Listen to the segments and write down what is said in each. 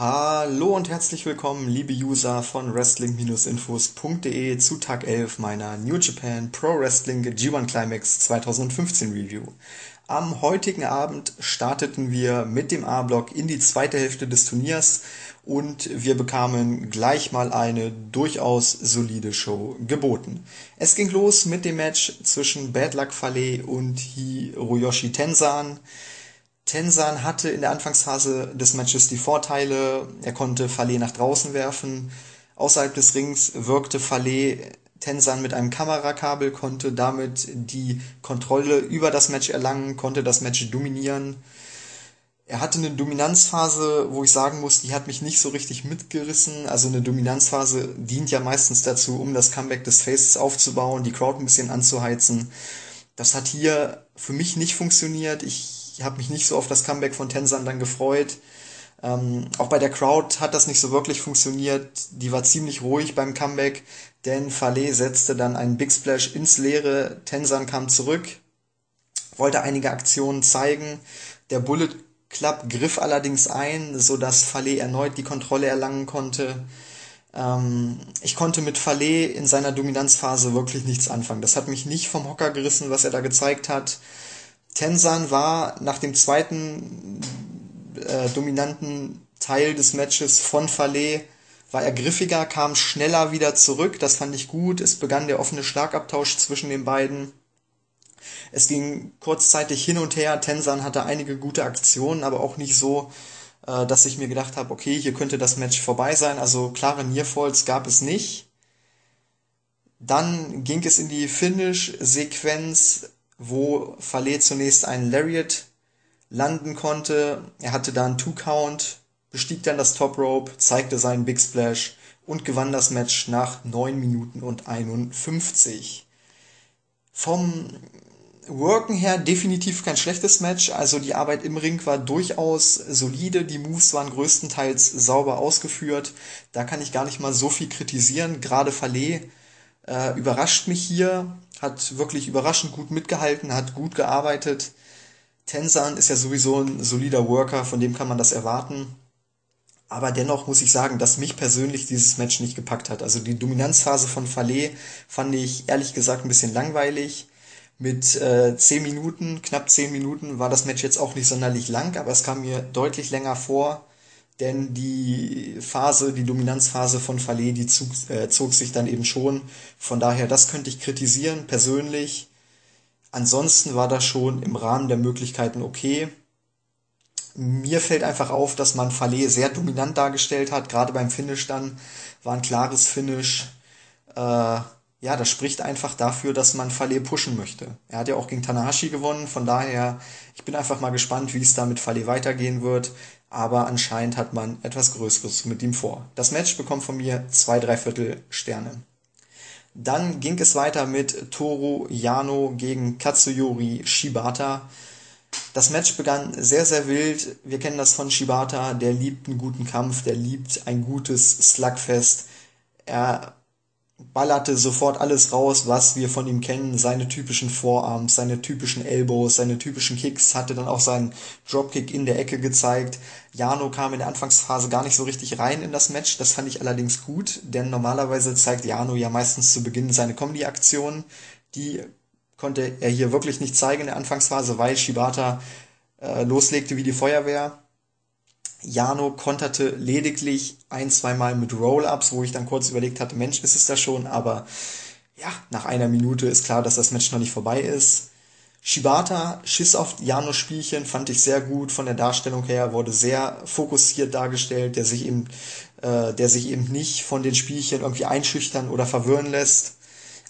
Hallo und herzlich willkommen, liebe User von Wrestling-Infos.de zu Tag 11 meiner New Japan Pro Wrestling G1 Climax 2015 Review. Am heutigen Abend starteten wir mit dem A-Block in die zweite Hälfte des Turniers und wir bekamen gleich mal eine durchaus solide Show geboten. Es ging los mit dem Match zwischen Bad Luck Fale und Hiroyoshi Tensan. Tensan hatte in der Anfangsphase des Matches die Vorteile. Er konnte Fale nach draußen werfen. Außerhalb des Rings wirkte Fale Tensan mit einem Kamerakabel, konnte damit die Kontrolle über das Match erlangen, konnte das Match dominieren. Er hatte eine Dominanzphase, wo ich sagen muss, die hat mich nicht so richtig mitgerissen. Also eine Dominanzphase dient ja meistens dazu, um das Comeback des Faces aufzubauen, die Crowd ein bisschen anzuheizen. Das hat hier für mich nicht funktioniert. Ich habe mich nicht so auf das Comeback von Tensan dann gefreut. Ähm, auch bei der Crowd hat das nicht so wirklich funktioniert. Die war ziemlich ruhig beim Comeback, denn Fale setzte dann einen Big Splash ins Leere. Tensan kam zurück, wollte einige Aktionen zeigen. Der Bullet Club griff allerdings ein, so dass Fale erneut die Kontrolle erlangen konnte. Ähm, ich konnte mit Fale in seiner Dominanzphase wirklich nichts anfangen. Das hat mich nicht vom Hocker gerissen, was er da gezeigt hat. Tensan war nach dem zweiten äh, dominanten Teil des Matches von Fale war er griffiger, kam schneller wieder zurück, das fand ich gut. Es begann der offene Schlagabtausch zwischen den beiden. Es ging kurzzeitig hin und her. Tensan hatte einige gute Aktionen, aber auch nicht so, äh, dass ich mir gedacht habe, okay, hier könnte das Match vorbei sein. Also klare Nearfalls gab es nicht. Dann ging es in die Finish-Sequenz wo Fale zunächst einen Lariat landen konnte. Er hatte da einen Two-Count, bestieg dann das Top Rope, zeigte seinen Big Splash und gewann das Match nach 9 Minuten und 51. Vom Worken her definitiv kein schlechtes Match, also die Arbeit im Ring war durchaus solide, die Moves waren größtenteils sauber ausgeführt, da kann ich gar nicht mal so viel kritisieren, gerade Fale äh, überrascht mich hier, hat wirklich überraschend gut mitgehalten, hat gut gearbeitet. Tensan ist ja sowieso ein solider Worker, von dem kann man das erwarten. Aber dennoch muss ich sagen, dass mich persönlich dieses Match nicht gepackt hat. Also die Dominanzphase von Fale fand ich ehrlich gesagt ein bisschen langweilig. Mit äh, 10 Minuten, knapp 10 Minuten war das Match jetzt auch nicht sonderlich lang, aber es kam mir deutlich länger vor denn die Phase, die Dominanzphase von Fale, die zog, äh, zog sich dann eben schon. Von daher, das könnte ich kritisieren, persönlich. Ansonsten war das schon im Rahmen der Möglichkeiten okay. Mir fällt einfach auf, dass man Fale sehr dominant dargestellt hat. Gerade beim Finish dann war ein klares Finish. Äh, ja, das spricht einfach dafür, dass man Fale pushen möchte. Er hat ja auch gegen Tanahashi gewonnen, von daher, ich bin einfach mal gespannt, wie es da mit Fale weitergehen wird aber anscheinend hat man etwas Größeres mit ihm vor. Das Match bekommt von mir zwei Dreiviertel Sterne. Dann ging es weiter mit Toru Yano gegen Katsuyori Shibata. Das Match begann sehr, sehr wild. Wir kennen das von Shibata. Der liebt einen guten Kampf, der liebt ein gutes Slugfest. Er ballerte sofort alles raus, was wir von ihm kennen. Seine typischen Vorarms, seine typischen Elbows, seine typischen Kicks, hatte dann auch seinen Dropkick in der Ecke gezeigt. Jano kam in der Anfangsphase gar nicht so richtig rein in das Match. Das fand ich allerdings gut, denn normalerweise zeigt Jano ja meistens zu Beginn seine Comedy-Aktionen. Die konnte er hier wirklich nicht zeigen in der Anfangsphase, weil Shibata äh, loslegte wie die Feuerwehr. Jano konterte lediglich ein, zweimal mit Roll-Ups, wo ich dann kurz überlegt hatte, Mensch, ist es das schon, aber ja, nach einer Minute ist klar, dass das Match noch nicht vorbei ist. Shibata schiss auf Janos Spielchen, fand ich sehr gut von der Darstellung her, wurde sehr fokussiert dargestellt, der sich eben, äh, der sich eben nicht von den Spielchen irgendwie einschüchtern oder verwirren lässt.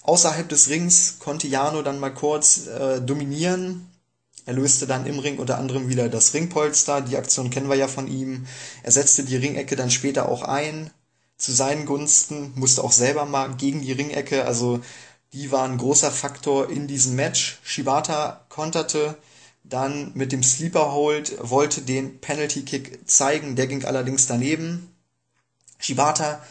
Außerhalb des Rings konnte Jano dann mal kurz äh, dominieren, er löste dann im Ring unter anderem wieder das Ringpolster, die Aktion kennen wir ja von ihm. Er setzte die Ringecke dann später auch ein, zu seinen Gunsten, musste auch selber mal gegen die Ringecke, also die war ein großer Faktor in diesem Match. Shibata konterte dann mit dem Sleeper Hold, wollte den Penalty Kick zeigen, der ging allerdings daneben. Shibata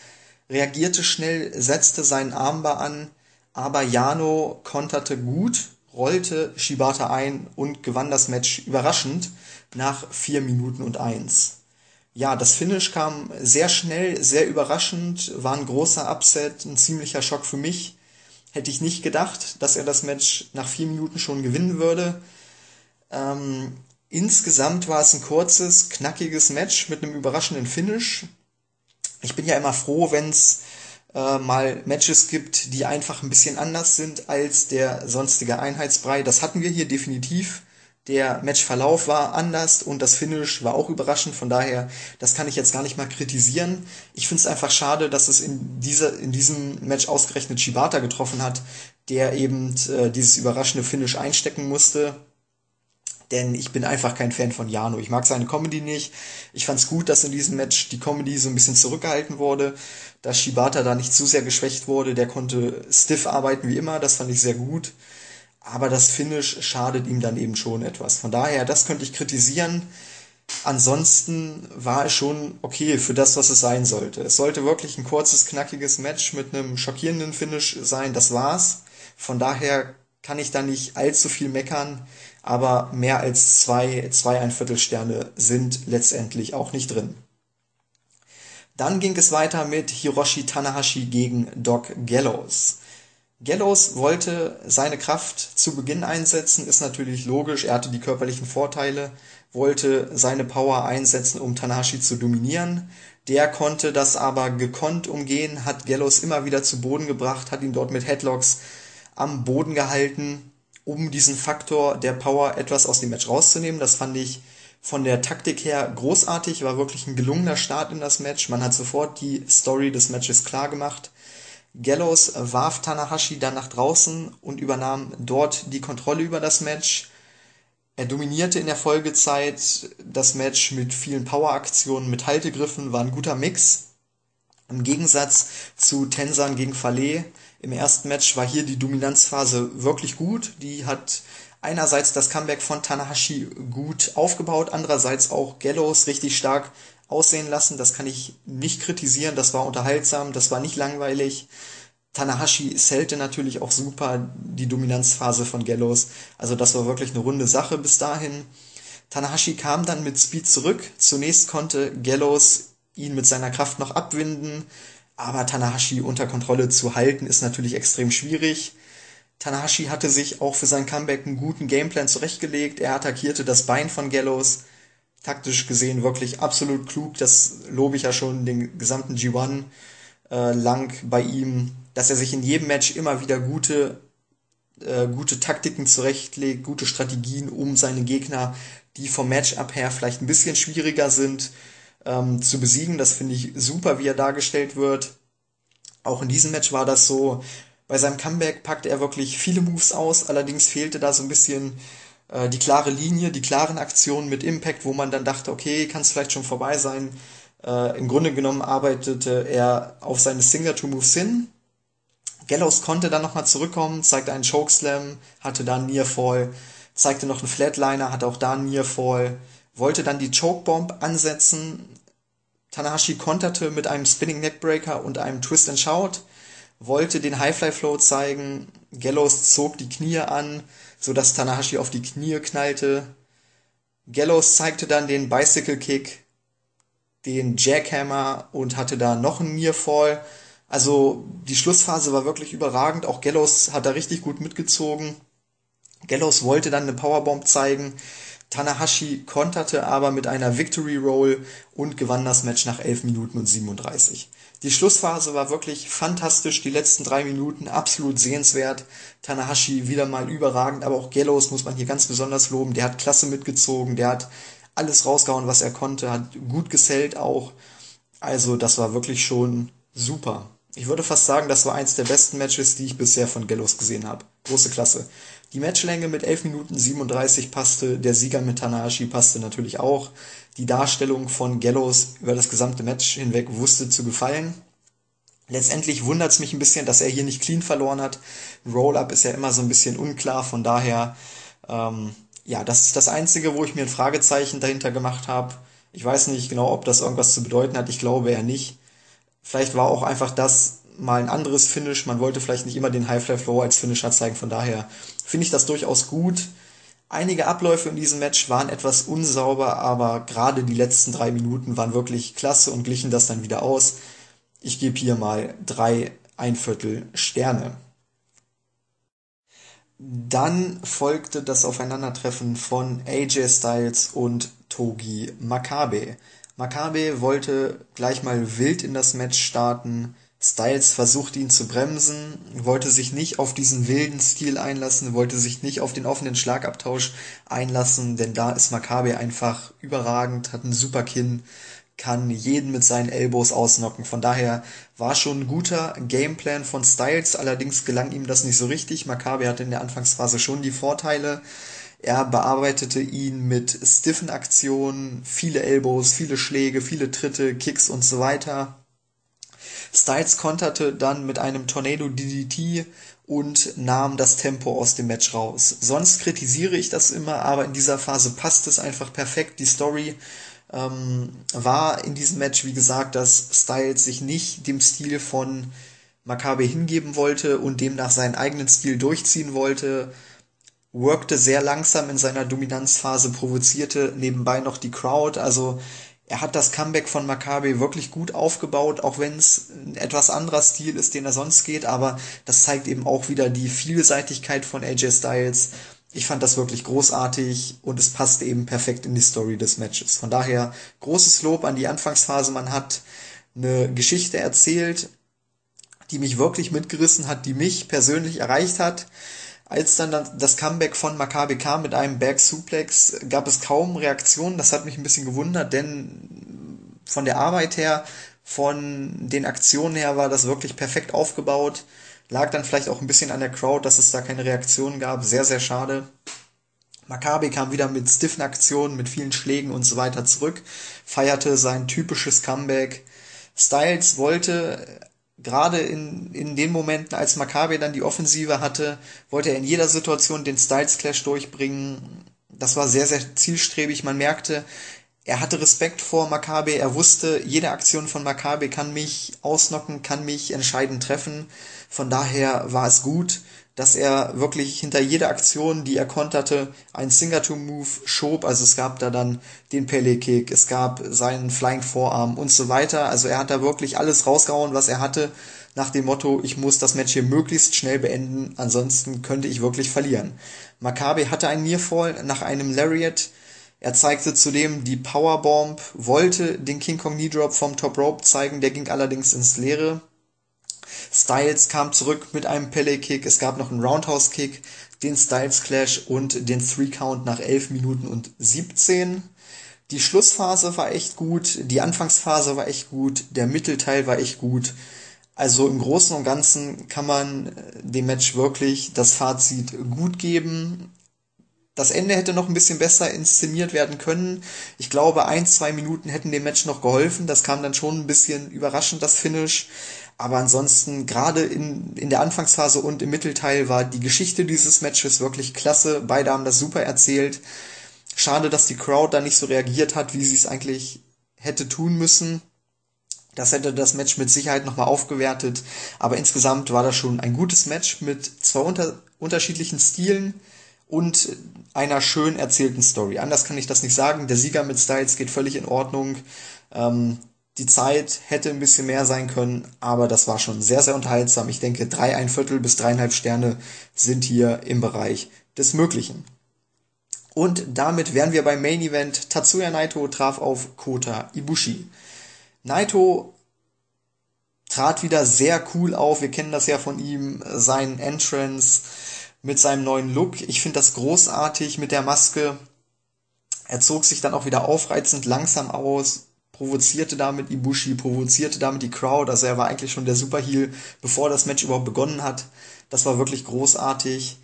reagierte schnell, setzte seinen Armbar an, aber Jano konterte gut rollte Shibata ein und gewann das Match überraschend nach 4 Minuten und 1. ja, das Finish kam sehr schnell, sehr überraschend, war ein großer Upset, ein ziemlicher Schock für mich. Hätte ich nicht gedacht, dass er das Match nach vier Minuten schon gewinnen würde. Ähm, insgesamt war es ein kurzes, knackiges Match mit einem überraschenden Finish. Ich bin ja immer froh, wenn es äh, mal Matches gibt, die einfach ein bisschen anders sind als der sonstige Einheitsbrei. Das hatten wir hier definitiv. Der Matchverlauf war anders und das Finish war auch überraschend. Von daher, das kann ich jetzt gar nicht mal kritisieren. Ich finde es einfach schade, dass es in, dieser, in diesem Match ausgerechnet Shibata getroffen hat, der eben äh, dieses überraschende Finish einstecken musste denn ich bin einfach kein Fan von Jano. Ich mag seine Comedy nicht. Ich fand es gut, dass in diesem Match die Comedy so ein bisschen zurückgehalten wurde, dass Shibata da nicht zu sehr geschwächt wurde. Der konnte stiff arbeiten wie immer, das fand ich sehr gut. Aber das Finish schadet ihm dann eben schon etwas. Von daher, das könnte ich kritisieren. Ansonsten war es schon okay für das, was es sein sollte. Es sollte wirklich ein kurzes, knackiges Match mit einem schockierenden Finish sein. Das war's. Von daher kann ich da nicht allzu viel meckern aber mehr als zwei, zwei Viertelsterne sind letztendlich auch nicht drin. Dann ging es weiter mit Hiroshi Tanahashi gegen Doc Gallows. Gallows wollte seine Kraft zu Beginn einsetzen, ist natürlich logisch, er hatte die körperlichen Vorteile, wollte seine Power einsetzen, um Tanahashi zu dominieren. Der konnte das aber gekonnt umgehen, hat Gallows immer wieder zu Boden gebracht, hat ihn dort mit Headlocks am Boden gehalten um diesen Faktor der Power etwas aus dem Match rauszunehmen. Das fand ich von der Taktik her großartig, war wirklich ein gelungener Start in das Match. Man hat sofort die Story des Matches klar gemacht. Gallows warf Tanahashi dann nach draußen und übernahm dort die Kontrolle über das Match. Er dominierte in der Folgezeit das Match mit vielen Power-Aktionen, mit Haltegriffen, war ein guter Mix. Im Gegensatz zu Tensan gegen Fale im ersten Match war hier die Dominanzphase wirklich gut. Die hat einerseits das Comeback von Tanahashi gut aufgebaut, andererseits auch Gallows richtig stark aussehen lassen. Das kann ich nicht kritisieren. Das war unterhaltsam, das war nicht langweilig. Tanahashi sellte natürlich auch super die Dominanzphase von Gallows. Also das war wirklich eine runde Sache bis dahin. Tanahashi kam dann mit Speed zurück. Zunächst konnte Gallows ihn mit seiner Kraft noch abwinden, aber Tanahashi unter Kontrolle zu halten ist natürlich extrem schwierig. Tanahashi hatte sich auch für sein Comeback einen guten Gameplan zurechtgelegt. Er attackierte das Bein von Gallows. Taktisch gesehen wirklich absolut klug. Das lobe ich ja schon den gesamten G1 äh, lang bei ihm, dass er sich in jedem Match immer wieder gute, äh, gute Taktiken zurechtlegt, gute Strategien, um seine Gegner, die vom Matchup her vielleicht ein bisschen schwieriger sind, ähm, zu besiegen. Das finde ich super, wie er dargestellt wird. Auch in diesem Match war das so. Bei seinem Comeback packte er wirklich viele Moves aus, allerdings fehlte da so ein bisschen äh, die klare Linie, die klaren Aktionen mit Impact, wo man dann dachte, okay, kann es vielleicht schon vorbei sein. Äh, Im Grunde genommen arbeitete er auf seine Signature-Moves hin. Gallows konnte dann nochmal zurückkommen, zeigte einen Chokeslam, hatte da einen Nearfall, zeigte noch einen Flatliner, hatte auch da einen Nearfall wollte dann die Chokebomb ansetzen. Tanahashi konterte mit einem Spinning Neckbreaker und einem Twist and Shout, wollte den Highfly Flow zeigen. Gallows zog die Knie an, sodass Tanahashi auf die Knie knallte. Gallows zeigte dann den Bicycle Kick, den Jackhammer und hatte da noch einen Nearfall. Also die Schlussphase war wirklich überragend. Auch Gallows hat da richtig gut mitgezogen. Gallows wollte dann eine Powerbomb zeigen. Tanahashi konterte aber mit einer Victory Roll und gewann das Match nach 11 Minuten und 37. Die Schlussphase war wirklich fantastisch, die letzten drei Minuten absolut sehenswert. Tanahashi wieder mal überragend, aber auch Gallows muss man hier ganz besonders loben. Der hat klasse mitgezogen, der hat alles rausgehauen, was er konnte, hat gut gesellt auch. Also das war wirklich schon super. Ich würde fast sagen, das war eins der besten Matches, die ich bisher von Gallows gesehen habe. Große Klasse. Die Matchlänge mit 11 Minuten 37 passte, der Sieger mit Tanahashi passte natürlich auch. Die Darstellung von Gallows über das gesamte Match hinweg wusste zu gefallen. Letztendlich wundert es mich ein bisschen, dass er hier nicht clean verloren hat. Roll-up ist ja immer so ein bisschen unklar, von daher, ähm, ja, das ist das Einzige, wo ich mir ein Fragezeichen dahinter gemacht habe. Ich weiß nicht genau, ob das irgendwas zu bedeuten hat. Ich glaube eher nicht. Vielleicht war auch einfach das mal ein anderes Finish. Man wollte vielleicht nicht immer den High Fly Flow als Finisher zeigen. Von daher finde ich das durchaus gut. Einige Abläufe in diesem Match waren etwas unsauber, aber gerade die letzten drei Minuten waren wirklich klasse und glichen das dann wieder aus. Ich gebe hier mal drei ein Viertel Sterne. Dann folgte das Aufeinandertreffen von AJ Styles und Togi Makabe. Makabe wollte gleich mal wild in das Match starten. Styles versuchte ihn zu bremsen, wollte sich nicht auf diesen wilden Stil einlassen, wollte sich nicht auf den offenen Schlagabtausch einlassen, denn da ist Makabe einfach überragend, hat einen super Kinn, kann jeden mit seinen Elbows ausnocken. Von daher war schon ein guter Gameplan von Styles, allerdings gelang ihm das nicht so richtig. Makabe hatte in der Anfangsphase schon die Vorteile. Er bearbeitete ihn mit stiffen Aktionen, viele Elbows, viele Schläge, viele Tritte, Kicks und so weiter. Styles konterte dann mit einem Tornado DDT und nahm das Tempo aus dem Match raus. Sonst kritisiere ich das immer, aber in dieser Phase passt es einfach perfekt. Die Story ähm, war in diesem Match, wie gesagt, dass Styles sich nicht dem Stil von Makabe hingeben wollte und demnach seinen eigenen Stil durchziehen wollte, workte sehr langsam in seiner Dominanzphase, provozierte nebenbei noch die Crowd, also er hat das Comeback von Maccabi wirklich gut aufgebaut, auch wenn es ein etwas anderer Stil ist, den er sonst geht, aber das zeigt eben auch wieder die Vielseitigkeit von AJ Styles ich fand das wirklich großartig und es passte eben perfekt in die Story des Matches. Von daher großes Lob an die Anfangsphase. Man hat eine Geschichte erzählt, die mich wirklich mitgerissen hat, die mich persönlich erreicht hat. Als dann das Comeback von Maccabi kam mit einem Back Suplex, gab es kaum Reaktionen. Das hat mich ein bisschen gewundert, denn von der Arbeit her, von den Aktionen her war das wirklich perfekt aufgebaut. Lag dann vielleicht auch ein bisschen an der Crowd, dass es da keine Reaktion gab. Sehr, sehr schade. Maccabi kam wieder mit stiffen Aktionen, mit vielen Schlägen und so weiter zurück, feierte sein typisches Comeback. Styles wollte gerade in, in den Momenten, als Maccabi dann die Offensive hatte, wollte er in jeder Situation den Styles Clash durchbringen. Das war sehr, sehr zielstrebig. Man merkte, er hatte Respekt vor Maccabi. Er wusste, jede Aktion von Maccabi kann mich ausnocken, kann mich entscheidend treffen. Von daher war es gut, dass er wirklich hinter jeder Aktion, die er konterte, einen Signature-Move schob. Also es gab da dann den Pele-Kick, es gab seinen Flying Vorarm und so weiter. Also er hat da wirklich alles rausgehauen, was er hatte, nach dem Motto, ich muss das Match hier möglichst schnell beenden, ansonsten könnte ich wirklich verlieren. Maccabi hatte einen Nearfall nach einem Lariat. Er zeigte zudem die Powerbomb, wollte den King Kong Knee Drop vom Top Rope zeigen, der ging allerdings ins Leere. Styles kam zurück mit einem Pele-Kick, es gab noch einen Roundhouse-Kick, den Styles Clash und den Three Count nach 11 Minuten und 17. Die Schlussphase war echt gut, die Anfangsphase war echt gut, der Mittelteil war echt gut. Also im Großen und Ganzen kann man äh, dem Match wirklich das Fazit gut geben. Das Ende hätte noch ein bisschen besser inszeniert werden können. Ich glaube, ein, zwei Minuten hätten dem Match noch geholfen. Das kam dann schon ein bisschen überraschend, das Finish. Aber ansonsten, gerade in, in der Anfangsphase und im Mittelteil war die Geschichte dieses Matches wirklich klasse. Beide haben das super erzählt. Schade, dass die Crowd da nicht so reagiert hat, wie sie es eigentlich hätte tun müssen. Das hätte das Match mit Sicherheit nochmal aufgewertet. Aber insgesamt war das schon ein gutes Match mit zwei unter unterschiedlichen Stilen und einer schön erzählten Story. Anders kann ich das nicht sagen. Der Sieger mit Styles geht völlig in Ordnung. Ähm, die Zeit hätte ein bisschen mehr sein können, aber das war schon sehr, sehr unterhaltsam. Ich denke, drei, ein Viertel bis dreieinhalb Sterne sind hier im Bereich des Möglichen. Und damit wären wir beim Main Event. Tatsuya Naito traf auf Kota Ibushi. Naito trat wieder sehr cool auf. Wir kennen das ja von ihm, sein Entrance mit seinem neuen Look. Ich finde das großartig mit der Maske. Er zog sich dann auch wieder aufreizend langsam aus, provozierte damit Ibushi, provozierte damit die Crowd. Also er war eigentlich schon der Superheel, bevor das Match überhaupt begonnen hat. Das war wirklich großartig.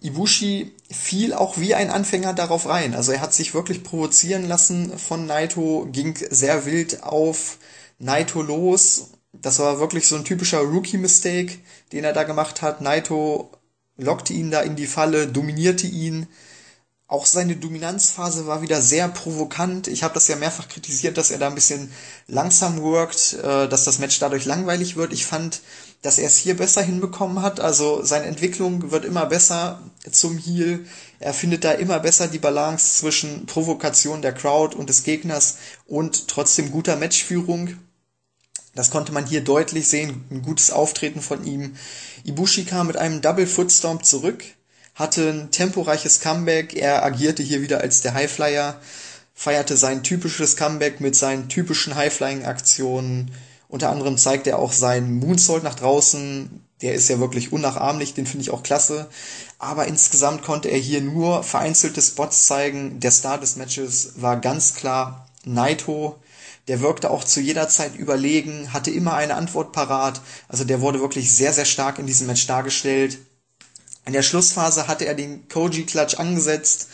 Ibushi fiel auch wie ein Anfänger darauf rein. Also er hat sich wirklich provozieren lassen von Naito, ging sehr wild auf Naito los. Das war wirklich so ein typischer Rookie-Mistake, den er da gemacht hat. Naito lockte ihn da in die Falle, dominierte ihn, Auch seine Dominanzphase war wieder sehr provokant. Ich habe das ja mehrfach kritisiert, dass er da ein bisschen langsam worked, äh, dass das Match dadurch langweilig wird. Ich fand, dass er es hier besser hinbekommen hat. Also seine Entwicklung wird immer besser zum Heel. Er findet da immer besser die Balance zwischen Provokation der Crowd und des Gegners und trotzdem guter Matchführung. Das konnte man hier deutlich sehen. Ein gutes Auftreten von ihm. Ibushi kam mit einem Double Footstomp zurück, hatte ein temporeiches Comeback. Er agierte hier wieder als der Highflyer, feierte sein typisches Comeback mit seinen typischen Highflying-Aktionen unter anderem zeigt er auch seinen Moonsault nach draußen. Der ist ja wirklich unnachahmlich, den finde ich auch klasse. Aber insgesamt konnte er hier nur vereinzelte Spots zeigen. Der Star des Matches war ganz klar Naito. Der wirkte auch zu jeder Zeit überlegen, hatte immer eine Antwort parat. Also der wurde wirklich sehr, sehr stark in diesem Match dargestellt. In der Schlussphase hatte er den Koji Clutch angesetzt,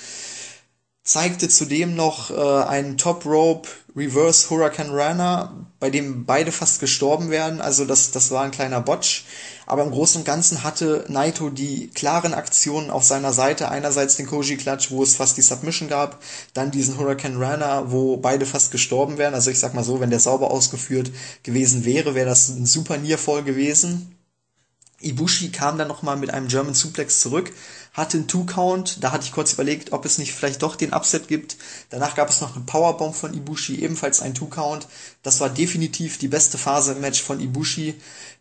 zeigte zudem noch äh, einen Top Rope Reverse Hurricane Runner, bei dem beide fast gestorben werden. Also das, das war ein kleiner Botch. Aber im Großen und Ganzen hatte Naito die klaren Aktionen auf seiner Seite. Einerseits den Koji Clutch, wo es fast die Submission gab. Dann diesen Hurricane Runner, wo beide fast gestorben wären. Also ich sag mal so, wenn der sauber ausgeführt gewesen wäre, wäre das ein super Nearfall gewesen. Ibushi kam dann nochmal mit einem German Suplex zurück, hatte einen Two-Count, da hatte ich kurz überlegt, ob es nicht vielleicht doch den Upset gibt. Danach gab es noch eine Powerbomb von Ibushi, ebenfalls ein Two-Count. Das war definitiv die beste Phase im Match von Ibushi.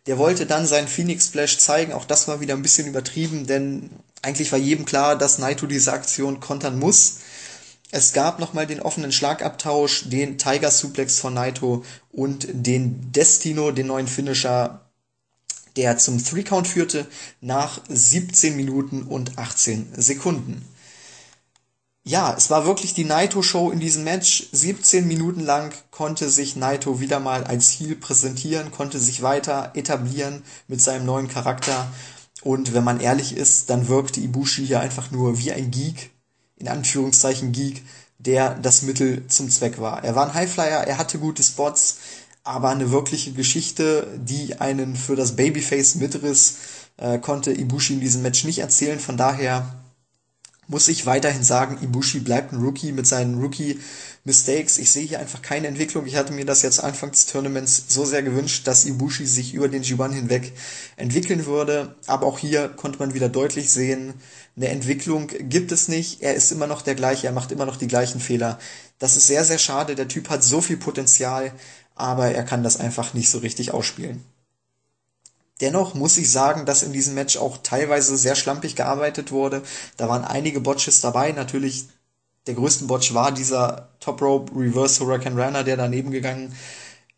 Der wollte dann seinen Phoenix Splash zeigen, auch das war wieder ein bisschen übertrieben, denn eigentlich war jedem klar, dass Naito diese Aktion kontern muss. Es gab nochmal den offenen Schlagabtausch, den Tiger Suplex von Naito und den Destino, den neuen Finisher der zum Three-Count führte nach 17 Minuten und 18 Sekunden. Ja, es war wirklich die Naito-Show in diesem Match. 17 Minuten lang konnte sich Naito wieder mal als Heel präsentieren, konnte sich weiter etablieren mit seinem neuen Charakter. Und wenn man ehrlich ist, dann wirkte Ibushi hier einfach nur wie ein Geek, in Anführungszeichen Geek, der das Mittel zum Zweck war. Er war ein Highflyer, er hatte gute Spots, aber eine wirkliche Geschichte, die einen für das Babyface mitriss, äh, konnte Ibushi in diesem Match nicht erzählen. Von daher muss ich weiterhin sagen, Ibushi bleibt ein Rookie mit seinen Rookie-Mistakes. Ich sehe hier einfach keine Entwicklung. Ich hatte mir das jetzt Anfang des Tournaments so sehr gewünscht, dass Ibushi sich über den G1 hinweg entwickeln würde. Aber auch hier konnte man wieder deutlich sehen, eine Entwicklung gibt es nicht. Er ist immer noch der gleiche, er macht immer noch die gleichen Fehler. Das ist sehr, sehr schade. Der Typ hat so viel Potenzial aber er kann das einfach nicht so richtig ausspielen. Dennoch muss ich sagen, dass in diesem Match auch teilweise sehr schlampig gearbeitet wurde. Da waren einige Botches dabei. Natürlich, der größte Botch war dieser Top Rope Reverse Hurricane Runner, der daneben gegangen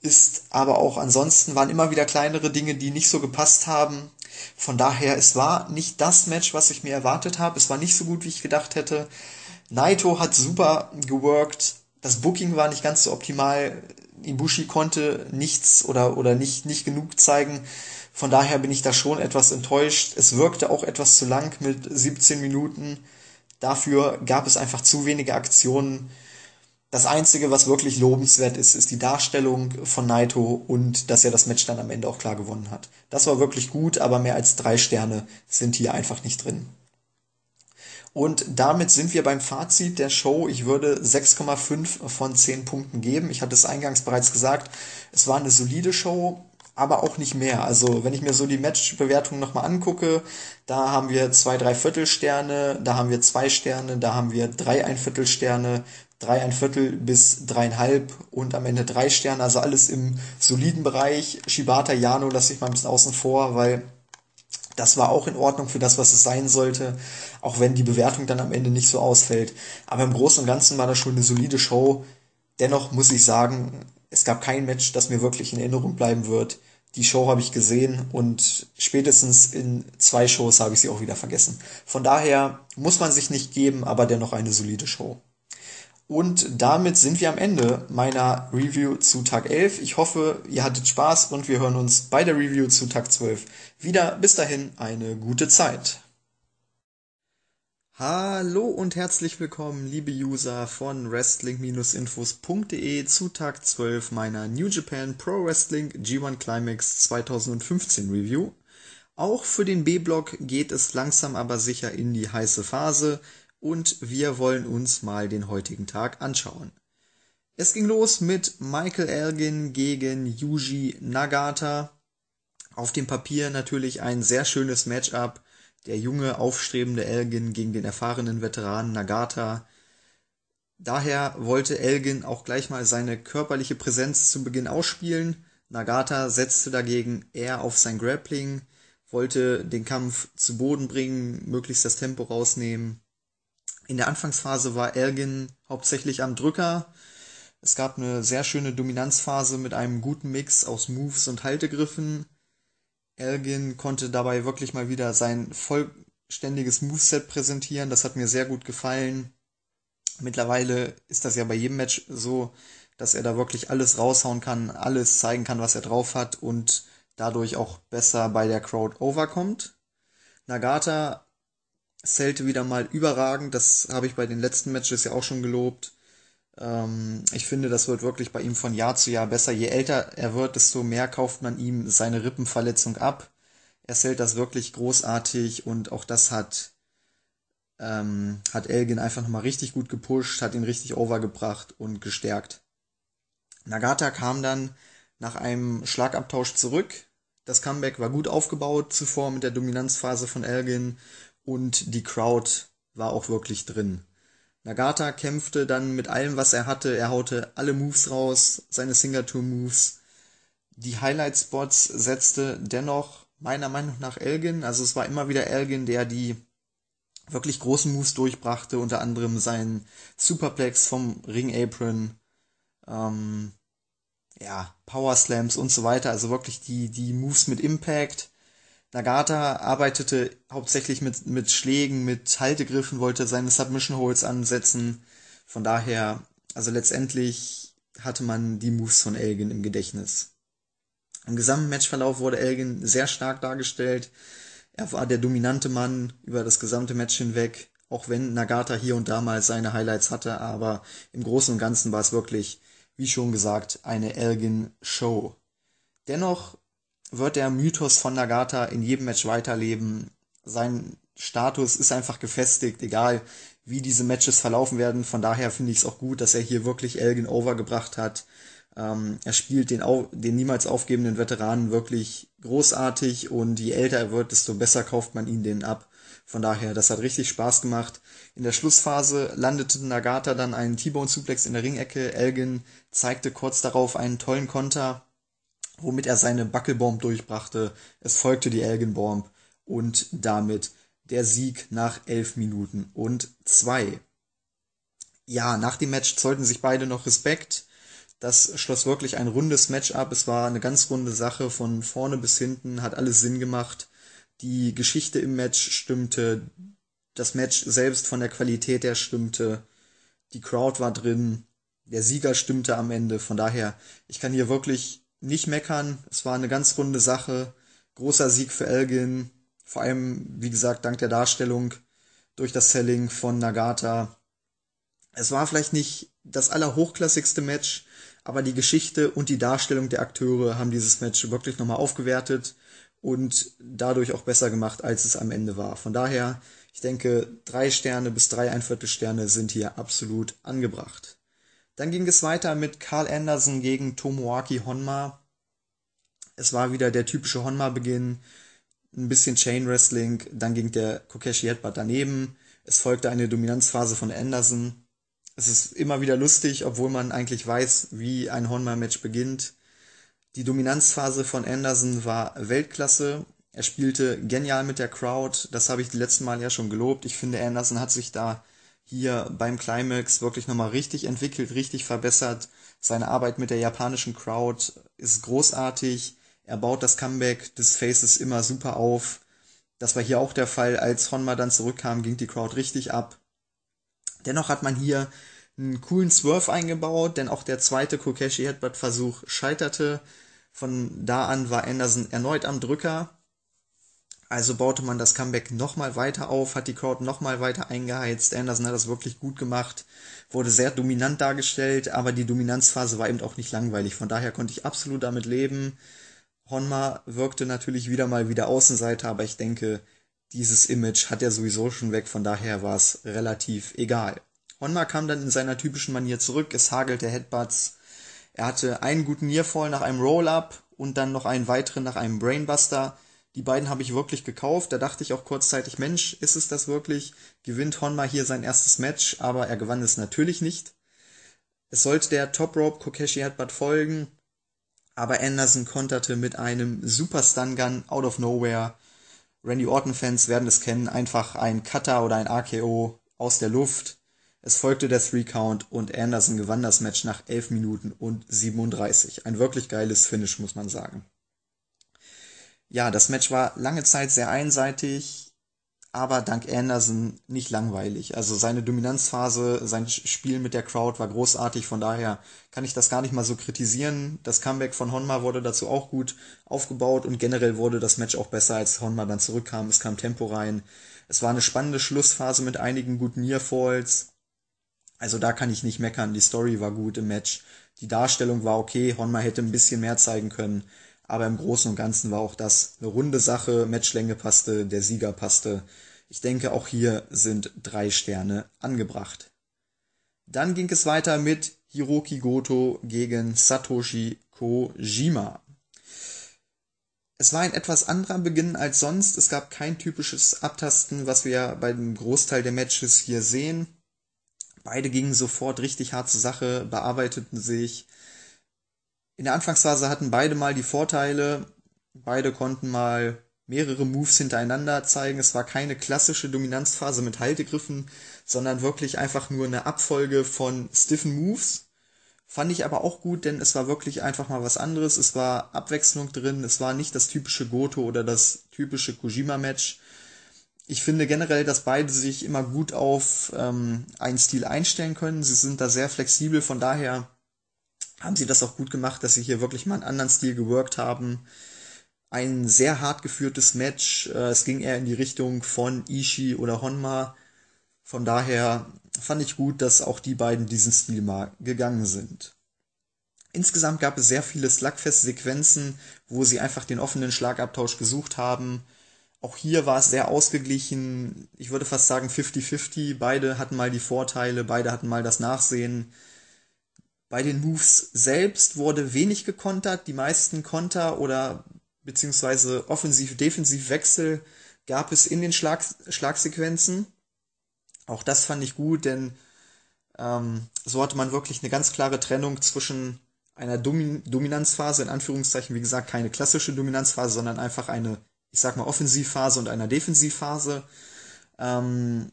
ist. Aber auch ansonsten waren immer wieder kleinere Dinge, die nicht so gepasst haben. Von daher, es war nicht das Match, was ich mir erwartet habe. Es war nicht so gut, wie ich gedacht hätte. Naito hat super geworkt. Das Booking war nicht ganz so optimal. Ibushi konnte nichts oder, oder nicht, nicht genug zeigen. Von daher bin ich da schon etwas enttäuscht. Es wirkte auch etwas zu lang mit 17 Minuten. Dafür gab es einfach zu wenige Aktionen. Das Einzige, was wirklich lobenswert ist, ist die Darstellung von Naito und dass er das Match dann am Ende auch klar gewonnen hat. Das war wirklich gut, aber mehr als drei Sterne sind hier einfach nicht drin. Und damit sind wir beim Fazit der Show. Ich würde 6,5 von 10 Punkten geben. Ich hatte es eingangs bereits gesagt. Es war eine solide Show, aber auch nicht mehr. Also wenn ich mir so die Matchbewertung nochmal angucke, da haben wir zwei, drei Viertelsterne, da haben wir zwei Sterne, da haben wir drei ein Viertelsterne, drei ein Viertel bis dreieinhalb und am Ende drei Sterne. Also alles im soliden Bereich. Shibata Yano lasse ich mal ein bisschen außen vor, weil das war auch in Ordnung für das, was es sein sollte, auch wenn die Bewertung dann am Ende nicht so ausfällt. Aber im Großen und Ganzen war das schon eine solide Show. Dennoch muss ich sagen, es gab kein Match, das mir wirklich in Erinnerung bleiben wird. Die Show habe ich gesehen und spätestens in zwei Shows habe ich sie auch wieder vergessen. Von daher muss man sich nicht geben, aber dennoch eine solide Show. Und damit sind wir am Ende meiner Review zu Tag 11. Ich hoffe, ihr hattet Spaß und wir hören uns bei der Review zu Tag 12 wieder. Bis dahin eine gute Zeit. Hallo und herzlich willkommen, liebe User von Wrestling-Infos.de zu Tag 12 meiner New Japan Pro Wrestling G1 Climax 2015 Review. Auch für den B-Block geht es langsam aber sicher in die heiße Phase und wir wollen uns mal den heutigen Tag anschauen. Es ging los mit Michael Elgin gegen Yuji Nagata. Auf dem Papier natürlich ein sehr schönes Matchup. Der junge, aufstrebende Elgin gegen den erfahrenen Veteranen Nagata. Daher wollte Elgin auch gleich mal seine körperliche Präsenz zu Beginn ausspielen. Nagata setzte dagegen eher auf sein Grappling, wollte den Kampf zu Boden bringen, möglichst das Tempo rausnehmen. In der Anfangsphase war Elgin hauptsächlich am Drücker. Es gab eine sehr schöne Dominanzphase mit einem guten Mix aus Moves und Haltegriffen. Elgin konnte dabei wirklich mal wieder sein vollständiges Moveset präsentieren. Das hat mir sehr gut gefallen. Mittlerweile ist das ja bei jedem Match so, dass er da wirklich alles raushauen kann, alles zeigen kann, was er drauf hat und dadurch auch besser bei der Crowd overkommt. Nagata zählte wieder mal überragend, das habe ich bei den letzten Matches ja auch schon gelobt. Ähm, ich finde, das wird wirklich bei ihm von Jahr zu Jahr besser. Je älter er wird, desto mehr kauft man ihm seine Rippenverletzung ab. Er zählt das wirklich großartig und auch das hat, ähm, hat Elgin einfach nochmal richtig gut gepusht, hat ihn richtig overgebracht und gestärkt. Nagata kam dann nach einem Schlagabtausch zurück. Das Comeback war gut aufgebaut zuvor mit der Dominanzphase von Elgin und die Crowd war auch wirklich drin. Nagata kämpfte dann mit allem, was er hatte. Er haute alle Moves raus, seine Signature-Moves. Die Highlight-Spots setzte dennoch meiner Meinung nach Elgin. Also es war immer wieder Elgin, der die wirklich großen Moves durchbrachte, unter anderem sein Superplex vom Ring Apron, ähm, ja, Power Slams und so weiter. Also wirklich die, die Moves mit Impact. Nagata arbeitete hauptsächlich mit, mit Schlägen, mit Haltegriffen, wollte seine Submission Holds ansetzen. Von daher, also letztendlich hatte man die Moves von Elgin im Gedächtnis. Im gesamten Matchverlauf wurde Elgin sehr stark dargestellt. Er war der dominante Mann über das gesamte Match hinweg, auch wenn Nagata hier und da mal seine Highlights hatte, aber im Großen und Ganzen war es wirklich, wie schon gesagt, eine Elgin-Show. Dennoch wird der Mythos von Nagata in jedem Match weiterleben. Sein Status ist einfach gefestigt, egal wie diese Matches verlaufen werden. Von daher finde ich es auch gut, dass er hier wirklich Elgin overgebracht hat. Ähm, er spielt den, den niemals aufgebenden Veteranen wirklich großartig und je älter er wird, desto besser kauft man ihn den ab. Von daher, das hat richtig Spaß gemacht. In der Schlussphase landete Nagata dann einen T-Bone Suplex in der Ringecke. Elgin zeigte kurz darauf einen tollen Konter womit er seine Buckelbomb durchbrachte. Es folgte die Elgin Bomb und damit der Sieg nach elf Minuten und zwei. Ja, nach dem Match zollten sich beide noch Respekt. Das schloss wirklich ein rundes Match ab. Es war eine ganz runde Sache von vorne bis hinten, hat alles Sinn gemacht. Die Geschichte im Match stimmte, das Match selbst von der Qualität her stimmte, die Crowd war drin, der Sieger stimmte am Ende. Von daher, ich kann hier wirklich nicht meckern. Es war eine ganz runde Sache. Großer Sieg für Elgin. Vor allem, wie gesagt, dank der Darstellung durch das Selling von Nagata. Es war vielleicht nicht das allerhochklassigste Match, aber die Geschichte und die Darstellung der Akteure haben dieses Match wirklich nochmal aufgewertet und dadurch auch besser gemacht, als es am Ende war. Von daher, ich denke, drei Sterne bis drei Einviertelsterne sind hier absolut angebracht. Dann ging es weiter mit Carl Anderson gegen Tomoaki Honma. Es war wieder der typische Honma-Beginn, ein bisschen Chain Wrestling, dann ging der Kokeshi Headbutt daneben. Es folgte eine Dominanzphase von Anderson. Es ist immer wieder lustig, obwohl man eigentlich weiß, wie ein Honma-Match beginnt. Die Dominanzphase von Anderson war Weltklasse. Er spielte genial mit der Crowd. Das habe ich die letzten Mal ja schon gelobt. Ich finde, Anderson hat sich da hier beim Climax wirklich nochmal richtig entwickelt, richtig verbessert. Seine Arbeit mit der japanischen Crowd ist großartig. Er baut das Comeback des Faces immer super auf. Das war hier auch der Fall. Als Honma dann zurückkam, ging die Crowd richtig ab. Dennoch hat man hier einen coolen Swerve eingebaut, denn auch der zweite Kokeshi Headbutt Versuch scheiterte. Von da an war Anderson erneut am Drücker. Also baute man das Comeback nochmal weiter auf, hat die Crowd nochmal weiter eingeheizt. Anderson hat das wirklich gut gemacht, wurde sehr dominant dargestellt, aber die Dominanzphase war eben auch nicht langweilig. Von daher konnte ich absolut damit leben. Honma wirkte natürlich wieder mal wie der Außenseiter, aber ich denke, dieses Image hat er sowieso schon weg, von daher war es relativ egal. Honma kam dann in seiner typischen Manier zurück, es hagelte Headbutts. Er hatte einen guten Nearfall nach einem Roll-Up und dann noch einen weiteren nach einem Brainbuster. Die beiden habe ich wirklich gekauft. Da dachte ich auch kurzzeitig, Mensch, ist es das wirklich? Gewinnt Honma hier sein erstes Match, aber er gewann es natürlich nicht. Es sollte der Top Rope Kokeshi Headbutt folgen, aber Anderson konterte mit einem Super Stun Gun out of nowhere. Randy Orton Fans werden es kennen, einfach ein Cutter oder ein AKO aus der Luft. Es folgte der Three Count und Anderson gewann das Match nach 11 Minuten und 37. Ein wirklich geiles Finish, muss man sagen. Ja, das Match war lange Zeit sehr einseitig aber dank Anderson nicht langweilig. Also seine Dominanzphase, sein Spiel mit der Crowd war großartig, von daher kann ich das gar nicht mal so kritisieren. Das Comeback von Honma wurde dazu auch gut aufgebaut und generell wurde das Match auch besser, als Honma dann zurückkam. Es kam Tempo rein. Es war eine spannende Schlussphase mit einigen guten Nearfalls. Also da kann ich nicht meckern. Die Story war gut im Match. Die Darstellung war okay. Honma hätte ein bisschen mehr zeigen können. Aber im Großen und Ganzen war auch das eine runde Sache. Matchlänge passte, der Sieger passte. Ich denke, auch hier sind drei Sterne angebracht. Dann ging es weiter mit Hiroki Goto gegen Satoshi Kojima. Es war ein etwas anderer Beginn als sonst. Es gab kein typisches Abtasten, was wir bei dem Großteil der Matches hier sehen. Beide gingen sofort richtig hart zur Sache, bearbeiteten sich, in der Anfangsphase hatten beide mal die Vorteile. Beide konnten mal mehrere Moves hintereinander zeigen. Es war keine klassische Dominanzphase mit Haltegriffen, sondern wirklich einfach nur eine Abfolge von stiffen Moves. Fand ich aber auch gut, denn es war wirklich einfach mal was anderes. Es war Abwechslung drin. Es war nicht das typische Goto oder das typische Kojima-Match. Ich finde generell, dass beide sich immer gut auf ähm, einen Stil einstellen können. Sie sind da sehr flexibel, von daher haben sie das auch gut gemacht, dass sie hier wirklich mal einen anderen Stil geworkt haben. Ein sehr hart geführtes Match. Äh, es ging eher in die Richtung von Ishii oder Honma. Von daher fand ich gut, dass auch die beiden diesen Stil mal gegangen sind. Insgesamt gab es sehr viele Slugfest-Sequenzen, wo sie einfach den offenen Schlagabtausch gesucht haben. Auch hier war es sehr ausgeglichen. Ich würde fast sagen 50-50. Beide hatten mal die Vorteile, beide hatten mal das Nachsehen. Bei den Moves selbst wurde wenig gekontert. Die meisten Konter oder beziehungsweise Offensiv-Defensiv-Wechsel gab es in den Schlag Schlagsequenzen. Auch das fand ich gut, denn ähm, so hatte man wirklich eine ganz klare Trennung zwischen einer Domin Dominanzphase, in Anführungszeichen, wie gesagt, keine klassische Dominanzphase, sondern einfach eine, ich sag mal, Offensivphase und einer Defensivphase. Ähm,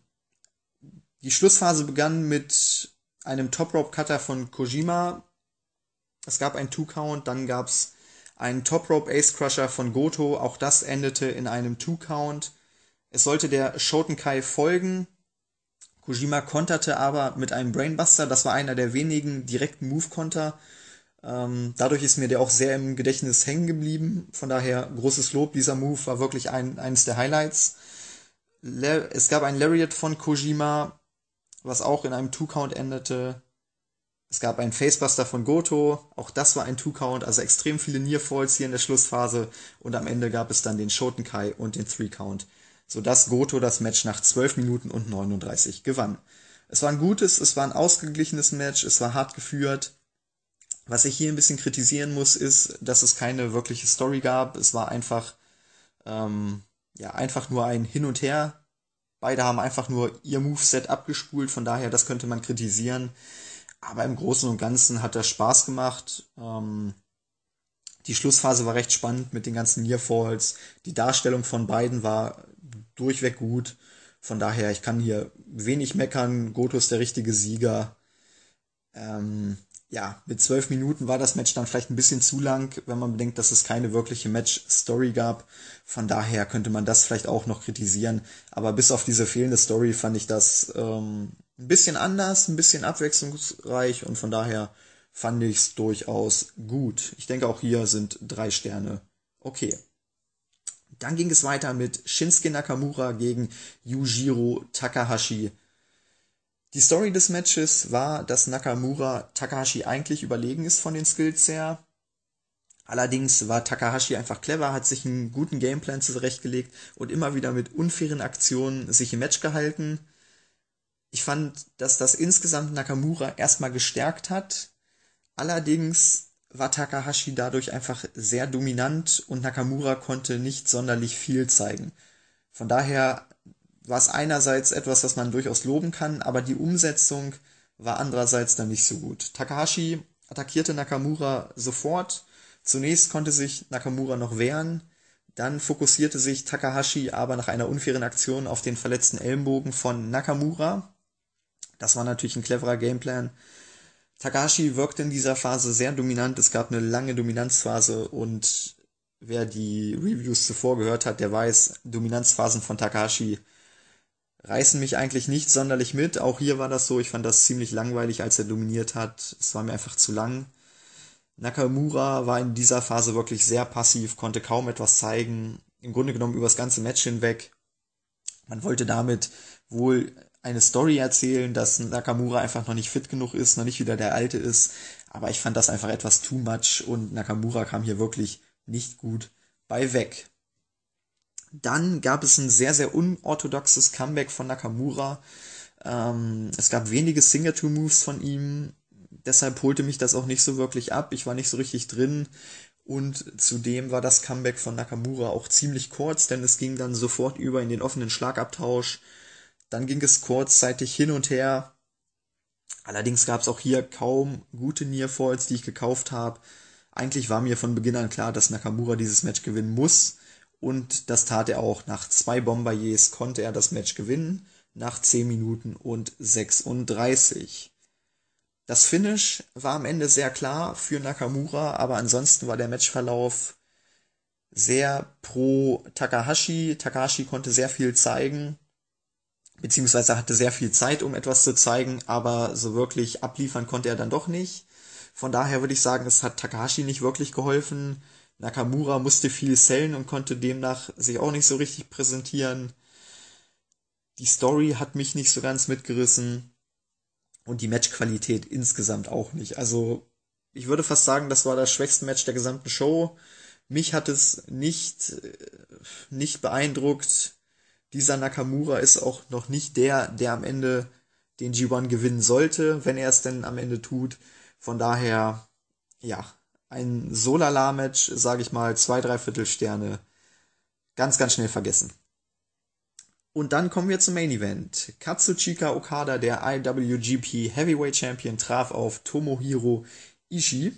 die Schlussphase begann mit einem Top Rope Cutter von Kojima. Es gab einen Two Count, dann gab es einen Top Rope Ace Crusher von Goto. Auch das endete in einem Two Count. Es sollte der Shotenkai folgen. Kojima konterte aber mit einem Brainbuster. Das war einer der wenigen direkten Move-Konter. Ähm, dadurch ist mir der auch sehr im Gedächtnis hängen geblieben. Von daher großes Lob. Dieser Move war wirklich ein, eines der Highlights. Es gab ein Lariat von Kojima, was auch in einem Two-Count endete. Es gab einen Facebuster von Goto, auch das war ein Two-Count, also extrem viele Nearfalls hier in der Schlussphase und am Ende gab es dann den Shotenkai und den Three-Count, sodass Goto das Match nach 12 Minuten und 39 gewann. Es war ein gutes, es war ein ausgeglichenes Match, es war hart geführt. Was ich hier ein bisschen kritisieren muss, ist, dass es keine wirkliche Story gab. Es war einfach, ähm, ja, einfach nur ein Hin und Her Beide haben einfach nur ihr Moveset abgespult, von daher, das könnte man kritisieren. Aber im Großen und Ganzen hat das Spaß gemacht. Ähm, die Schlussphase war recht spannend mit den ganzen Nearfalls. Die Darstellung von beiden war durchweg gut. Von daher, ich kann hier wenig meckern. Goto ist der richtige Sieger. Ähm, ja, mit zwölf Minuten war das Match dann vielleicht ein bisschen zu lang, wenn man bedenkt, dass es keine wirkliche Match-Story gab. Von daher könnte man das vielleicht auch noch kritisieren. Aber bis auf diese fehlende Story fand ich das ähm, ein bisschen anders, ein bisschen abwechslungsreich und von daher fand ich es durchaus gut. Ich denke auch hier sind drei Sterne okay. Dann ging es weiter mit Shinsuke Nakamura gegen Yujiro Takahashi. Die Story des Matches war, dass Nakamura Takahashi eigentlich überlegen ist von den Skills her, Allerdings war Takahashi einfach clever, hat sich einen guten Gameplan zurechtgelegt und immer wieder mit unfairen Aktionen sich im Match gehalten. Ich fand, dass das insgesamt Nakamura erstmal gestärkt hat. Allerdings war Takahashi dadurch einfach sehr dominant und Nakamura konnte nicht sonderlich viel zeigen. Von daher war es einerseits etwas, was man durchaus loben kann, aber die Umsetzung war andererseits dann nicht so gut. Takahashi attackierte Nakamura sofort. Zunächst konnte sich Nakamura noch wehren, dann fokussierte sich Takahashi aber nach einer unfairen Aktion auf den verletzten Ellenbogen von Nakamura. Das war natürlich ein cleverer Gameplan. Takahashi wirkte in dieser Phase sehr dominant. Es gab eine lange Dominanzphase und wer die Reviews zuvor gehört hat, der weiß, Dominanzphasen von Takahashi reißen mich eigentlich nicht sonderlich mit. Auch hier war das so. Ich fand das ziemlich langweilig, als er dominiert hat. Es war mir einfach zu lang. Nakamura war in dieser Phase wirklich sehr passiv, konnte kaum etwas zeigen. Im Grunde genommen über das ganze Match hinweg. Man wollte damit wohl eine Story erzählen, dass Nakamura einfach noch nicht fit genug ist, noch nicht wieder der Alte ist. Aber ich fand das einfach etwas too much und Nakamura kam hier wirklich nicht gut bei weg. Dann gab es ein sehr, sehr unorthodoxes Comeback von Nakamura. Ähm, es gab wenige Signature-Moves von ihm. Deshalb holte mich das auch nicht so wirklich ab. Ich war nicht so richtig drin. Und zudem war das Comeback von Nakamura auch ziemlich kurz, denn es ging dann sofort über in den offenen Schlagabtausch. Dann ging es kurzzeitig hin und her. Allerdings gab es auch hier kaum gute Nearfalls, die ich gekauft habe. Eigentlich war mir von Beginn an klar, dass Nakamura dieses Match gewinnen muss. Und das tat er auch. Nach zwei Bombardiers konnte er das Match gewinnen. Nach 10 Minuten und 36. Das Finish war am Ende sehr klar für Nakamura, aber ansonsten war der Matchverlauf sehr pro Takahashi. Takahashi konnte sehr viel zeigen, beziehungsweise hatte sehr viel Zeit, um etwas zu zeigen, aber so wirklich abliefern konnte er dann doch nicht. Von daher würde ich sagen, es hat Takahashi nicht wirklich geholfen. Nakamura musste viel sellen und konnte demnach sich auch nicht so richtig präsentieren. Die Story hat mich nicht so ganz mitgerissen und die Matchqualität insgesamt auch nicht. Also ich würde fast sagen, das war das schwächste Match der gesamten Show. Mich hat es nicht, äh, nicht beeindruckt. Dieser Nakamura ist auch noch nicht der, der am Ende den G1 gewinnen sollte, wenn er es denn am Ende tut. Von daher, ja, ein Solala-Match, sage ich mal, zwei, drei Viertelsterne, ganz, ganz schnell vergessen. Und dann kommen wir zum Main Event. Katsuchika Okada, der IWGP Heavyweight Champion, traf auf Tomohiro Ishii.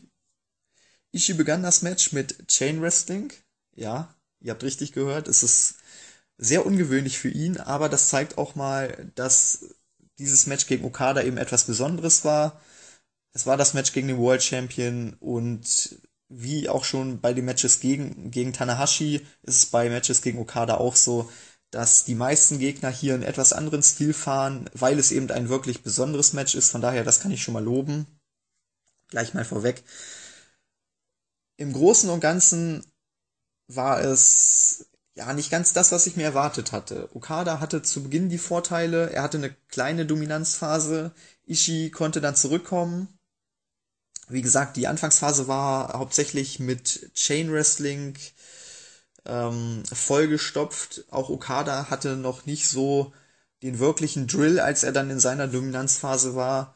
Ishii begann das Match mit Chain Wrestling. Ja, ihr habt richtig gehört, es ist sehr ungewöhnlich für ihn, aber das zeigt auch mal, dass dieses Match gegen Okada eben etwas Besonderes war es war das Match gegen den World Champion und wie auch schon bei den Matches gegen, gegen Tanahashi ist es bei Matches gegen Okada auch so, dass die meisten Gegner hier einen etwas anderen Stil fahren, weil es eben ein wirklich besonderes Match ist. Von daher, das kann ich schon mal loben. Gleich mal vorweg. Im Großen und Ganzen war es ja nicht ganz das, was ich mir erwartet hatte. Okada hatte zu Beginn die Vorteile, er hatte eine kleine Dominanzphase, Ishii konnte dann zurückkommen, wie gesagt, die Anfangsphase war hauptsächlich mit Chain Wrestling ähm, vollgestopft. Auch Okada hatte noch nicht so den wirklichen Drill, als er dann in seiner Dominanzphase war.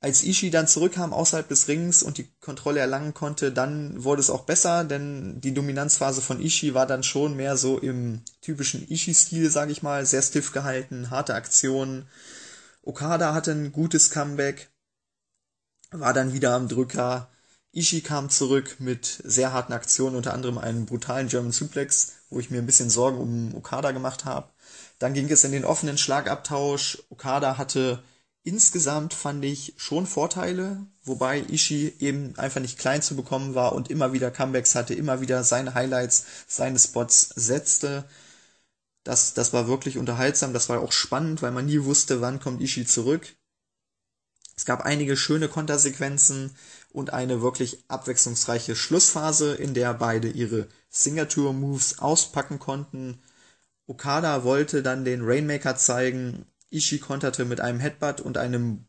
Als Ishii dann zurückkam außerhalb des Rings und die Kontrolle erlangen konnte, dann wurde es auch besser, denn die Dominanzphase von Ishii war dann schon mehr so im typischen Ishii-Stil, sag ich mal, sehr stiff gehalten, harte Aktionen. Okada hatte ein gutes Comeback war dann wieder am Drücker. Ishii kam zurück mit sehr harten Aktionen, unter anderem einen brutalen German Suplex, wo ich mir ein bisschen Sorgen um Okada gemacht habe. Dann ging es in den offenen Schlagabtausch. Okada hatte insgesamt, fand ich, schon Vorteile, wobei Ishii eben einfach nicht klein zu bekommen war und immer wieder Comebacks hatte, immer wieder seine Highlights, seine Spots setzte. Das, das war wirklich unterhaltsam, das war auch spannend, weil man nie wusste, wann kommt Ishii zurück. Es gab einige schöne Kontersequenzen und eine wirklich abwechslungsreiche Schlussphase, in der beide ihre Signature-Moves auspacken konnten. Okada wollte dann den Rainmaker zeigen. Ishii konterte mit einem Headbutt und einem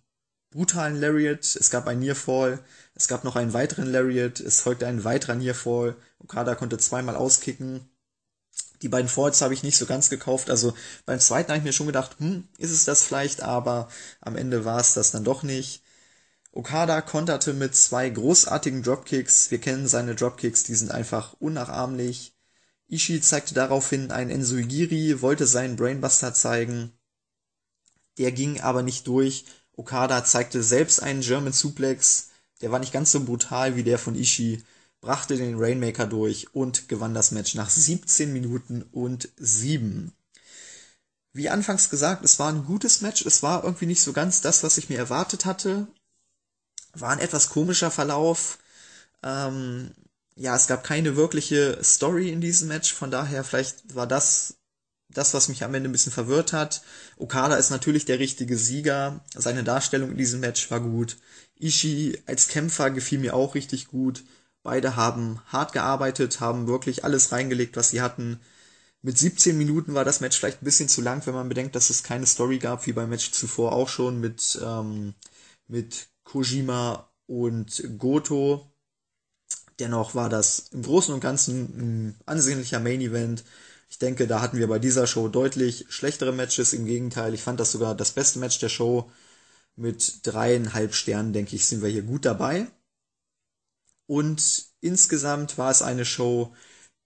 brutalen Lariat. Es gab ein Nearfall. Es gab noch einen weiteren Lariat, es folgte ein weiterer Nearfall. Okada konnte zweimal auskicken. Die beiden Falls habe ich nicht so ganz gekauft. Also beim zweiten habe ich mir schon gedacht, hm, ist es das vielleicht, aber am Ende war es das dann doch nicht. Okada konterte mit zwei großartigen Dropkicks. Wir kennen seine Dropkicks, die sind einfach unnachahmlich. Ishii zeigte daraufhin einen Ensuigiri, wollte seinen Brainbuster zeigen. Der ging aber nicht durch. Okada zeigte selbst einen German Suplex. Der war nicht ganz so brutal wie der von Ishii, brachte den Rainmaker durch und gewann das Match nach 17 Minuten und 7. Wie anfangs gesagt, es war ein gutes Match. Es war irgendwie nicht so ganz das, was ich mir erwartet hatte. War ein etwas komischer Verlauf. Ähm, ja, es gab keine wirkliche Story in diesem Match, von daher vielleicht war das das, was mich am Ende ein bisschen verwirrt hat. Okada ist natürlich der richtige Sieger. Seine Darstellung in diesem Match war gut. Ishii als Kämpfer gefiel mir auch richtig gut. Beide haben hart gearbeitet, haben wirklich alles reingelegt, was sie hatten. Mit 17 Minuten war das Match vielleicht ein bisschen zu lang, wenn man bedenkt, dass es keine Story gab, wie beim Match zuvor auch schon mit, ähm, mit Kojima und Goto. Dennoch war das im Großen und Ganzen ein ansehnlicher Main Event. Ich denke, da hatten wir bei dieser Show deutlich schlechtere Matches. Im Gegenteil, ich fand das sogar das beste Match der Show. Mit dreieinhalb Sternen, denke ich, sind wir hier gut dabei. Und insgesamt war es eine Show,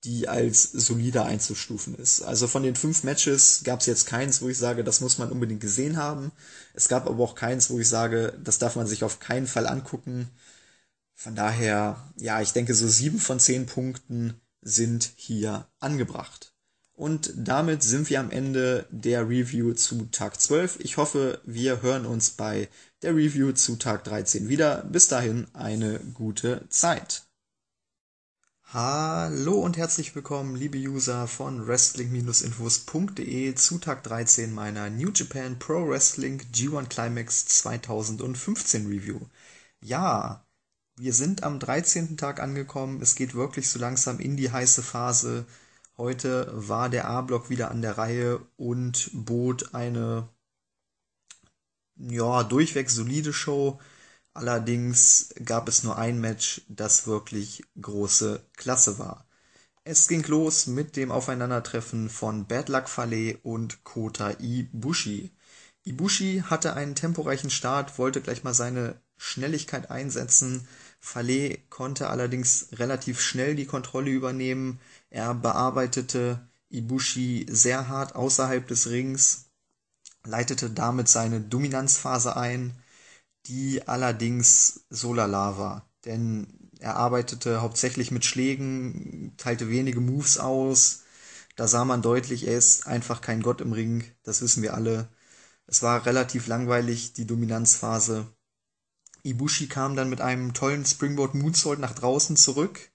die als solider einzustufen ist. Also von den fünf Matches gab es jetzt keins, wo ich sage, das muss man unbedingt gesehen haben. Es gab aber auch keins, wo ich sage, das darf man sich auf keinen Fall angucken. Von daher, ja, ich denke, so sieben von zehn Punkten sind hier angebracht. Und damit sind wir am Ende der Review zu Tag 12. Ich hoffe, wir hören uns bei der Review zu Tag 13 wieder. Bis dahin eine gute Zeit. Hallo und herzlich willkommen, liebe User von Wrestling-Infos.de zu Tag 13 meiner New Japan Pro Wrestling G1 Climax 2015 Review. Ja, wir sind am 13. Tag angekommen. Es geht wirklich so langsam in die heiße Phase. Heute war der A-Block wieder an der Reihe und bot eine ja, durchweg solide Show. Allerdings gab es nur ein Match, das wirklich große Klasse war. Es ging los mit dem Aufeinandertreffen von Bad Luck Fale und Kota Ibushi. Ibushi hatte einen temporeichen Start, wollte gleich mal seine Schnelligkeit einsetzen. Fale konnte allerdings relativ schnell die Kontrolle übernehmen. Er bearbeitete Ibushi sehr hart außerhalb des Rings, leitete damit seine Dominanzphase ein, die allerdings so lala war, denn er arbeitete hauptsächlich mit Schlägen, teilte wenige Moves aus, da sah man deutlich, er ist einfach kein Gott im Ring, das wissen wir alle. Es war relativ langweilig, die Dominanzphase. Ibushi kam dann mit einem tollen Springboard Moonsault nach draußen zurück,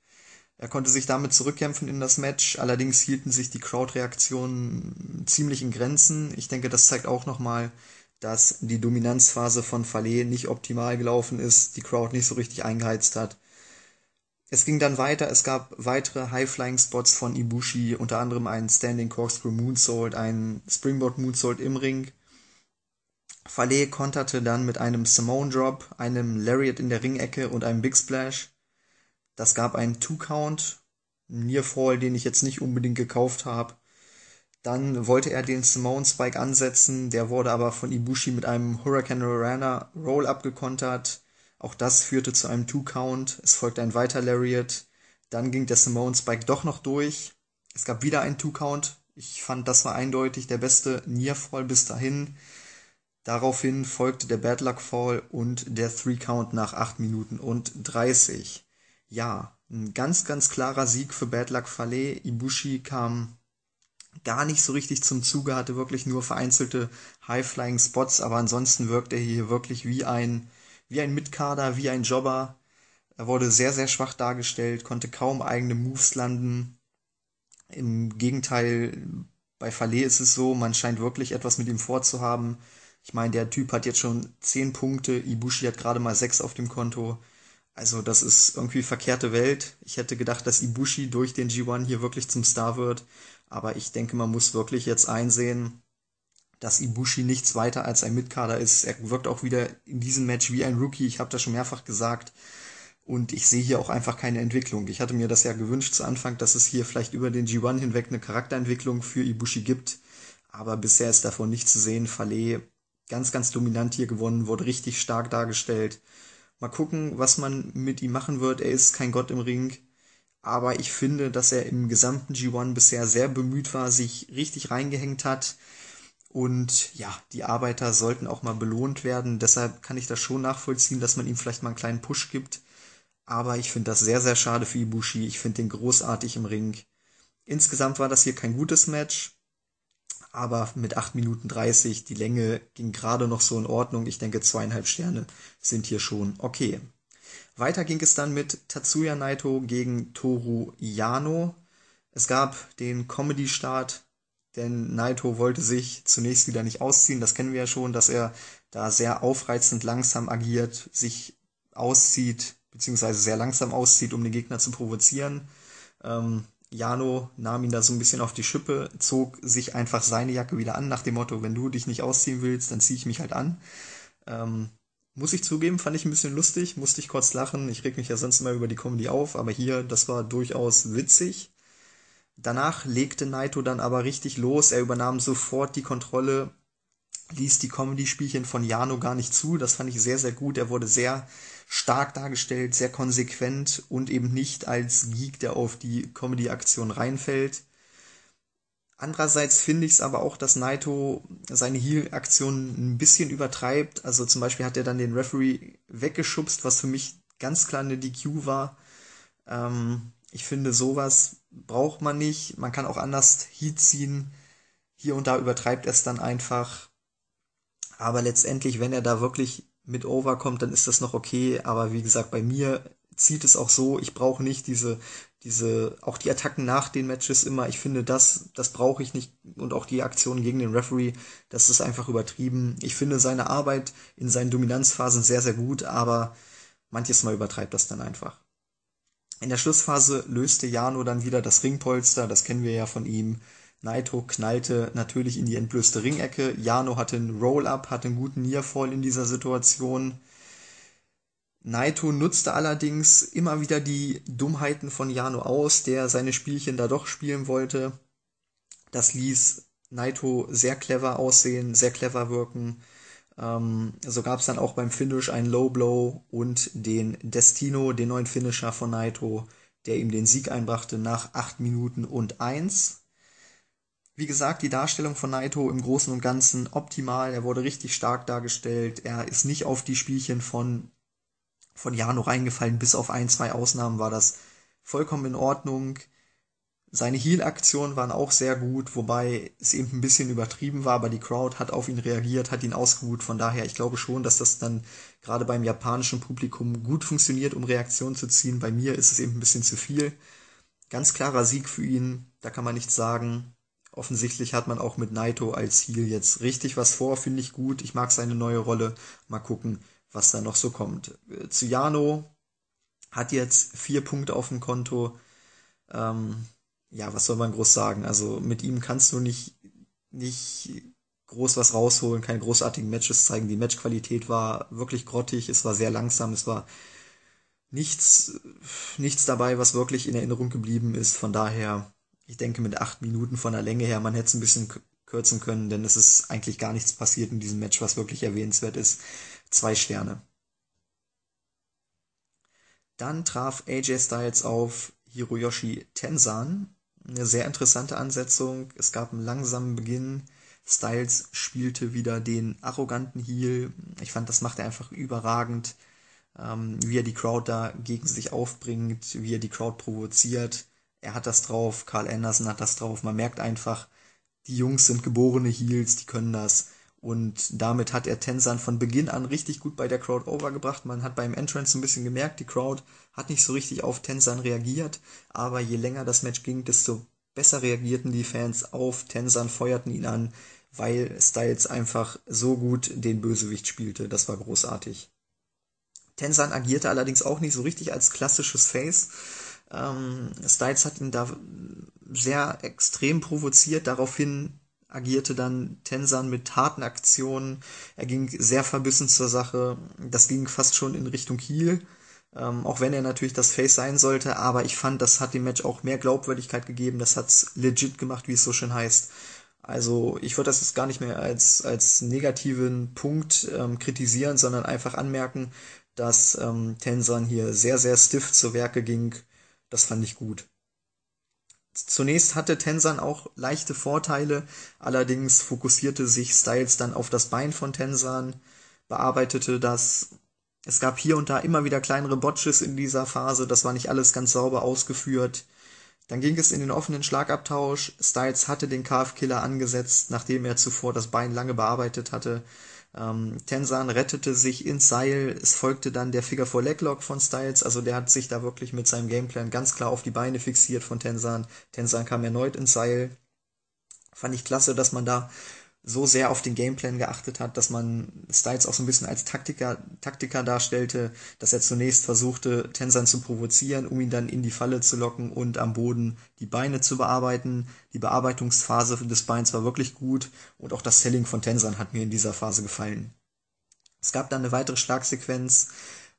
er konnte sich damit zurückkämpfen in das Match, allerdings hielten sich die Crowd-Reaktionen ziemlich in Grenzen. Ich denke, das zeigt auch nochmal, dass die Dominanzphase von Fale nicht optimal gelaufen ist, die Crowd nicht so richtig eingeheizt hat. Es ging dann weiter, es gab weitere High-Flying-Spots von Ibushi, unter anderem einen Standing Corkscrew Moonsault, einen Springboard Moonsault im Ring. Fale konterte dann mit einem Simone Drop, einem Lariat in der Ringecke und einem Big Splash. Das gab einen Two-Count, Nearfall, den ich jetzt nicht unbedingt gekauft habe. Dann wollte er den Simone Spike ansetzen, der wurde aber von Ibushi mit einem Hurricane Rana Roll abgekontert. Auch das führte zu einem Two-Count. Es folgte ein weiter Lariat. Dann ging der Simone Spike doch noch durch. Es gab wieder einen Two-Count. Ich fand, das war eindeutig der beste Nearfall bis dahin. Daraufhin folgte der Bad Luck Fall und der Three Count nach 8 Minuten und 30 ja, ein ganz, ganz klarer Sieg für Bad Luck Fale. Ibushi kam gar nicht so richtig zum Zuge, hatte wirklich nur vereinzelte High-Flying Spots, aber ansonsten wirkt er hier wirklich wie ein, wie ein Mitkader, wie ein Jobber. Er wurde sehr, sehr schwach dargestellt, konnte kaum eigene Moves landen. Im Gegenteil, bei Fale ist es so, man scheint wirklich etwas mit ihm vorzuhaben. Ich meine, der Typ hat jetzt schon zehn Punkte, Ibushi hat gerade mal sechs auf dem Konto. Also das ist irgendwie verkehrte Welt. Ich hätte gedacht, dass Ibushi durch den G1 hier wirklich zum Star wird. Aber ich denke, man muss wirklich jetzt einsehen, dass Ibushi nichts weiter als ein Mitkader ist. Er wirkt auch wieder in diesem Match wie ein Rookie. Ich habe das schon mehrfach gesagt. Und ich sehe hier auch einfach keine Entwicklung. Ich hatte mir das ja gewünscht zu Anfang, dass es hier vielleicht über den G1 hinweg eine Charakterentwicklung für Ibushi gibt. Aber bisher ist davon nicht zu sehen. Fale ganz, ganz dominant hier gewonnen, wurde richtig stark dargestellt. Mal gucken, was man mit ihm machen wird. Er ist kein Gott im Ring. Aber ich finde, dass er im gesamten G1 bisher sehr bemüht war, sich richtig reingehängt hat. Und ja, die Arbeiter sollten auch mal belohnt werden. Deshalb kann ich das schon nachvollziehen, dass man ihm vielleicht mal einen kleinen Push gibt. Aber ich finde das sehr, sehr schade für Ibushi. Ich finde den großartig im Ring. Insgesamt war das hier kein gutes Match. Aber mit 8 Minuten 30, die Länge ging gerade noch so in Ordnung. Ich denke, zweieinhalb Sterne sind hier schon okay. Weiter ging es dann mit Tatsuya Naito gegen Toru Yano. Es gab den Comedy-Start, denn Naito wollte sich zunächst wieder nicht ausziehen. Das kennen wir ja schon, dass er da sehr aufreizend langsam agiert, sich auszieht, beziehungsweise sehr langsam auszieht, um den Gegner zu provozieren. Ähm, Jano nahm ihn da so ein bisschen auf die Schippe, zog sich einfach seine Jacke wieder an, nach dem Motto, wenn du dich nicht ausziehen willst, dann ziehe ich mich halt an. Ähm, muss ich zugeben, fand ich ein bisschen lustig, musste ich kurz lachen. Ich reg mich ja sonst immer über die Comedy auf, aber hier, das war durchaus witzig. Danach legte Naito dann aber richtig los. Er übernahm sofort die Kontrolle, ließ die Comedy-Spielchen von Jano gar nicht zu. Das fand ich sehr, sehr gut. Er wurde sehr stark dargestellt, sehr konsequent und eben nicht als Geek, der auf die Comedy-Aktion reinfällt. Andererseits finde ich es aber auch, dass Naito seine Heal-Aktion ein bisschen übertreibt. Also zum Beispiel hat er dann den Referee weggeschubst, was für mich ganz klar eine DQ war. Ähm, ich finde, sowas braucht man nicht. Man kann auch anders Heat ziehen. Hier und da übertreibt er es dann einfach. Aber letztendlich, wenn er da wirklich mit overkommt, dann ist das noch okay. Aber wie gesagt, bei mir zieht es auch so. Ich brauche nicht diese, diese, auch die Attacken nach den Matches immer. Ich finde, das, das brauche ich nicht. Und auch die Aktionen gegen den Referee, das ist einfach übertrieben. Ich finde seine Arbeit in seinen Dominanzphasen sehr, sehr gut, aber manches Mal übertreibt das dann einfach. In der Schlussphase löste Jano dann wieder das Ringpolster, das kennen wir ja von ihm. Naito knallte natürlich in die entblößte Ringecke. Jano hatte einen Roll-Up, hatte einen guten Nearfall in dieser Situation. Naito nutzte allerdings immer wieder die Dummheiten von Jano aus, der seine Spielchen da doch spielen wollte. Das ließ Naito sehr clever aussehen, sehr clever wirken. Ähm, so gab es dann auch beim Finish einen Low Blow und den Destino, den neuen Finisher von Naito, der ihm den Sieg einbrachte nach 8 Minuten und 1. Wie gesagt, die Darstellung von Naito im Großen und Ganzen optimal. Er wurde richtig stark dargestellt. Er ist nicht auf die Spielchen von, von Jano reingefallen. Bis auf ein, zwei Ausnahmen war das vollkommen in Ordnung. Seine Heal-Aktionen waren auch sehr gut, wobei es eben ein bisschen übertrieben war, aber die Crowd hat auf ihn reagiert, hat ihn ausgeruht. Von daher, ich glaube schon, dass das dann gerade beim japanischen Publikum gut funktioniert, um Reaktionen zu ziehen. Bei mir ist es eben ein bisschen zu viel. Ganz klarer Sieg für ihn, da kann man nichts sagen. Offensichtlich hat man auch mit Naito als Heal jetzt richtig was vor, finde ich gut. Ich mag seine neue Rolle. Mal gucken, was da noch so kommt. Äh, zu Jano hat jetzt vier Punkte auf dem Konto. Ähm, ja, was soll man groß sagen? Also mit ihm kannst du nicht, nicht groß was rausholen, keine großartigen Matches zeigen. Die Matchqualität war wirklich grottig, es war sehr langsam, es war nichts, nichts dabei, was wirklich in Erinnerung geblieben ist. Von daher ich denke mit acht Minuten von der Länge her, man hätte es ein bisschen kürzen können, denn es ist eigentlich gar nichts passiert in diesem Match, was wirklich erwähnenswert ist. Zwei Sterne. Dann traf AJ Styles auf Hiroyoshi Tensan. Eine sehr interessante Ansetzung. Es gab einen langsamen Beginn. Styles spielte wieder den arroganten Heel. Ich fand, das macht er einfach überragend. Ähm, wie er die Crowd da gegen sich aufbringt, wie er die Crowd provoziert er hat das drauf, Carl Anderson hat das drauf. Man merkt einfach, die Jungs sind geborene Heels, die können das. Und damit hat er Tensan von Beginn an richtig gut bei der Crowd overgebracht. Man hat beim Entrance ein bisschen gemerkt, die Crowd hat nicht so richtig auf Tensan reagiert. Aber je länger das Match ging, desto besser reagierten die Fans auf Tensan, feuerten ihn an, weil Styles einfach so gut den Bösewicht spielte. Das war großartig. Tensan agierte allerdings auch nicht so richtig als klassisches Face ähm, Styles hat ihn da sehr extrem provoziert. Daraufhin agierte dann Tensan mit harten Aktionen. Er ging sehr verbissen zur Sache. Das ging fast schon in Richtung Heel. Ähm, auch wenn er natürlich das Face sein sollte, aber ich fand, das hat dem Match auch mehr Glaubwürdigkeit gegeben. Das hat's legit gemacht, wie es so schön heißt. Also ich würde das jetzt gar nicht mehr als, als negativen Punkt ähm, kritisieren, sondern einfach anmerken, dass ähm, Tensan hier sehr, sehr stiff zu Werke ging. Das fand ich gut. Zunächst hatte Tensan auch leichte Vorteile, allerdings fokussierte sich Styles dann auf das Bein von Tensan, bearbeitete das. Es gab hier und da immer wieder kleinere Botches in dieser Phase, das war nicht alles ganz sauber ausgeführt. Dann ging es in den offenen Schlagabtausch. Styles hatte den Calf-Killer angesetzt, nachdem er zuvor das Bein lange bearbeitet hatte. Ähm, Tensan rettete sich ins Seil. Es folgte dann der Figure 4 Leglock von Styles. Also der hat sich da wirklich mit seinem Gameplan ganz klar auf die Beine fixiert von Tensan. Tensan kam erneut ins Seil. Fand ich klasse, dass man da so sehr auf den Gameplan geachtet hat, dass man Styles auch so ein bisschen als Taktiker, Taktiker darstellte, dass er zunächst versuchte, Tensan zu provozieren, um ihn dann in die Falle zu locken und am Boden die Beine zu bearbeiten. Die Bearbeitungsphase des Beins war wirklich gut und auch das Selling von Tensan hat mir in dieser Phase gefallen. Es gab dann eine weitere Schlagsequenz,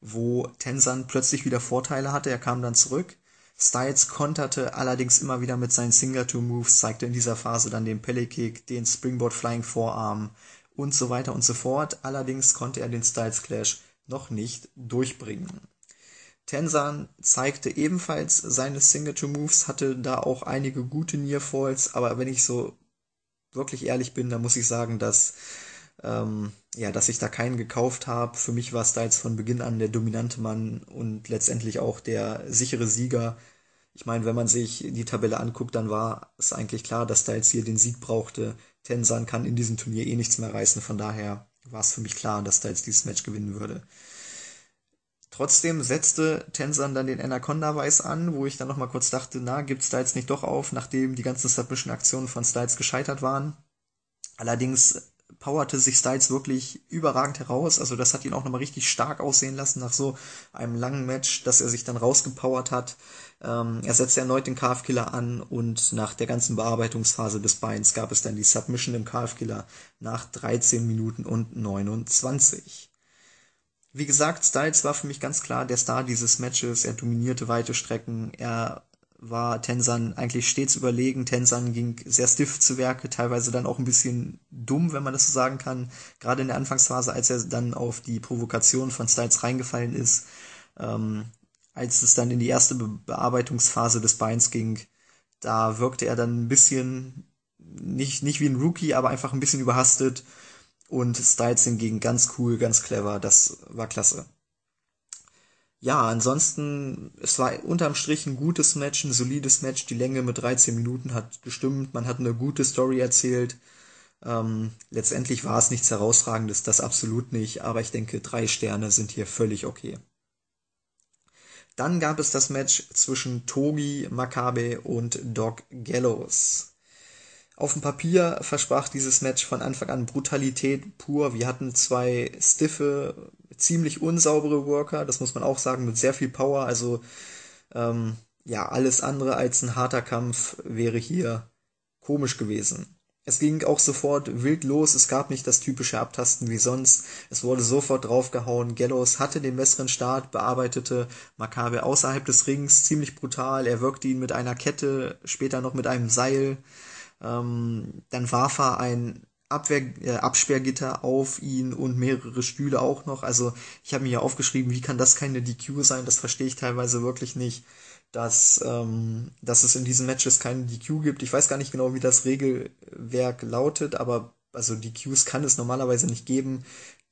wo Tensan plötzlich wieder Vorteile hatte. Er kam dann zurück Styles konterte allerdings immer wieder mit seinen Signature-Moves, zeigte in dieser Phase dann den Pelly-Kick, den Springboard Flying Vorarm und so weiter und so fort. Allerdings konnte er den Styles Clash noch nicht durchbringen. Tensan zeigte ebenfalls seine Signature Moves, hatte da auch einige gute Nearfalls, aber wenn ich so wirklich ehrlich bin, dann muss ich sagen, dass ähm, ja, dass ich da keinen gekauft habe. Für mich war Styles von Beginn an der dominante Mann und letztendlich auch der sichere Sieger. Ich meine, wenn man sich die Tabelle anguckt, dann war es eigentlich klar, dass Styles hier den Sieg brauchte. Tensan kann in diesem Turnier eh nichts mehr reißen, von daher war es für mich klar, dass Styles dieses Match gewinnen würde. Trotzdem setzte Tensan dann den Anaconda Weiß an, wo ich dann nochmal kurz dachte, na, gibt Styles nicht doch auf, nachdem die ganzen Submission-Aktionen von Styles gescheitert waren. Allerdings powerte sich Styles wirklich überragend heraus. Also das hat ihn auch nochmal richtig stark aussehen lassen nach so einem langen Match, dass er sich dann rausgepowert hat. Ähm, er setzte erneut den Calf-Killer an und nach der ganzen Bearbeitungsphase des Beins gab es dann die Submission im Calf-Killer nach 13 Minuten und 29. Wie gesagt, Styles war für mich ganz klar der Star dieses Matches. Er dominierte weite Strecken. Er war Tensan eigentlich stets überlegen. Tensan ging sehr stiff zu Werke, teilweise dann auch ein bisschen dumm, wenn man das so sagen kann. Gerade in der Anfangsphase, als er dann auf die Provokation von Styles reingefallen ist, ähm, als es dann in die erste Be Bearbeitungsphase des Beins ging, da wirkte er dann ein bisschen nicht, nicht wie ein Rookie, aber einfach ein bisschen überhastet. Und Styles hingegen ganz cool, ganz clever, das war klasse ja, ansonsten, es war unterm Strich ein gutes Match, ein solides Match. Die Länge mit 13 Minuten hat gestimmt. Man hat eine gute Story erzählt. Ähm, letztendlich war es nichts Herausragendes, das absolut nicht. Aber ich denke, drei Sterne sind hier völlig okay. Dann gab es das Match zwischen Togi Makabe und Doc Gallows. Auf dem Papier versprach dieses Match von Anfang an Brutalität pur. Wir hatten zwei stiffe, ziemlich unsaubere Worker, das muss man auch sagen, mit sehr viel Power. Also ähm, ja, alles andere als ein harter Kampf wäre hier komisch gewesen. Es ging auch sofort wild los, es gab nicht das typische Abtasten wie sonst. Es wurde sofort draufgehauen. Gallows hatte den besseren Start, bearbeitete Makabe außerhalb des Rings ziemlich brutal. Er wirkte ihn mit einer Kette, später noch mit einem Seil. Ähm, dann warf er ein Abwehr, äh, Absperrgitter auf ihn und mehrere Stühle auch noch. Also ich habe mir hier aufgeschrieben, wie kann das keine DQ sein? Das verstehe ich teilweise wirklich nicht, dass, ähm, dass es in diesen Matches keine DQ gibt. Ich weiß gar nicht genau, wie das Regelwerk lautet, aber also DQs kann es normalerweise nicht geben,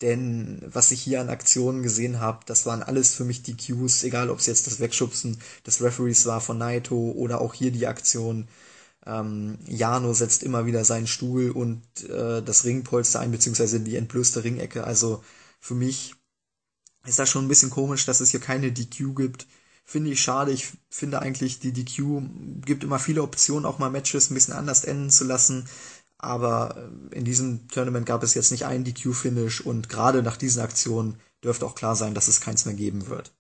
denn was ich hier an Aktionen gesehen habe, das waren alles für mich DQs, egal ob es jetzt das Wegschubsen des Referees war von Naito oder auch hier die Aktion ähm, Jano setzt immer wieder seinen Stuhl und äh, das Ringpolster ein, beziehungsweise die entblößte Ringecke. Also für mich ist das schon ein bisschen komisch, dass es hier keine DQ gibt. Finde ich schade. Ich finde eigentlich, die DQ gibt immer viele Optionen, auch mal Matches ein bisschen anders enden zu lassen. Aber äh, in diesem Tournament gab es jetzt nicht einen DQ-Finish und gerade nach diesen Aktionen dürfte auch klar sein, dass es keins mehr geben wird.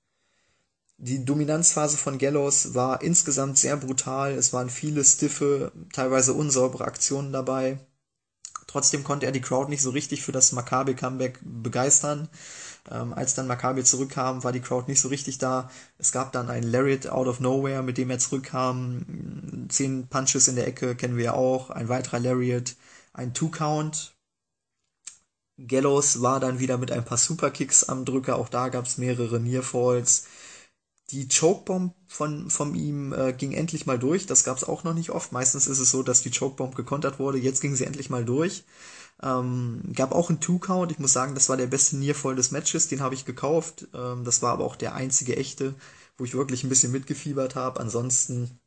Die Dominanzphase von Gallows war insgesamt sehr brutal. Es waren viele stiffe, teilweise unsaubere Aktionen dabei. Trotzdem konnte er die Crowd nicht so richtig für das Maccabi Comeback begeistern. Ähm, als dann Maccabi zurückkam, war die Crowd nicht so richtig da. Es gab dann einen Lariat out of nowhere, mit dem er zurückkam. Zehn Punches in der Ecke kennen wir ja auch. Ein weiterer Lariat, ein Two-Count. Gallows war dann wieder mit ein paar Superkicks am Drücker. Auch da gab es mehrere Nearfalls. Die Chokebomb von, von ihm äh, ging endlich mal durch. Das gab es auch noch nicht oft. Meistens ist es so, dass die Chokebomb gekontert wurde. Jetzt ging sie endlich mal durch. Ähm, gab auch einen Two-Count. Ich muss sagen, das war der beste Nearfall des Matches. Den habe ich gekauft. Ähm, das war aber auch der einzige echte, wo ich wirklich ein bisschen mitgefiebert habe. Ansonsten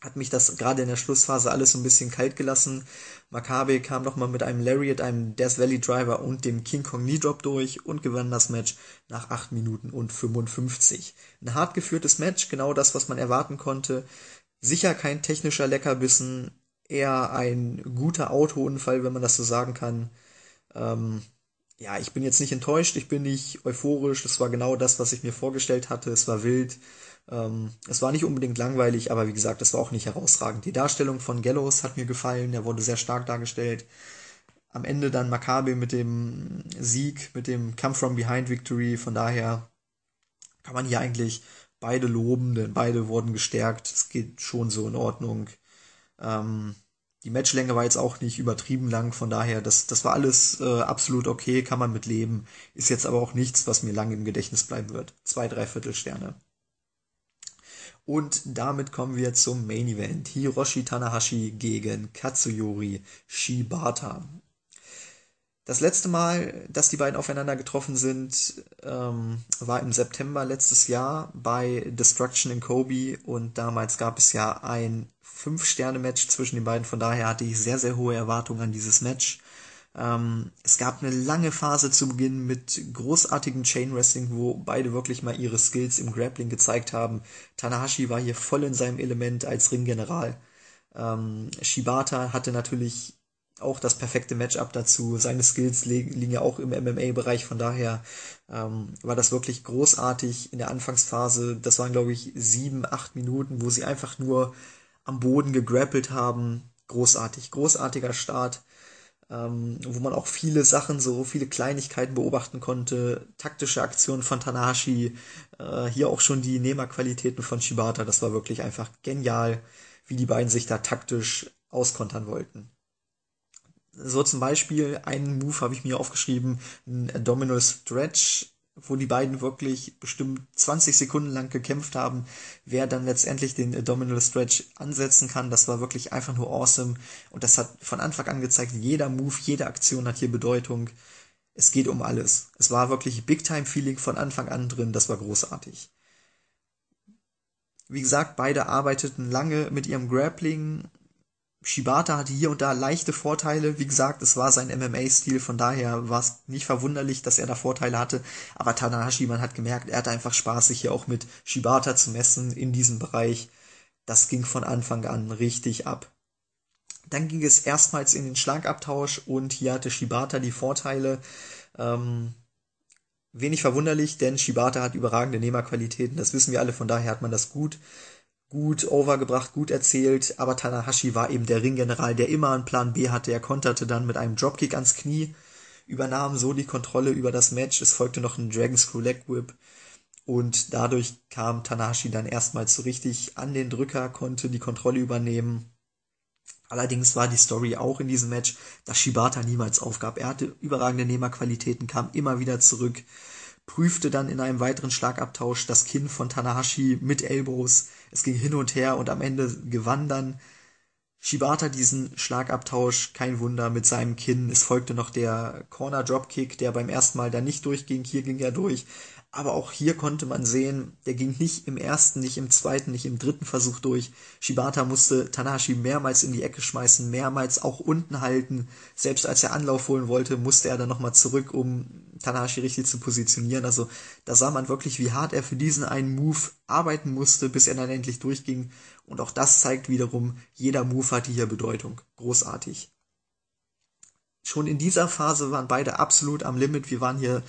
hat mich das gerade in der Schlussphase alles so ein bisschen kalt gelassen. Makabe kam nochmal mit einem Lariat, einem Death Valley Driver und dem King Kong Knee Drop durch und gewann das Match nach 8 Minuten und 55. Ein hart geführtes Match, genau das, was man erwarten konnte. Sicher kein technischer Leckerbissen, eher ein guter Autounfall, wenn man das so sagen kann. Ähm, ja, ich bin jetzt nicht enttäuscht, ich bin nicht euphorisch, das war genau das, was ich mir vorgestellt hatte, es war wild. Ähm, es war nicht unbedingt langweilig, aber wie gesagt, es war auch nicht herausragend. Die Darstellung von Gallows hat mir gefallen, der wurde sehr stark dargestellt. Am Ende dann Maccabi mit dem Sieg, mit dem Come from Behind Victory. Von daher kann man hier eigentlich beide loben, denn beide wurden gestärkt. Es geht schon so in Ordnung. Ähm, die Matchlänge war jetzt auch nicht übertrieben lang, von daher, das, das war alles äh, absolut okay, kann man mit leben. Ist jetzt aber auch nichts, was mir lange im Gedächtnis bleiben wird. Zwei, drei Viertelsterne. Und damit kommen wir zum Main Event. Hiroshi Tanahashi gegen Katsuyori Shibata. Das letzte Mal, dass die beiden aufeinander getroffen sind, ähm, war im September letztes Jahr bei Destruction in Kobe und damals gab es ja ein Fünf-Sterne-Match zwischen den beiden. Von daher hatte ich sehr, sehr hohe Erwartungen an dieses Match. Ähm, es gab eine lange Phase zu Beginn mit großartigem Chain Wrestling, wo beide wirklich mal ihre Skills im Grappling gezeigt haben. Tanahashi war hier voll in seinem Element als Ringgeneral. Ähm, Shibata hatte natürlich auch das perfekte Matchup dazu. Seine Skills liegen ja auch im MMA-Bereich, von daher ähm, war das wirklich großartig in der Anfangsphase. Das waren, glaube ich, sieben, acht Minuten, wo sie einfach nur am Boden gegrappelt haben. Großartig, großartiger Start ähm, wo man auch viele Sachen, so viele Kleinigkeiten beobachten konnte, taktische Aktionen von Tanahashi, äh, hier auch schon die Nehmerqualitäten von Shibata, das war wirklich einfach genial, wie die beiden sich da taktisch auskontern wollten. So zum Beispiel einen Move habe ich mir aufgeschrieben, ein Abdominal Stretch wo die beiden wirklich bestimmt 20 Sekunden lang gekämpft haben, wer dann letztendlich den Abdominal Stretch ansetzen kann. Das war wirklich einfach nur awesome. Und das hat von Anfang an gezeigt, jeder Move, jede Aktion hat hier Bedeutung. Es geht um alles. Es war wirklich Big-Time-Feeling von Anfang an drin. Das war großartig. Wie gesagt, beide arbeiteten lange mit ihrem Grappling Shibata hatte hier und da leichte Vorteile. Wie gesagt, es war sein MMA-Stil, von daher war es nicht verwunderlich, dass er da Vorteile hatte. Aber Tanahashi, man hat gemerkt, er hatte einfach Spaß, sich hier auch mit Shibata zu messen in diesem Bereich. Das ging von Anfang an richtig ab. Dann ging es erstmals in den Schlagabtausch und hier hatte Shibata die Vorteile. Ähm, wenig verwunderlich, denn Shibata hat überragende Nehmerqualitäten, das wissen wir alle, von daher hat man das gut gut overgebracht, gut erzählt, aber Tanahashi war eben der Ringgeneral, der immer einen Plan B hatte. Er konterte dann mit einem Dropkick ans Knie, übernahm so die Kontrolle über das Match. Es folgte noch ein Dragon Screw Leg Whip und dadurch kam Tanahashi dann erstmals so richtig an den Drücker, konnte die Kontrolle übernehmen. Allerdings war die Story auch in diesem Match, dass Shibata niemals aufgab. Er hatte überragende Nehmerqualitäten, kam immer wieder zurück prüfte dann in einem weiteren Schlagabtausch das Kinn von Tanahashi mit Elbows. Es ging hin und her und am Ende gewann dann Shibata diesen Schlagabtausch, kein Wunder, mit seinem Kinn. Es folgte noch der Corner Dropkick, der beim ersten Mal dann nicht durchging. Hier ging er durch. Aber auch hier konnte man sehen, der ging nicht im ersten, nicht im zweiten, nicht im dritten Versuch durch. Shibata musste Tanahashi mehrmals in die Ecke schmeißen, mehrmals auch unten halten. Selbst als er Anlauf holen wollte, musste er dann nochmal zurück, um Tanahashi richtig zu positionieren. Also da sah man wirklich, wie hart er für diesen einen Move arbeiten musste, bis er dann endlich durchging. Und auch das zeigt wiederum, jeder Move hatte hier Bedeutung. Großartig. Schon in dieser Phase waren beide absolut am Limit. Wir waren hier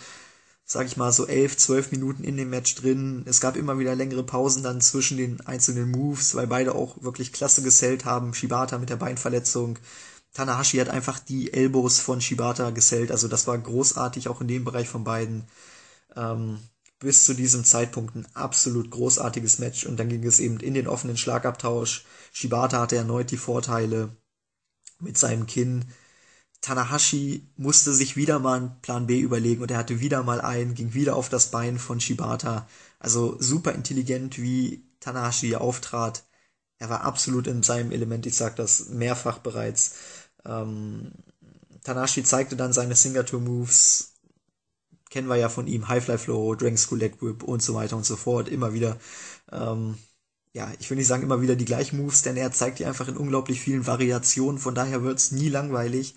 sag ich mal, so elf, zwölf Minuten in dem Match drin. Es gab immer wieder längere Pausen dann zwischen den einzelnen Moves, weil beide auch wirklich klasse gesellt haben. Shibata mit der Beinverletzung. Tanahashi hat einfach die Elbows von Shibata gesellt. Also das war großartig, auch in dem Bereich von beiden. Ähm, bis zu diesem Zeitpunkt ein absolut großartiges Match und dann ging es eben in den offenen Schlagabtausch. Shibata hatte erneut die Vorteile mit seinem Kinn. Tanahashi musste sich wieder mal einen Plan B überlegen und er hatte wieder mal einen, ging wieder auf das Bein von Shibata. Also super intelligent, wie Tanahashi auftrat. Er war absolut in seinem Element, ich sag das mehrfach bereits. Ähm, Tanahashi zeigte dann seine Signature Moves, kennen wir ja von ihm, High Fly Flow, Dragon School Leg Whip und so weiter und so fort, immer wieder. Ähm, ja, ich will nicht sagen immer wieder die gleichen Moves, denn er zeigt die einfach in unglaublich vielen Variationen, von daher wird's nie langweilig,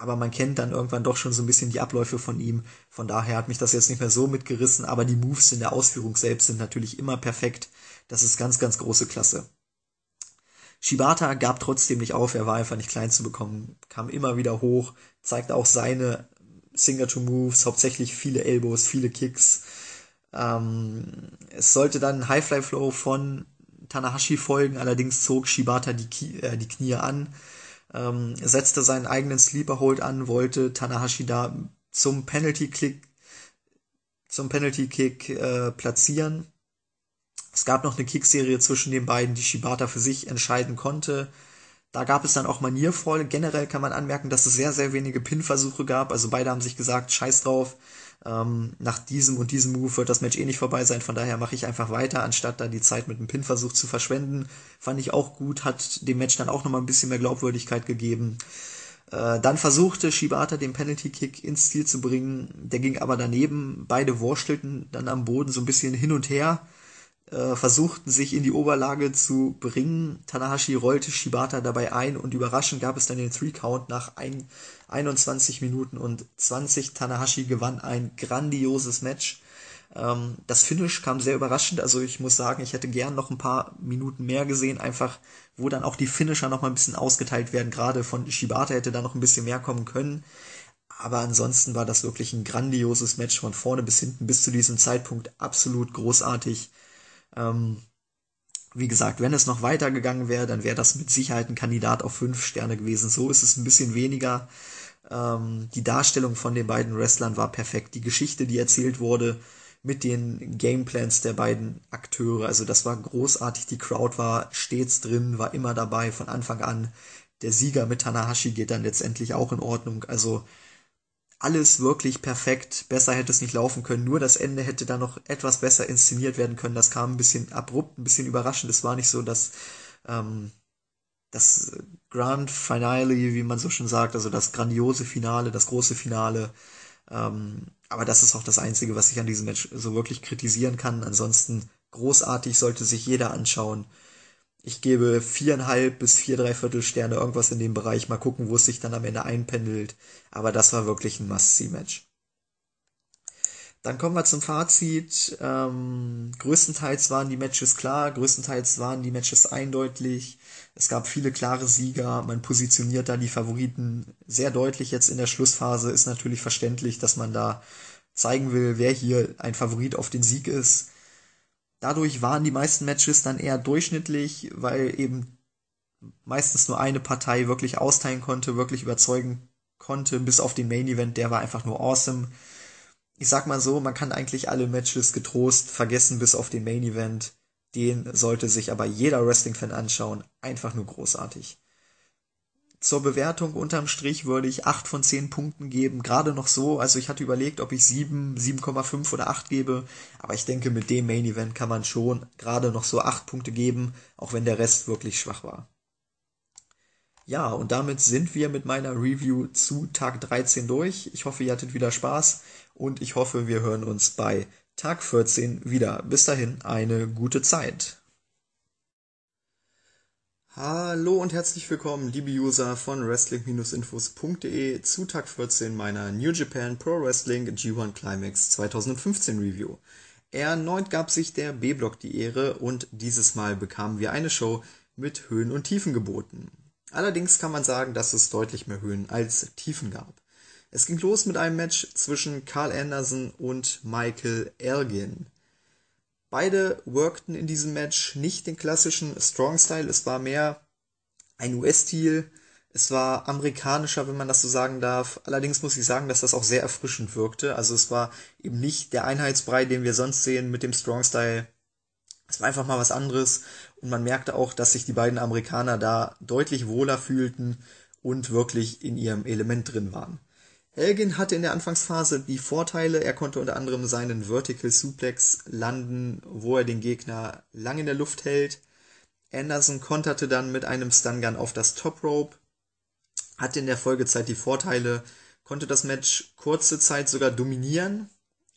aber man kennt dann irgendwann doch schon so ein bisschen die Abläufe von ihm, von daher hat mich das jetzt nicht mehr so mitgerissen, aber die Moves in der Ausführung selbst sind natürlich immer perfekt, das ist ganz, ganz große Klasse. Shibata gab trotzdem nicht auf, er war einfach nicht klein zu bekommen, kam immer wieder hoch, zeigte auch seine Signature Moves, hauptsächlich viele Elbows, viele Kicks. Ähm, es sollte dann High Fly Flow von Tanahashi folgen, allerdings zog Shibata die, äh, die Knie an, ähm, setzte seinen eigenen Sleeper Hold an, wollte Tanahashi da zum Penalty Kick zum Penalty Kick äh, platzieren. Es gab noch eine Kickserie zwischen den beiden, die Shibata für sich entscheiden konnte. Da gab es dann auch maniervoll. Generell kann man anmerken, dass es sehr, sehr wenige Pin-Versuche gab. Also beide haben sich gesagt, scheiß drauf. Ähm, nach diesem und diesem Move wird das Match eh nicht vorbei sein. Von daher mache ich einfach weiter, anstatt da die Zeit mit einem Pin-Versuch zu verschwenden. Fand ich auch gut, hat dem Match dann auch nochmal ein bisschen mehr Glaubwürdigkeit gegeben. Äh, dann versuchte Shibata den Penalty-Kick ins Ziel zu bringen. Der ging aber daneben. Beide wurstelten dann am Boden so ein bisschen hin und her äh, versuchten sich in die Oberlage zu bringen. Tanahashi rollte Shibata dabei ein und überraschend gab es dann den Three-Count nach ein, 21 Minuten und 20. Tanahashi gewann ein grandioses Match. Ähm, das Finish kam sehr überraschend, also ich muss sagen, ich hätte gern noch ein paar Minuten mehr gesehen, einfach wo dann auch die Finisher noch mal ein bisschen ausgeteilt werden. Gerade von Shibata hätte da noch ein bisschen mehr kommen können. Aber ansonsten war das wirklich ein grandioses Match von vorne bis hinten bis zu diesem Zeitpunkt absolut großartig. Ähm, wie gesagt, wenn es noch weitergegangen wäre, dann wäre das mit Sicherheit ein Kandidat auf fünf Sterne gewesen. So ist es ein bisschen weniger. Ähm, die Darstellung von den beiden Wrestlern war perfekt. Die Geschichte, die erzählt wurde mit den Gameplans der beiden Akteure, also das war großartig. Die Crowd war stets drin, war immer dabei von Anfang an. Der Sieger mit Tanahashi geht dann letztendlich auch in Ordnung. Also alles wirklich perfekt. Besser hätte es nicht laufen können. Nur das Ende hätte da noch etwas besser inszeniert werden können. Das kam ein bisschen abrupt, ein bisschen überraschend. Es war nicht so, dass ähm, das Grand Finale, wie man so schon sagt, also das grandiose Finale, das große Finale. Ähm, aber das ist auch das Einzige, was ich an diesem Match so wirklich kritisieren kann. Ansonsten großartig sollte sich jeder anschauen ich gebe viereinhalb bis vier Dreiviertel Sterne, irgendwas in dem Bereich. Mal gucken, wo es sich dann am Ende einpendelt. Aber das war wirklich ein Must-See-Match. Dann kommen wir zum Fazit. Ähm, größtenteils waren die Matches klar, größtenteils waren die Matches eindeutig. Es gab viele klare Sieger. Man positioniert da die Favoriten sehr deutlich jetzt in der Schlussphase. Ist natürlich verständlich, dass man da zeigen will, wer hier ein Favorit auf den Sieg ist. Dadurch waren die meisten Matches dann eher durchschnittlich, weil eben meistens nur eine Partei wirklich austeilen konnte, wirklich überzeugen konnte, bis auf den Main Event, der war einfach nur awesome. Ich sag mal so, man kann eigentlich alle Matches getrost vergessen, bis auf den Main Event. Den sollte sich aber jeder Wrestling-Fan anschauen. Einfach nur großartig. Zur Bewertung unterm Strich würde ich 8 von 10 Punkten geben, gerade noch so. Also ich hatte überlegt, ob ich 7, 7,5 oder 8 gebe, aber ich denke, mit dem Main Event kann man schon gerade noch so 8 Punkte geben, auch wenn der Rest wirklich schwach war. Ja, und damit sind wir mit meiner Review zu Tag 13 durch. Ich hoffe, ihr hattet wieder Spaß und ich hoffe, wir hören uns bei Tag 14 wieder. Bis dahin eine gute Zeit. Hallo und herzlich willkommen, liebe User von Wrestling-Infos.de zu Tag 14 meiner New Japan Pro Wrestling G1 Climax 2015 Review. Erneut gab sich der B-Block die Ehre und dieses Mal bekamen wir eine Show mit Höhen und Tiefen geboten. Allerdings kann man sagen, dass es deutlich mehr Höhen als Tiefen gab. Es ging los mit einem Match zwischen Carl Anderson und Michael Elgin. Beide workten in diesem Match nicht den klassischen Strong Style, es war mehr ein US-Stil. Es war amerikanischer, wenn man das so sagen darf. Allerdings muss ich sagen, dass das auch sehr erfrischend wirkte. Also es war eben nicht der Einheitsbrei, den wir sonst sehen mit dem Strong Style. Es war einfach mal was anderes. Und man merkte auch, dass sich die beiden Amerikaner da deutlich wohler fühlten und wirklich in ihrem Element drin waren. Elgin hatte in der Anfangsphase die Vorteile. Er konnte unter anderem seinen Vertical Suplex landen, wo er den Gegner lang in der Luft hält. Anderson konterte dann mit einem Stun Gun auf das Top Rope hatte in der Folgezeit die Vorteile, konnte das Match kurze Zeit sogar dominieren.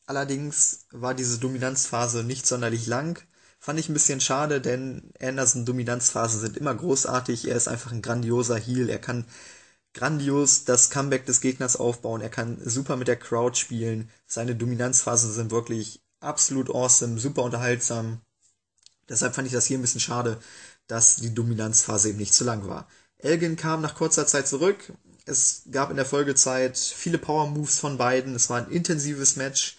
Allerdings war diese Dominanzphase nicht sonderlich lang. Fand ich ein bisschen schade, denn Anderson Dominanzphasen sind immer großartig. Er ist einfach ein grandioser Heel. Er kann grandios das Comeback des Gegners aufbauen. Er kann super mit der Crowd spielen. Seine Dominanzphasen sind wirklich absolut awesome, super unterhaltsam. Deshalb fand ich das hier ein bisschen schade, dass die Dominanzphase eben nicht zu lang war. Elgin kam nach kurzer Zeit zurück. Es gab in der Folgezeit viele Power Moves von beiden. Es war ein intensives Match.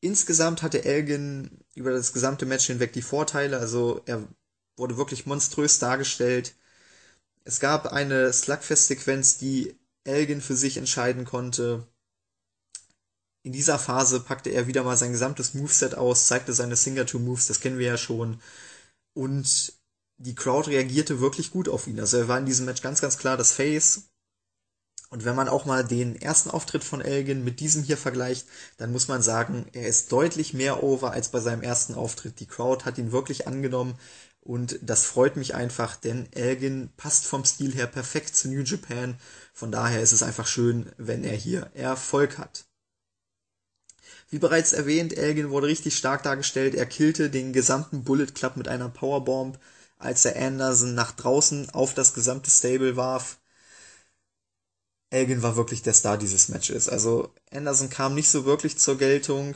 Insgesamt hatte Elgin über das gesamte Match hinweg die Vorteile. Also er wurde wirklich monströs dargestellt. Es gab eine Slugfest-Sequenz, die Elgin für sich entscheiden konnte. In dieser Phase packte er wieder mal sein gesamtes Moveset aus, zeigte seine Signature Moves, das kennen wir ja schon. Und die Crowd reagierte wirklich gut auf ihn. Also er war in diesem Match ganz, ganz klar das Face. Und wenn man auch mal den ersten Auftritt von Elgin mit diesem hier vergleicht, dann muss man sagen, er ist deutlich mehr over als bei seinem ersten Auftritt. Die Crowd hat ihn wirklich angenommen und das freut mich einfach, denn Elgin passt vom Stil her perfekt zu New Japan. Von daher ist es einfach schön, wenn er hier Erfolg hat. Wie bereits erwähnt, Elgin wurde richtig stark dargestellt. Er killte den gesamten Bullet Club mit einer Powerbomb als er Anderson nach draußen auf das gesamte Stable warf. Elgin war wirklich der Star dieses Matches. Also Anderson kam nicht so wirklich zur Geltung.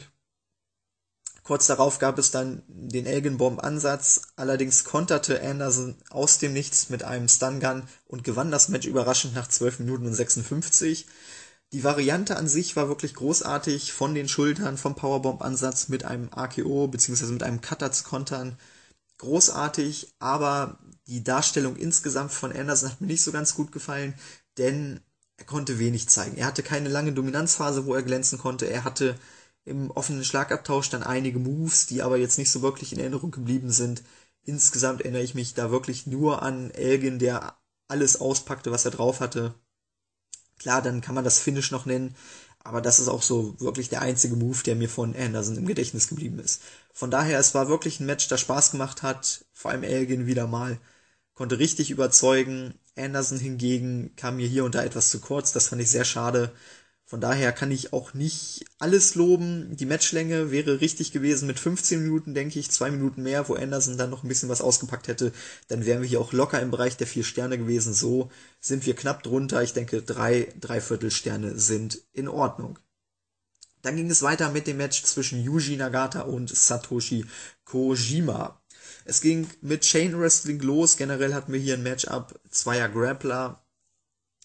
Kurz darauf gab es dann den Elgin-Bomb-Ansatz. Allerdings konterte Anderson aus dem Nichts mit einem Stun-Gun und gewann das Match überraschend nach 12 Minuten und 56. Die Variante an sich war wirklich großartig, von den Schultern vom Powerbomb-Ansatz mit einem AKO bzw. mit einem Cutter zu kontern großartig, aber die Darstellung insgesamt von Anderson hat mir nicht so ganz gut gefallen, denn er konnte wenig zeigen. Er hatte keine lange Dominanzphase, wo er glänzen konnte. Er hatte im offenen Schlagabtausch dann einige Moves, die aber jetzt nicht so wirklich in Erinnerung geblieben sind. Insgesamt erinnere ich mich da wirklich nur an Elgin, der alles auspackte, was er drauf hatte. Klar, dann kann man das Finish noch nennen, aber das ist auch so wirklich der einzige Move, der mir von Anderson im Gedächtnis geblieben ist. Von daher, es war wirklich ein Match, das Spaß gemacht hat. Vor allem Elgin wieder mal. Konnte richtig überzeugen. Anderson hingegen kam mir hier und da etwas zu kurz. Das fand ich sehr schade. Von daher kann ich auch nicht alles loben. Die Matchlänge wäre richtig gewesen mit 15 Minuten, denke ich, zwei Minuten mehr, wo Anderson dann noch ein bisschen was ausgepackt hätte. Dann wären wir hier auch locker im Bereich der vier Sterne gewesen. So sind wir knapp drunter. Ich denke, drei, dreiviertel Sterne sind in Ordnung. Dann ging es weiter mit dem Match zwischen Yuji Nagata und Satoshi Kojima. Es ging mit Chain Wrestling los. Generell hatten wir hier ein Matchup zweier Grappler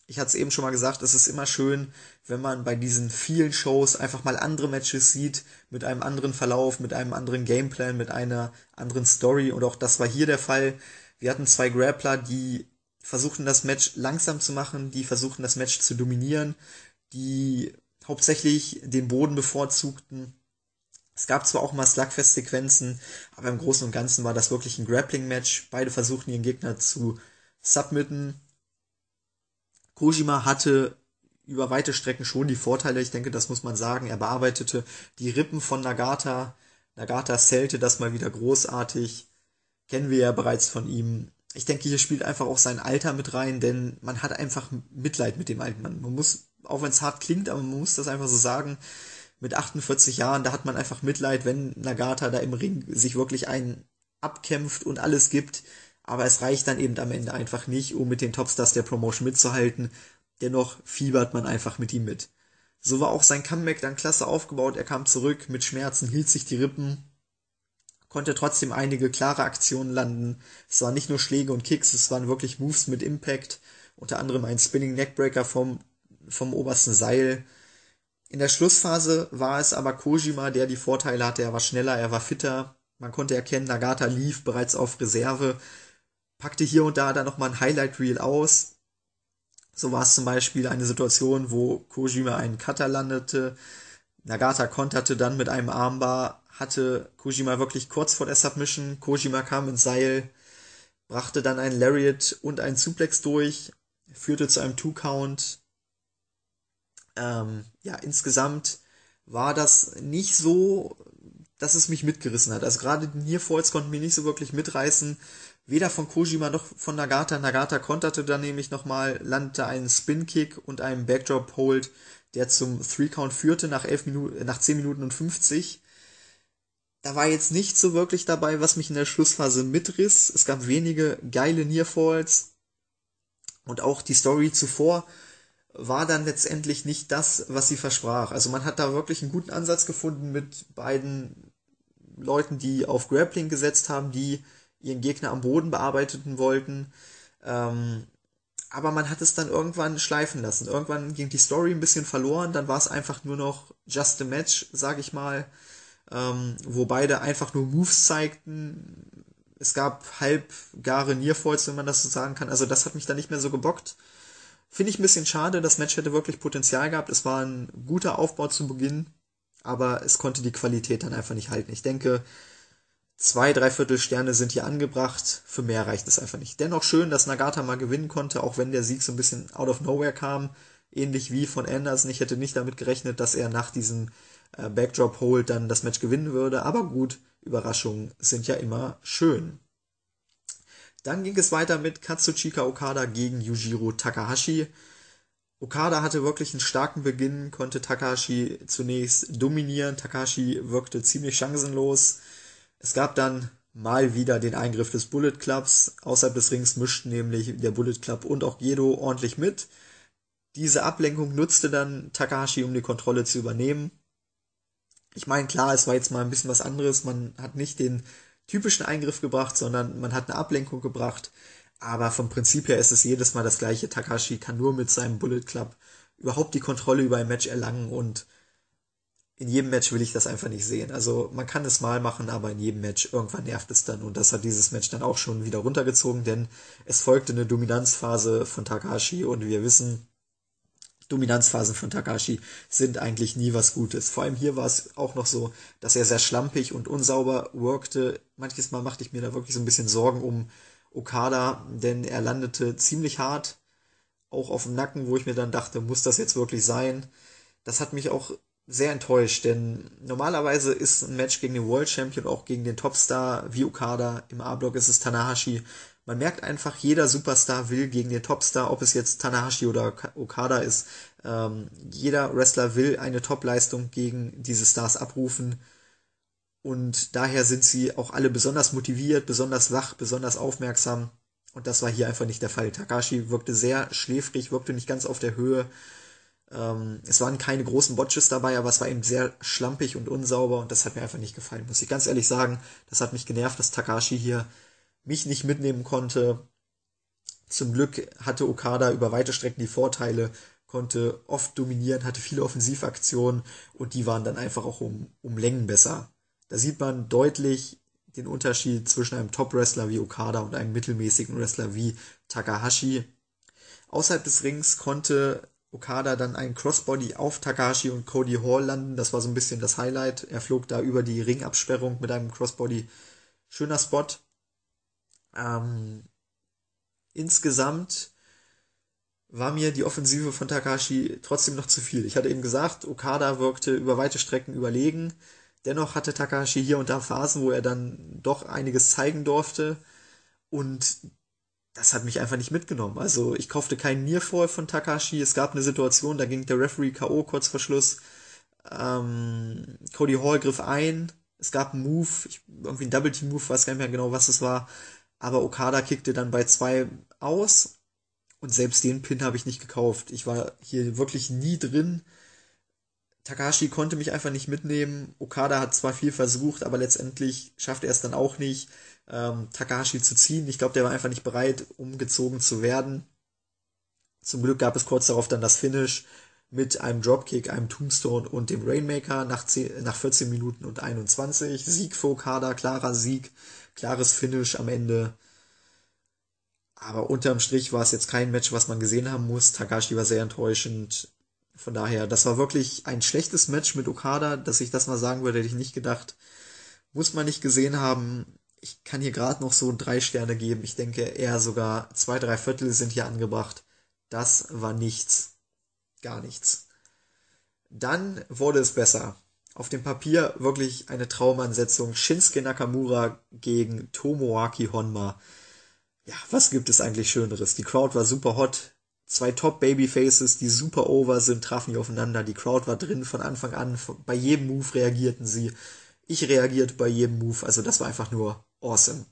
ich hatte es eben schon mal gesagt, es ist immer schön, wenn man bei diesen vielen Shows einfach mal andere Matches sieht, mit einem anderen Verlauf, mit einem anderen Gameplan, mit einer anderen Story. Und auch das war hier der Fall. Wir hatten zwei Grappler, die versuchten das Match langsam zu machen, die versuchten das Match zu dominieren, die hauptsächlich den Boden bevorzugten. Es gab zwar auch mal Slugfest-Sequenzen, aber im Großen und Ganzen war das wirklich ein Grappling-Match. Beide versuchten ihren Gegner zu submitten Kojima hatte über weite Strecken schon die Vorteile, ich denke, das muss man sagen. Er bearbeitete die Rippen von Nagata. Nagata zählte das mal wieder großartig. Kennen wir ja bereits von ihm. Ich denke, hier spielt einfach auch sein Alter mit rein, denn man hat einfach Mitleid mit dem alten Mann. Man muss, auch wenn es hart klingt, aber man muss das einfach so sagen, mit 48 Jahren, da hat man einfach Mitleid, wenn Nagata da im Ring sich wirklich einen abkämpft und alles gibt aber es reicht dann eben am Ende einfach nicht, um mit den Topstars der Promotion mitzuhalten. Dennoch fiebert man einfach mit ihm mit. So war auch sein Comeback dann klasse aufgebaut. Er kam zurück mit Schmerzen, hielt sich die Rippen, konnte trotzdem einige klare Aktionen landen. Es waren nicht nur Schläge und Kicks, es waren wirklich Moves mit Impact. Unter anderem ein Spinning Neckbreaker vom, vom obersten Seil. In der Schlussphase war es aber Kojima, der die Vorteile hatte. Er war schneller, er war fitter. Man konnte erkennen, Nagata lief bereits auf Reserve packte hier und da dann nochmal ein Highlight Reel aus. So war es zum Beispiel eine Situation, wo Kojima einen Cutter landete, Nagata konterte dann mit einem Armbar, hatte Kojima wirklich kurz vor der Submission, Kojima kam ins Seil, brachte dann einen Lariat und einen Suplex durch, führte zu einem Two-Count. Ähm, ja, insgesamt war das nicht so, dass es mich mitgerissen hat. Also gerade die Nearfalls konnten mich nicht so wirklich mitreißen. Weder von Kojima noch von Nagata. Nagata konterte dann nämlich nochmal, landete einen Spin-Kick und einen Backdrop-Hold, der zum Three-Count führte nach, elf Minuten, nach 10 Minuten und 50. Da war jetzt nicht so wirklich dabei, was mich in der Schlussphase mitriss. Es gab wenige geile Nearfalls. Und auch die Story zuvor war dann letztendlich nicht das, was sie versprach. Also man hat da wirklich einen guten Ansatz gefunden mit beiden Leuten, die auf Grappling gesetzt haben, die ihren Gegner am Boden bearbeiteten wollten. Ähm, aber man hat es dann irgendwann schleifen lassen. Irgendwann ging die Story ein bisschen verloren, dann war es einfach nur noch just a match, sag ich mal, ähm, wo beide einfach nur Moves zeigten. Es gab halbgare Nearfalls, wenn man das so sagen kann. Also das hat mich dann nicht mehr so gebockt. Finde ich ein bisschen schade. Das Match hätte wirklich Potenzial gehabt. Es war ein guter Aufbau zu Beginn, aber es konnte die Qualität dann einfach nicht halten. Ich denke, zwei, dreiviertel Sterne sind hier angebracht. Für mehr reicht es einfach nicht. Dennoch schön, dass Nagata mal gewinnen konnte, auch wenn der Sieg so ein bisschen out of nowhere kam. Ähnlich wie von Anderson. Ich hätte nicht damit gerechnet, dass er nach diesem äh, Backdrop Hold dann das Match gewinnen würde. Aber gut, Überraschungen sind ja immer schön. Dann ging es weiter mit Katsuchika Okada gegen Yujiro Takahashi. Okada hatte wirklich einen starken Beginn, konnte Takahashi zunächst dominieren. Takahashi wirkte ziemlich chancenlos. Es gab dann mal wieder den Eingriff des Bullet Clubs. Außerhalb des Rings mischten nämlich der Bullet Club und auch Gedo ordentlich mit. Diese Ablenkung nutzte dann Takahashi, um die Kontrolle zu übernehmen. Ich meine, klar, es war jetzt mal ein bisschen was anderes. Man hat nicht den typischen Eingriff gebracht, sondern man hat eine Ablenkung gebracht. Aber vom Prinzip her ist es jedes Mal das gleiche. Takashi kann nur mit seinem Bullet Club überhaupt die Kontrolle über ein Match erlangen und in jedem Match will ich das einfach nicht sehen. Also man kann es mal machen, aber in jedem Match irgendwann nervt es dann und das hat dieses Match dann auch schon wieder runtergezogen, denn es folgte eine Dominanzphase von Takashi und wir wissen, Dominanzphasen von Takashi sind eigentlich nie was Gutes. Vor allem hier war es auch noch so, dass er sehr schlampig und unsauber workte. Manches Mal machte ich mir da wirklich so ein bisschen Sorgen um Okada, denn er landete ziemlich hart, auch auf dem Nacken, wo ich mir dann dachte, muss das jetzt wirklich sein? Das hat mich auch sehr enttäuscht, denn normalerweise ist ein Match gegen den World Champion, auch gegen den Topstar wie Okada, im A-Block ist es Tanahashi, man merkt einfach, jeder Superstar will gegen den Topstar, ob es jetzt Tanahashi oder Okada ist. Ähm, jeder Wrestler will eine Topleistung gegen diese Stars abrufen. Und daher sind sie auch alle besonders motiviert, besonders wach, besonders aufmerksam. Und das war hier einfach nicht der Fall. Takashi wirkte sehr schläfrig, wirkte nicht ganz auf der Höhe. Ähm, es waren keine großen Botches dabei, aber es war eben sehr schlampig und unsauber und das hat mir einfach nicht gefallen, muss ich ganz ehrlich sagen. Das hat mich genervt, dass Takashi hier mich nicht mitnehmen konnte. Zum Glück hatte Okada über weite Strecken die Vorteile, konnte oft dominieren, hatte viele Offensivaktionen und die waren dann einfach auch um, um Längen besser. Da sieht man deutlich den Unterschied zwischen einem Top-Wrestler wie Okada und einem mittelmäßigen Wrestler wie Takahashi. Außerhalb des Rings konnte Okada dann einen Crossbody auf Takahashi und Cody Hall landen. Das war so ein bisschen das Highlight. Er flog da über die Ringabsperrung mit einem Crossbody. Schöner Spot. Ähm, insgesamt war mir die Offensive von Takashi trotzdem noch zu viel. Ich hatte eben gesagt, Okada wirkte über weite Strecken überlegen. Dennoch hatte Takashi hier und da Phasen, wo er dann doch einiges zeigen durfte. Und das hat mich einfach nicht mitgenommen. Also ich kaufte keinen Nearfall von Takashi. Es gab eine Situation, da ging der Referee K.O. kurz vor Schluss. Ähm, Cody Hall griff ein. Es gab einen Move, ich, irgendwie ein Double Team Move, weiß gar nicht mehr genau, was es war aber Okada kickte dann bei zwei aus und selbst den Pin habe ich nicht gekauft. Ich war hier wirklich nie drin. Takashi konnte mich einfach nicht mitnehmen. Okada hat zwar viel versucht, aber letztendlich schaffte er es dann auch nicht, ähm, Takahashi zu ziehen. Ich glaube, der war einfach nicht bereit, umgezogen zu werden. Zum Glück gab es kurz darauf dann das Finish mit einem Dropkick, einem Tombstone und dem Rainmaker nach, 10, nach 14 Minuten und 21. Sieg für Okada, klarer Sieg klares Finish am Ende. Aber unterm Strich war es jetzt kein Match, was man gesehen haben muss. Takashi war sehr enttäuschend. Von daher, das war wirklich ein schlechtes Match mit Okada, dass ich das mal sagen würde, hätte ich nicht gedacht. Muss man nicht gesehen haben. Ich kann hier gerade noch so drei Sterne geben. Ich denke eher sogar zwei, drei Viertel sind hier angebracht. Das war nichts. Gar nichts. Dann wurde es besser. Auf dem Papier wirklich eine Traumansetzung. Shinsuke Nakamura gegen Tomoaki Honma ja, was gibt es eigentlich Schöneres? Die Crowd war super hot. Zwei Top Babyfaces, die super over sind, trafen hier aufeinander. Die Crowd war drin von Anfang an. Bei jedem Move reagierten sie. Ich reagierte bei jedem Move. Also das war einfach nur awesome.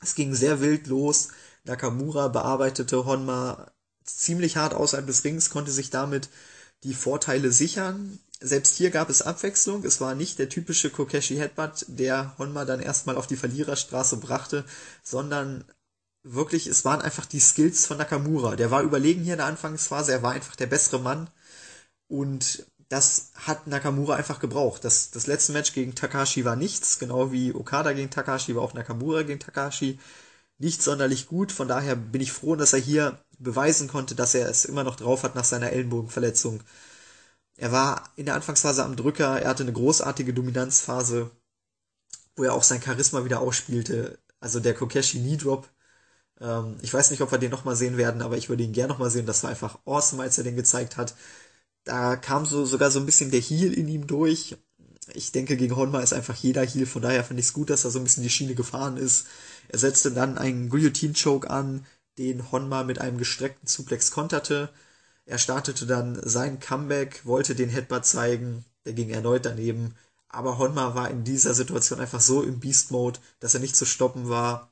Es ging sehr wild los. Nakamura bearbeitete Honma ziemlich hart außerhalb des Rings, konnte sich damit die Vorteile sichern. Selbst hier gab es Abwechslung. Es war nicht der typische Kokeshi Headbutt, der Honma dann erstmal auf die Verliererstraße brachte, sondern wirklich, es waren einfach die Skills von Nakamura. Der war überlegen hier in der Anfangsphase, er war einfach der bessere Mann. Und das hat Nakamura einfach gebraucht. Das, das letzte Match gegen Takashi war nichts, genau wie Okada gegen Takashi, war auch Nakamura gegen Takashi nicht sonderlich gut. Von daher bin ich froh, dass er hier beweisen konnte, dass er es immer noch drauf hat nach seiner Ellenbogenverletzung. Er war in der Anfangsphase am Drücker, er hatte eine großartige Dominanzphase, wo er auch sein Charisma wieder ausspielte. Also der Kokeshi Knee Drop ähm, ich weiß nicht, ob wir den nochmal sehen werden, aber ich würde ihn gerne nochmal sehen. Das war einfach awesome, als er den gezeigt hat. Da kam so sogar so ein bisschen der Heal in ihm durch. Ich denke, gegen Honma ist einfach jeder Heal, von daher finde ich es gut, dass er so ein bisschen die Schiene gefahren ist. Er setzte dann einen Guillotine-Choke an, den Honma mit einem gestreckten Suplex konterte. Er startete dann sein Comeback, wollte den Headbutt zeigen, der ging erneut daneben. Aber Honma war in dieser Situation einfach so im Beast-Mode, dass er nicht zu stoppen war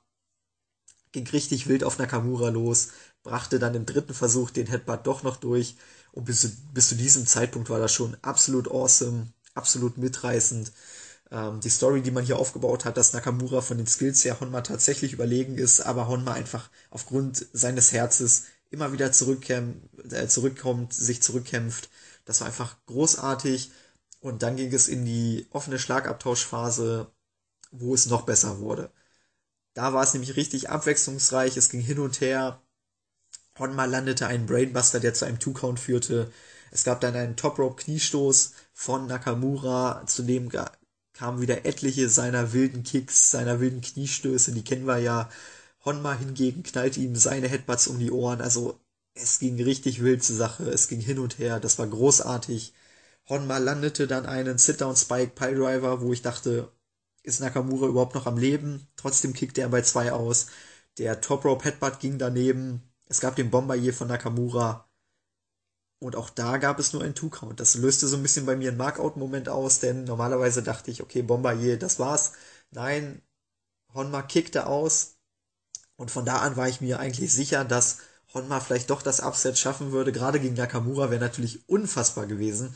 ging richtig wild auf Nakamura los, brachte dann im dritten Versuch den Headbutt doch noch durch und bis zu, bis zu diesem Zeitpunkt war das schon absolut awesome, absolut mitreißend. Ähm, die Story, die man hier aufgebaut hat, dass Nakamura von den Skills her Honma tatsächlich überlegen ist, aber Honma einfach aufgrund seines Herzes immer wieder äh, zurückkommt, sich zurückkämpft. Das war einfach großartig. Und dann ging es in die offene Schlagabtauschphase, wo es noch besser wurde. Da war es nämlich richtig abwechslungsreich, es ging hin und her. Honma landete einen Brainbuster, der zu einem Two-Count führte. Es gab dann einen Top-Rope-Kniestoß von Nakamura, zudem kamen wieder etliche seiner wilden Kicks, seiner wilden Kniestöße, die kennen wir ja. Honma hingegen knallte ihm seine Headbutts um die Ohren, also es ging richtig wild zur Sache, es ging hin und her, das war großartig. Honma landete dann einen Sit-Down-Spike Piledriver, wo ich dachte, ist Nakamura überhaupt noch am Leben. Trotzdem kickte er bei zwei aus. Der Top Rope Headbutt ging daneben. Es gab den Bombardier von Nakamura. Und auch da gab es nur einen Two-Count. Das löste so ein bisschen bei mir einen Markout-Moment aus, denn normalerweise dachte ich, okay, Bombardier, das war's. Nein, Honma kickte aus. Und von da an war ich mir eigentlich sicher, dass Honma vielleicht doch das Upset schaffen würde. Gerade gegen Nakamura wäre natürlich unfassbar gewesen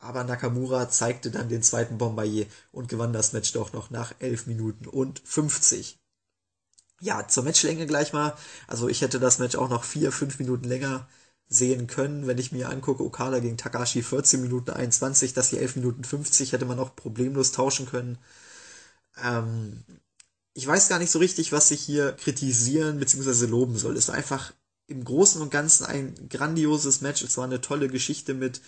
aber Nakamura zeigte dann den zweiten Bombardier und gewann das Match doch noch nach 11 Minuten und 50. Ja, zur Matchlänge gleich mal. Also ich hätte das Match auch noch 4, 5 Minuten länger sehen können, wenn ich mir angucke, Okada gegen Takashi 14 Minuten 21, das hier 11 Minuten 50 hätte man auch problemlos tauschen können. Ähm, ich weiß gar nicht so richtig, was ich hier kritisieren bzw. loben soll. Es war einfach im Großen und Ganzen ein grandioses Match. Es war eine tolle Geschichte mit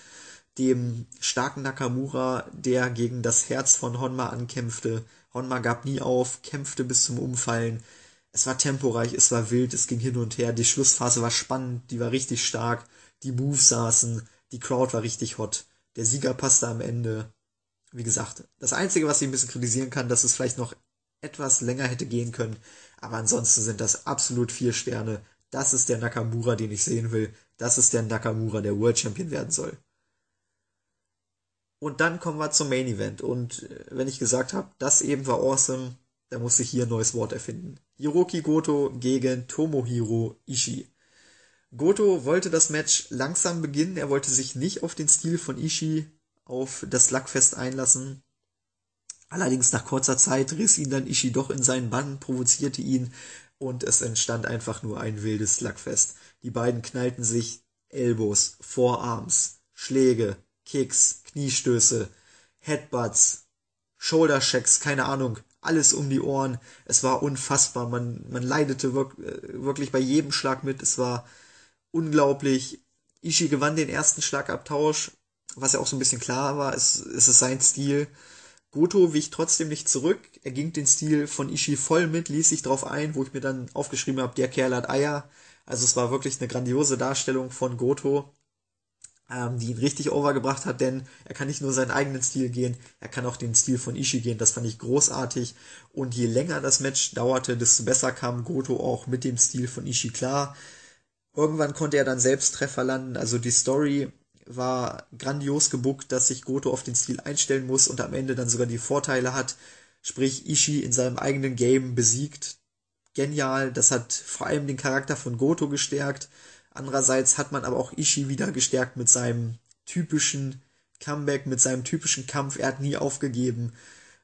dem starken Nakamura, der gegen das Herz von Honma ankämpfte. Honma gab nie auf, kämpfte bis zum Umfallen. Es war temporeich, es war wild, es ging hin und her. Die Schlussphase war spannend, die war richtig stark. Die Moves saßen, die Crowd war richtig hot. Der Sieger passte am Ende. Wie gesagt, das Einzige, was ich ein bisschen kritisieren kann, dass es vielleicht noch etwas länger hätte gehen können. Aber ansonsten sind das absolut vier Sterne. Das ist der Nakamura, den ich sehen will. Das ist der Nakamura, der World Champion werden soll. Und dann kommen wir zum Main Event. Und äh, wenn ich gesagt habe, das eben war awesome, dann muss ich hier ein neues Wort erfinden. Hiroki Goto gegen Tomohiro Ishii. Goto wollte das Match langsam beginnen. Er wollte sich nicht auf den Stil von Ishii auf das Slugfest einlassen. Allerdings nach kurzer Zeit riss ihn dann Ishii doch in seinen Bann, provozierte ihn und es entstand einfach nur ein wildes Slugfest. Die beiden knallten sich Elbows, Vorarms, Schläge, Kicks, Kniestöße, Headbutts, Shoulder Checks, keine Ahnung. alles um die Ohren. Es war unfassbar. Man, man leidete wirklich bei jedem Schlag mit. Es war unglaublich. Ishii gewann den ersten Schlagabtausch, was ja auch so ein bisschen klar war. Es, es ist sein Stil. Goto wich trotzdem nicht zurück. Er ging den Stil von Ishii voll mit, ließ sich drauf ein, wo ich mir dann aufgeschrieben habe, der Kerl hat Eier. Also es war wirklich eine grandiose Darstellung von Goto ähm, die ihn richtig overgebracht hat, denn er kann nicht nur seinen eigenen Stil gehen, er kann auch den Stil von Ishii gehen. Das fand ich großartig. Und je länger das Match dauerte, desto besser kam Goto auch mit dem Stil von Ishii klar. Irgendwann konnte er dann selbst Treffer landen. Also die Story war grandios gebuckt, dass sich Goto auf den Stil einstellen muss und am Ende dann sogar die Vorteile hat. Sprich, Ishii in seinem eigenen Game besiegt. Genial. Das hat vor allem den Charakter von Goto gestärkt. Andererseits hat man aber auch Ishii wieder gestärkt mit seinem typischen Comeback, mit seinem typischen Kampf. Er hat nie aufgegeben.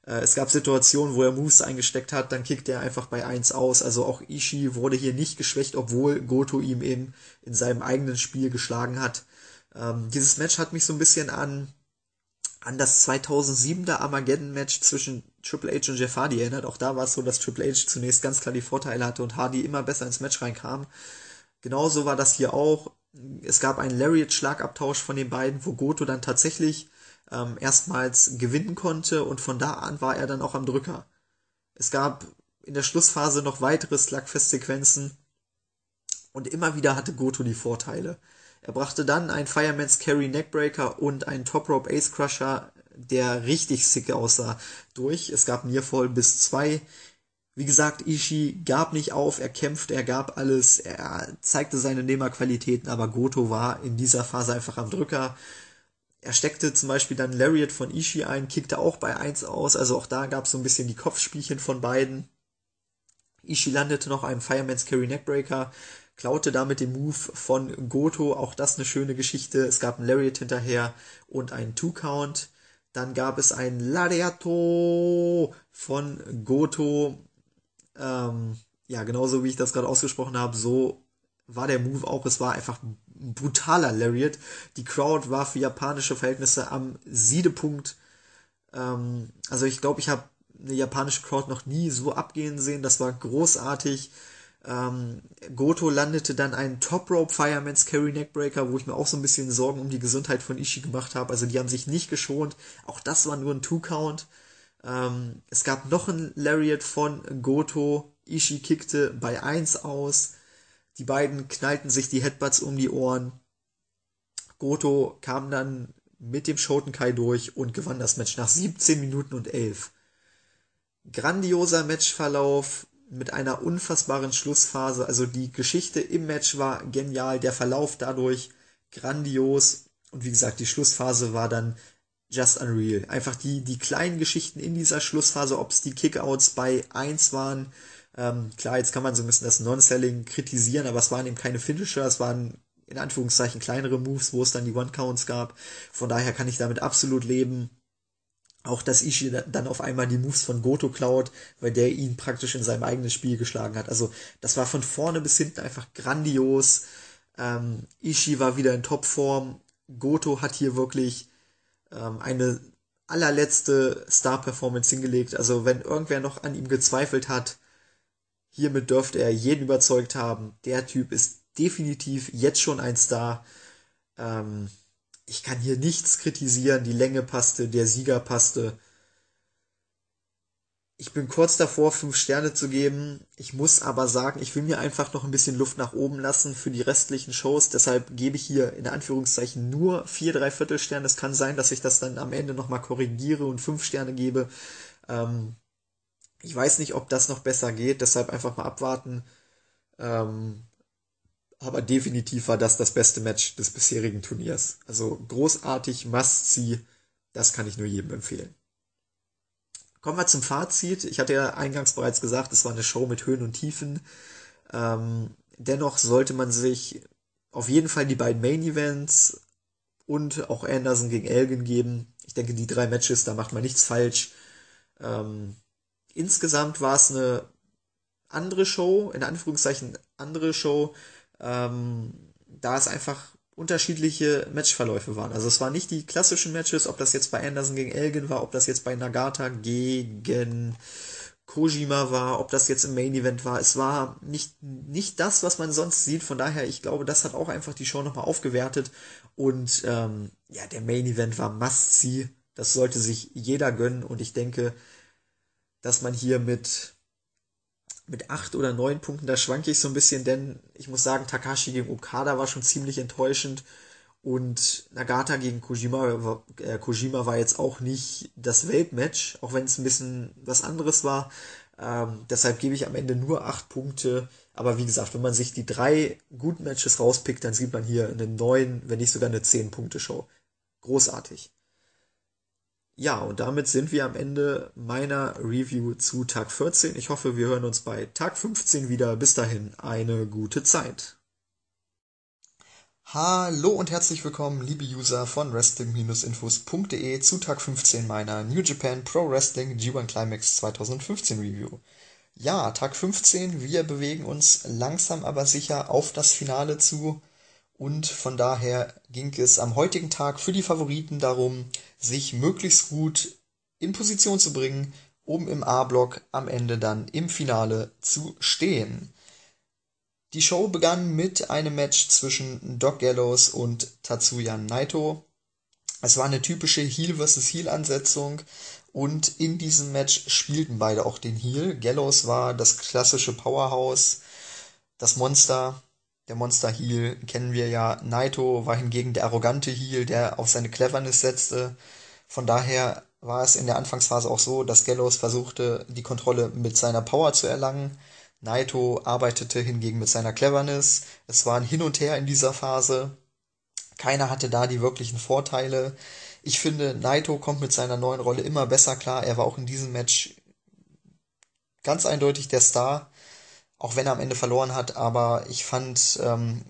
Äh, es gab Situationen, wo er Moves eingesteckt hat, dann kickt er einfach bei 1 aus. Also auch Ishii wurde hier nicht geschwächt, obwohl Goto ihm eben in seinem eigenen Spiel geschlagen hat. Ähm, dieses Match hat mich so ein bisschen an, an das 2007er Armageddon-Match zwischen Triple H und Jeff Hardy erinnert. Auch da war es so, dass Triple H zunächst ganz klar die Vorteile hatte und Hardy immer besser ins Match reinkam. Genauso war das hier auch. Es gab einen Lariat-Schlagabtausch von den beiden, wo Goto dann tatsächlich ähm, erstmals gewinnen konnte und von da an war er dann auch am Drücker. Es gab in der Schlussphase noch weitere Slugfest-Sequenzen und immer wieder hatte Goto die Vorteile. Er brachte dann einen Fireman's Carry Neckbreaker und einen Top Rope Ace Crusher, der richtig sick aussah, durch. Es gab Nearfall bis zwei wie gesagt, Ishii gab nicht auf, er kämpfte, er gab alles, er zeigte seine Nehmerqualitäten, aber Goto war in dieser Phase einfach am Drücker. Er steckte zum Beispiel dann Lariat von Ishii ein, kickte auch bei 1 aus, also auch da gab es so ein bisschen die Kopfspielchen von beiden. Ishii landete noch einen Fireman's Carry Neckbreaker, klaute damit den Move von Goto, auch das eine schöne Geschichte. Es gab einen Lariat hinterher und einen Two-Count. Dann gab es ein Lariato von Goto, ähm, ja, genauso wie ich das gerade ausgesprochen habe, so war der Move auch. Es war einfach ein brutaler Lariat. Die Crowd war für japanische Verhältnisse am Siedepunkt. Ähm, also ich glaube, ich habe eine japanische Crowd noch nie so abgehen sehen. Das war großartig. Ähm, Goto landete dann einen Top Rope Fireman's Carry Neckbreaker, wo ich mir auch so ein bisschen Sorgen um die Gesundheit von Ishii gemacht habe. Also die haben sich nicht geschont. Auch das war nur ein Two Count. Ähm, es gab noch ein Lariat von Goto. Ishii kickte bei 1 aus. Die beiden knallten sich die Headbutts um die Ohren. Goto kam dann mit dem Shotenkai durch und gewann das Match nach 17 Minuten und 11. Grandioser Matchverlauf mit einer unfassbaren Schlussphase. Also die Geschichte im Match war genial, der Verlauf dadurch grandios. Und wie gesagt, die Schlussphase war dann just unreal. Einfach die, die kleinen Geschichten in dieser Schlussphase, ob es die Kickouts bei 1 waren. Ähm, klar, jetzt kann man so ein bisschen das Non-Selling kritisieren, aber es waren eben keine Finisher, es waren in Anführungszeichen kleinere Moves, wo es dann die One-Counts gab. Von daher kann ich damit absolut leben. Auch dass Ishii dann auf einmal die Moves von Goto klaut, weil der ihn praktisch in seinem eigenen Spiel geschlagen hat. Also das war von vorne bis hinten einfach grandios. Ähm, Ishii war wieder in Topform. Goto hat hier wirklich ähm, eine allerletzte Star-Performance hingelegt. Also wenn irgendwer noch an ihm gezweifelt hat, hiermit dürfte er jeden überzeugt haben. Der Typ ist definitiv jetzt schon ein Star. Ähm, ich kann hier nichts kritisieren. Die Länge passte, der Sieger passte ich bin kurz davor, fünf Sterne zu geben. Ich muss aber sagen, ich will mir einfach noch ein bisschen Luft nach oben lassen für die restlichen Shows. Deshalb gebe ich hier in Anführungszeichen nur vier, drei Viertel Sterne. Es kann sein, dass ich das dann am Ende nochmal korrigiere und fünf Sterne gebe. Ähm, ich weiß nicht, ob das noch besser geht. Deshalb einfach mal abwarten. Ähm, aber definitiv war das das beste Match des bisherigen Turniers. Also großartig, must see. Das kann ich nur jedem empfehlen. Kommen wir zum Fazit. Ich hatte ja eingangs bereits gesagt, es war eine Show mit Höhen und Tiefen. Ähm, dennoch sollte man sich auf jeden Fall die beiden Main Events und auch Anderson gegen Elgin geben. Ich denke, die drei Matches, da macht man nichts falsch. Ähm, insgesamt war es eine andere Show, in Anführungszeichen andere Show, ähm, da es einfach unterschiedliche Matchverläufe waren. Also es waren nicht die klassischen Matches, ob das jetzt bei Anderson gegen Elgin war, ob das jetzt bei Nagata gegen Kojima war, ob das jetzt im Main Event war. Es war nicht, nicht das, was man sonst sieht. Von daher, ich glaube, das hat auch einfach die Show nochmal aufgewertet. Und ähm, ja, der Main Event war Must-See. Das sollte sich jeder gönnen. Und ich denke, dass man hier mit, mit acht oder neun Punkten, da schwanke ich so ein bisschen, denn ich muss sagen, Takashi gegen Okada war schon ziemlich enttäuschend. Und Nagata gegen Kojima, äh, Kojima war jetzt auch nicht das Weltmatch, auch wenn es ein bisschen was anderes war. Ähm, deshalb gebe ich am Ende nur acht Punkte. Aber wie gesagt, wenn man sich die drei guten Matches rauspickt, dann sieht man hier eine neun, wenn nicht sogar eine zehn Punkte Show. Großartig. Ja, und damit sind wir am Ende meiner Review zu Tag 14. Ich hoffe, wir hören uns bei Tag 15 wieder. Bis dahin eine gute Zeit. Hallo und herzlich willkommen, liebe User von Wrestling-Infos.de zu Tag 15 meiner New Japan Pro Wrestling G1 Climax 2015 Review. Ja, Tag 15, wir bewegen uns langsam aber sicher auf das Finale zu und von daher ging es am heutigen Tag für die Favoriten darum, sich möglichst gut in Position zu bringen, um im A-Block am Ende dann im Finale zu stehen. Die Show begann mit einem Match zwischen Doc Gallows und Tatsuya Naito. Es war eine typische Heel vs. Heel Ansetzung und in diesem Match spielten beide auch den Heel. Gallows war das klassische Powerhouse, das Monster, der Monster Heel kennen wir ja. Naito war hingegen der arrogante Heel, der auf seine Cleverness setzte. Von daher war es in der Anfangsphase auch so, dass Gallows versuchte, die Kontrolle mit seiner Power zu erlangen Naito arbeitete hingegen mit seiner Cleverness. Es war ein Hin und Her in dieser Phase. Keiner hatte da die wirklichen Vorteile. Ich finde, Naito kommt mit seiner neuen Rolle immer besser klar. Er war auch in diesem Match ganz eindeutig der Star, auch wenn er am Ende verloren hat. Aber ich fand, ähm,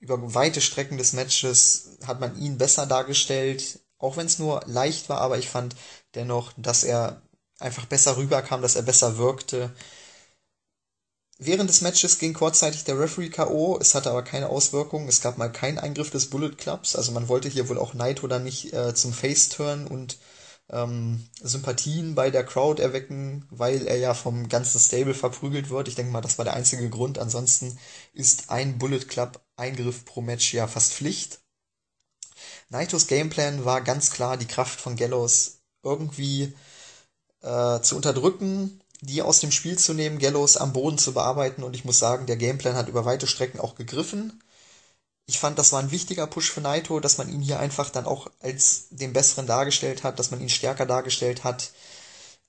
über weite Strecken des Matches hat man ihn besser dargestellt, auch wenn es nur leicht war. Aber ich fand dennoch, dass er einfach besser rüberkam, dass er besser wirkte. Während des Matches ging kurzzeitig der Referee K.O., es hatte aber keine Auswirkungen, es gab mal keinen Eingriff des Bullet Clubs, also man wollte hier wohl auch Naito dann nicht äh, zum Face-Turn und ähm, Sympathien bei der Crowd erwecken, weil er ja vom ganzen Stable verprügelt wird. Ich denke mal, das war der einzige Grund. Ansonsten ist ein Bullet Club Eingriff pro Match ja fast Pflicht. Naitos Gameplan war ganz klar, die Kraft von Gallows irgendwie äh, zu unterdrücken die aus dem Spiel zu nehmen, Gallows am Boden zu bearbeiten und ich muss sagen, der Gameplan hat über weite Strecken auch gegriffen. Ich fand, das war ein wichtiger Push für Naito, dass man ihn hier einfach dann auch als den Besseren dargestellt hat, dass man ihn stärker dargestellt hat.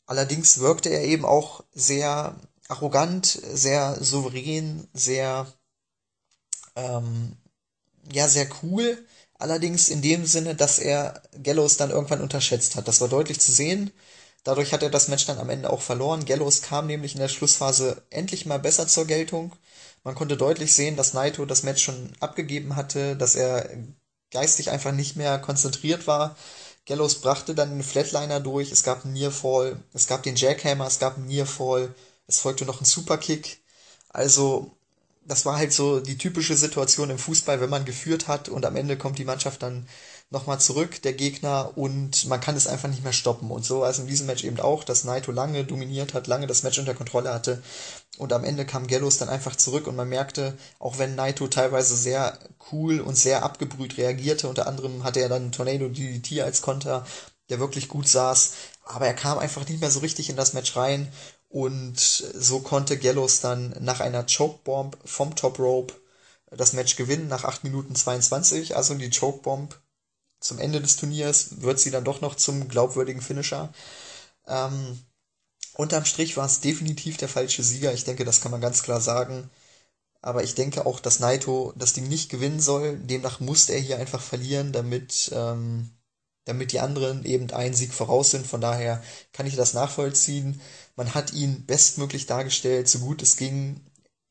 Allerdings wirkte er eben auch sehr arrogant, sehr souverän, sehr, ähm, ja, sehr cool. Allerdings in dem Sinne, dass er Gallows dann irgendwann unterschätzt hat. Das war deutlich zu sehen. Dadurch hat er das Match dann am Ende auch verloren. Gallows kam nämlich in der Schlussphase endlich mal besser zur Geltung. Man konnte deutlich sehen, dass Naito das Match schon abgegeben hatte, dass er geistig einfach nicht mehr konzentriert war. Gallows brachte dann den Flatliner durch, es gab einen Nearfall, es gab den Jackhammer, es gab einen Nearfall, es folgte noch ein Superkick. Also, das war halt so die typische Situation im Fußball, wenn man geführt hat und am Ende kommt die Mannschaft dann nochmal zurück, der Gegner, und man kann es einfach nicht mehr stoppen. Und so also in diesem Match eben auch, dass Naito lange dominiert hat, lange das Match unter Kontrolle hatte. Und am Ende kam Gallows dann einfach zurück und man merkte, auch wenn Naito teilweise sehr cool und sehr abgebrüht reagierte, unter anderem hatte er dann Tornado DDT als Konter, der wirklich gut saß, aber er kam einfach nicht mehr so richtig in das Match rein und so konnte Gallows dann nach einer Chokebomb vom Top Rope das Match gewinnen nach 8 Minuten 22. Also die Chokebomb zum Ende des Turniers wird sie dann doch noch zum glaubwürdigen Finisher. Ähm, unterm Strich war es definitiv der falsche Sieger. Ich denke, das kann man ganz klar sagen. Aber ich denke auch, dass Naito das Ding nicht gewinnen soll. Demnach musste er hier einfach verlieren, damit, ähm, damit die anderen eben einen Sieg voraus sind. Von daher kann ich das nachvollziehen. Man hat ihn bestmöglich dargestellt, so gut es ging.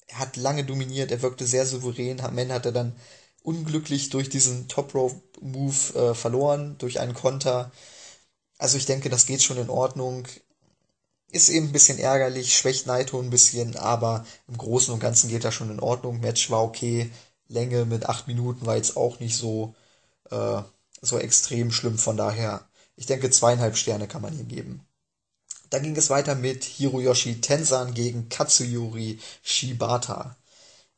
Er hat lange dominiert, er wirkte sehr souverän. Am Ende hat er dann unglücklich durch diesen Top Rope Move äh, verloren, durch einen Konter. Also ich denke, das geht schon in Ordnung. Ist eben ein bisschen ärgerlich, schwächt Naito ein bisschen, aber im Großen und Ganzen geht das schon in Ordnung. Match war okay. Länge mit acht Minuten war jetzt auch nicht so, äh, so extrem schlimm. Von daher, ich denke, zweieinhalb Sterne kann man hier geben. Dann ging es weiter mit Hiroyoshi Tensan gegen Katsuyori Shibata.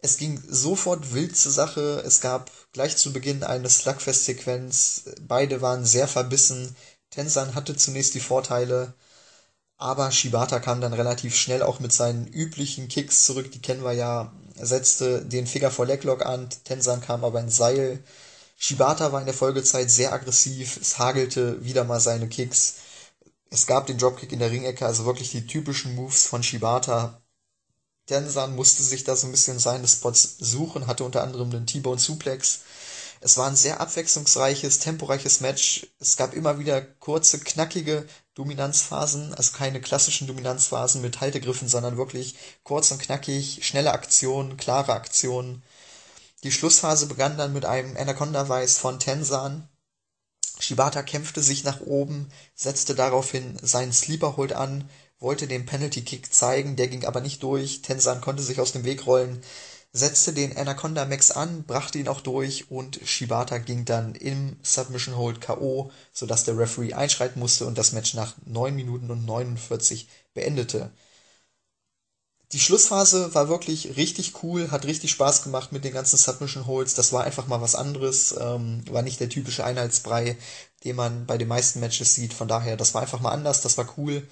Es ging sofort wild zur Sache. Es gab gleich zu Beginn eine Slugfest-Sequenz. Beide waren sehr verbissen. Tensan hatte zunächst die Vorteile, aber Shibata kam dann relativ schnell auch mit seinen üblichen Kicks zurück. Die kennen wir ja. Er setzte den Finger vor Leglock an. Tensan kam aber ins Seil. Shibata war in der Folgezeit sehr aggressiv. Es hagelte wieder mal seine Kicks. Es gab den Dropkick in der Ringecke, also wirklich die typischen Moves von Shibata. Tensan musste sich da so ein bisschen seine Spots suchen, hatte unter anderem den T-Bone Suplex. Es war ein sehr abwechslungsreiches, temporeiches Match. Es gab immer wieder kurze, knackige Dominanzphasen, also keine klassischen Dominanzphasen mit Haltegriffen, sondern wirklich kurz und knackig, schnelle Aktionen, klare Aktionen. Die Schlussphase begann dann mit einem Anaconda-Weiß von Tensan. Shibata kämpfte sich nach oben, setzte daraufhin seinen Sleeper-Hold an, wollte den Penalty-Kick zeigen, der ging aber nicht durch. Tensan konnte sich aus dem Weg rollen, setzte den Anaconda Max an, brachte ihn auch durch und Shibata ging dann im Submission Hold K.O., sodass der Referee einschreiten musste und das Match nach 9 Minuten und 49 beendete. Die Schlussphase war wirklich richtig cool, hat richtig Spaß gemacht mit den ganzen Submission Holds. Das war einfach mal was anderes, ähm, war nicht der typische Einheitsbrei, den man bei den meisten Matches sieht. Von daher, das war einfach mal anders, das war cool.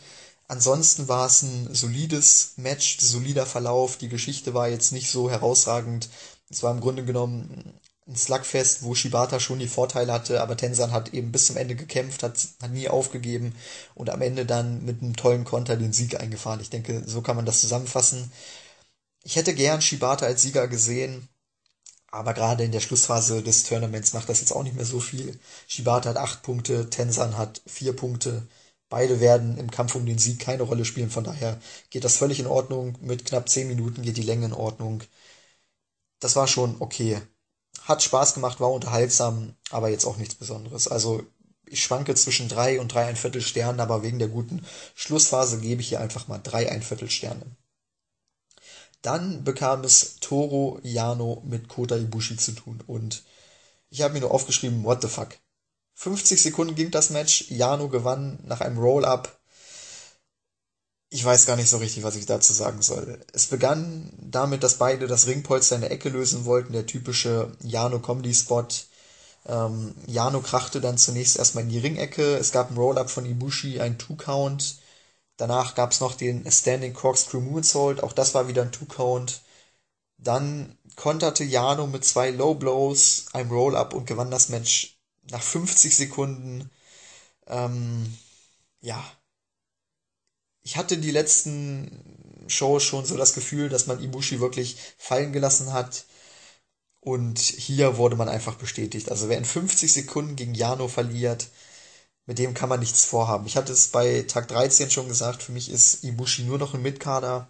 Ansonsten war es ein solides Match, solider Verlauf. Die Geschichte war jetzt nicht so herausragend. Es war im Grunde genommen ein Slugfest, wo Shibata schon die Vorteile hatte, aber Tensan hat eben bis zum Ende gekämpft, hat, hat nie aufgegeben und am Ende dann mit einem tollen Konter den Sieg eingefahren. Ich denke, so kann man das zusammenfassen. Ich hätte gern Shibata als Sieger gesehen, aber gerade in der Schlussphase des Tournaments macht das jetzt auch nicht mehr so viel. Shibata hat acht Punkte, Tensan hat vier Punkte. Beide werden im Kampf um den Sieg keine Rolle spielen, von daher geht das völlig in Ordnung. Mit knapp 10 Minuten geht die Länge in Ordnung. Das war schon okay. Hat Spaß gemacht, war unterhaltsam, aber jetzt auch nichts Besonderes. Also ich schwanke zwischen drei und drei ein Viertel Sternen, aber wegen der guten Schlussphase gebe ich hier einfach mal drei ein Viertel Sterne. Dann bekam es Toro Yano mit Kota Ibushi zu tun und ich habe mir nur aufgeschrieben, what the fuck. 50 Sekunden ging das Match. Jano gewann nach einem Roll-Up. Ich weiß gar nicht so richtig, was ich dazu sagen soll. Es begann damit, dass beide das Ringpolster in der Ecke lösen wollten, der typische Jano-Comedy-Spot. Ähm, Jano krachte dann zunächst erstmal in die Ringecke. Es gab einen Roll-Up von Ibushi, ein Two-Count. Danach gab es noch den Standing Corkscrew Moonsault. Auch das war wieder ein Two-Count. Dann konterte Jano mit zwei Low Blows, einem Roll-Up und gewann das Match nach 50 Sekunden, ähm, ja, ich hatte die letzten Shows schon so das Gefühl, dass man Ibushi wirklich fallen gelassen hat. Und hier wurde man einfach bestätigt. Also wer in 50 Sekunden gegen Jano verliert, mit dem kann man nichts vorhaben. Ich hatte es bei Tag 13 schon gesagt, für mich ist Ibushi nur noch ein Mitkader.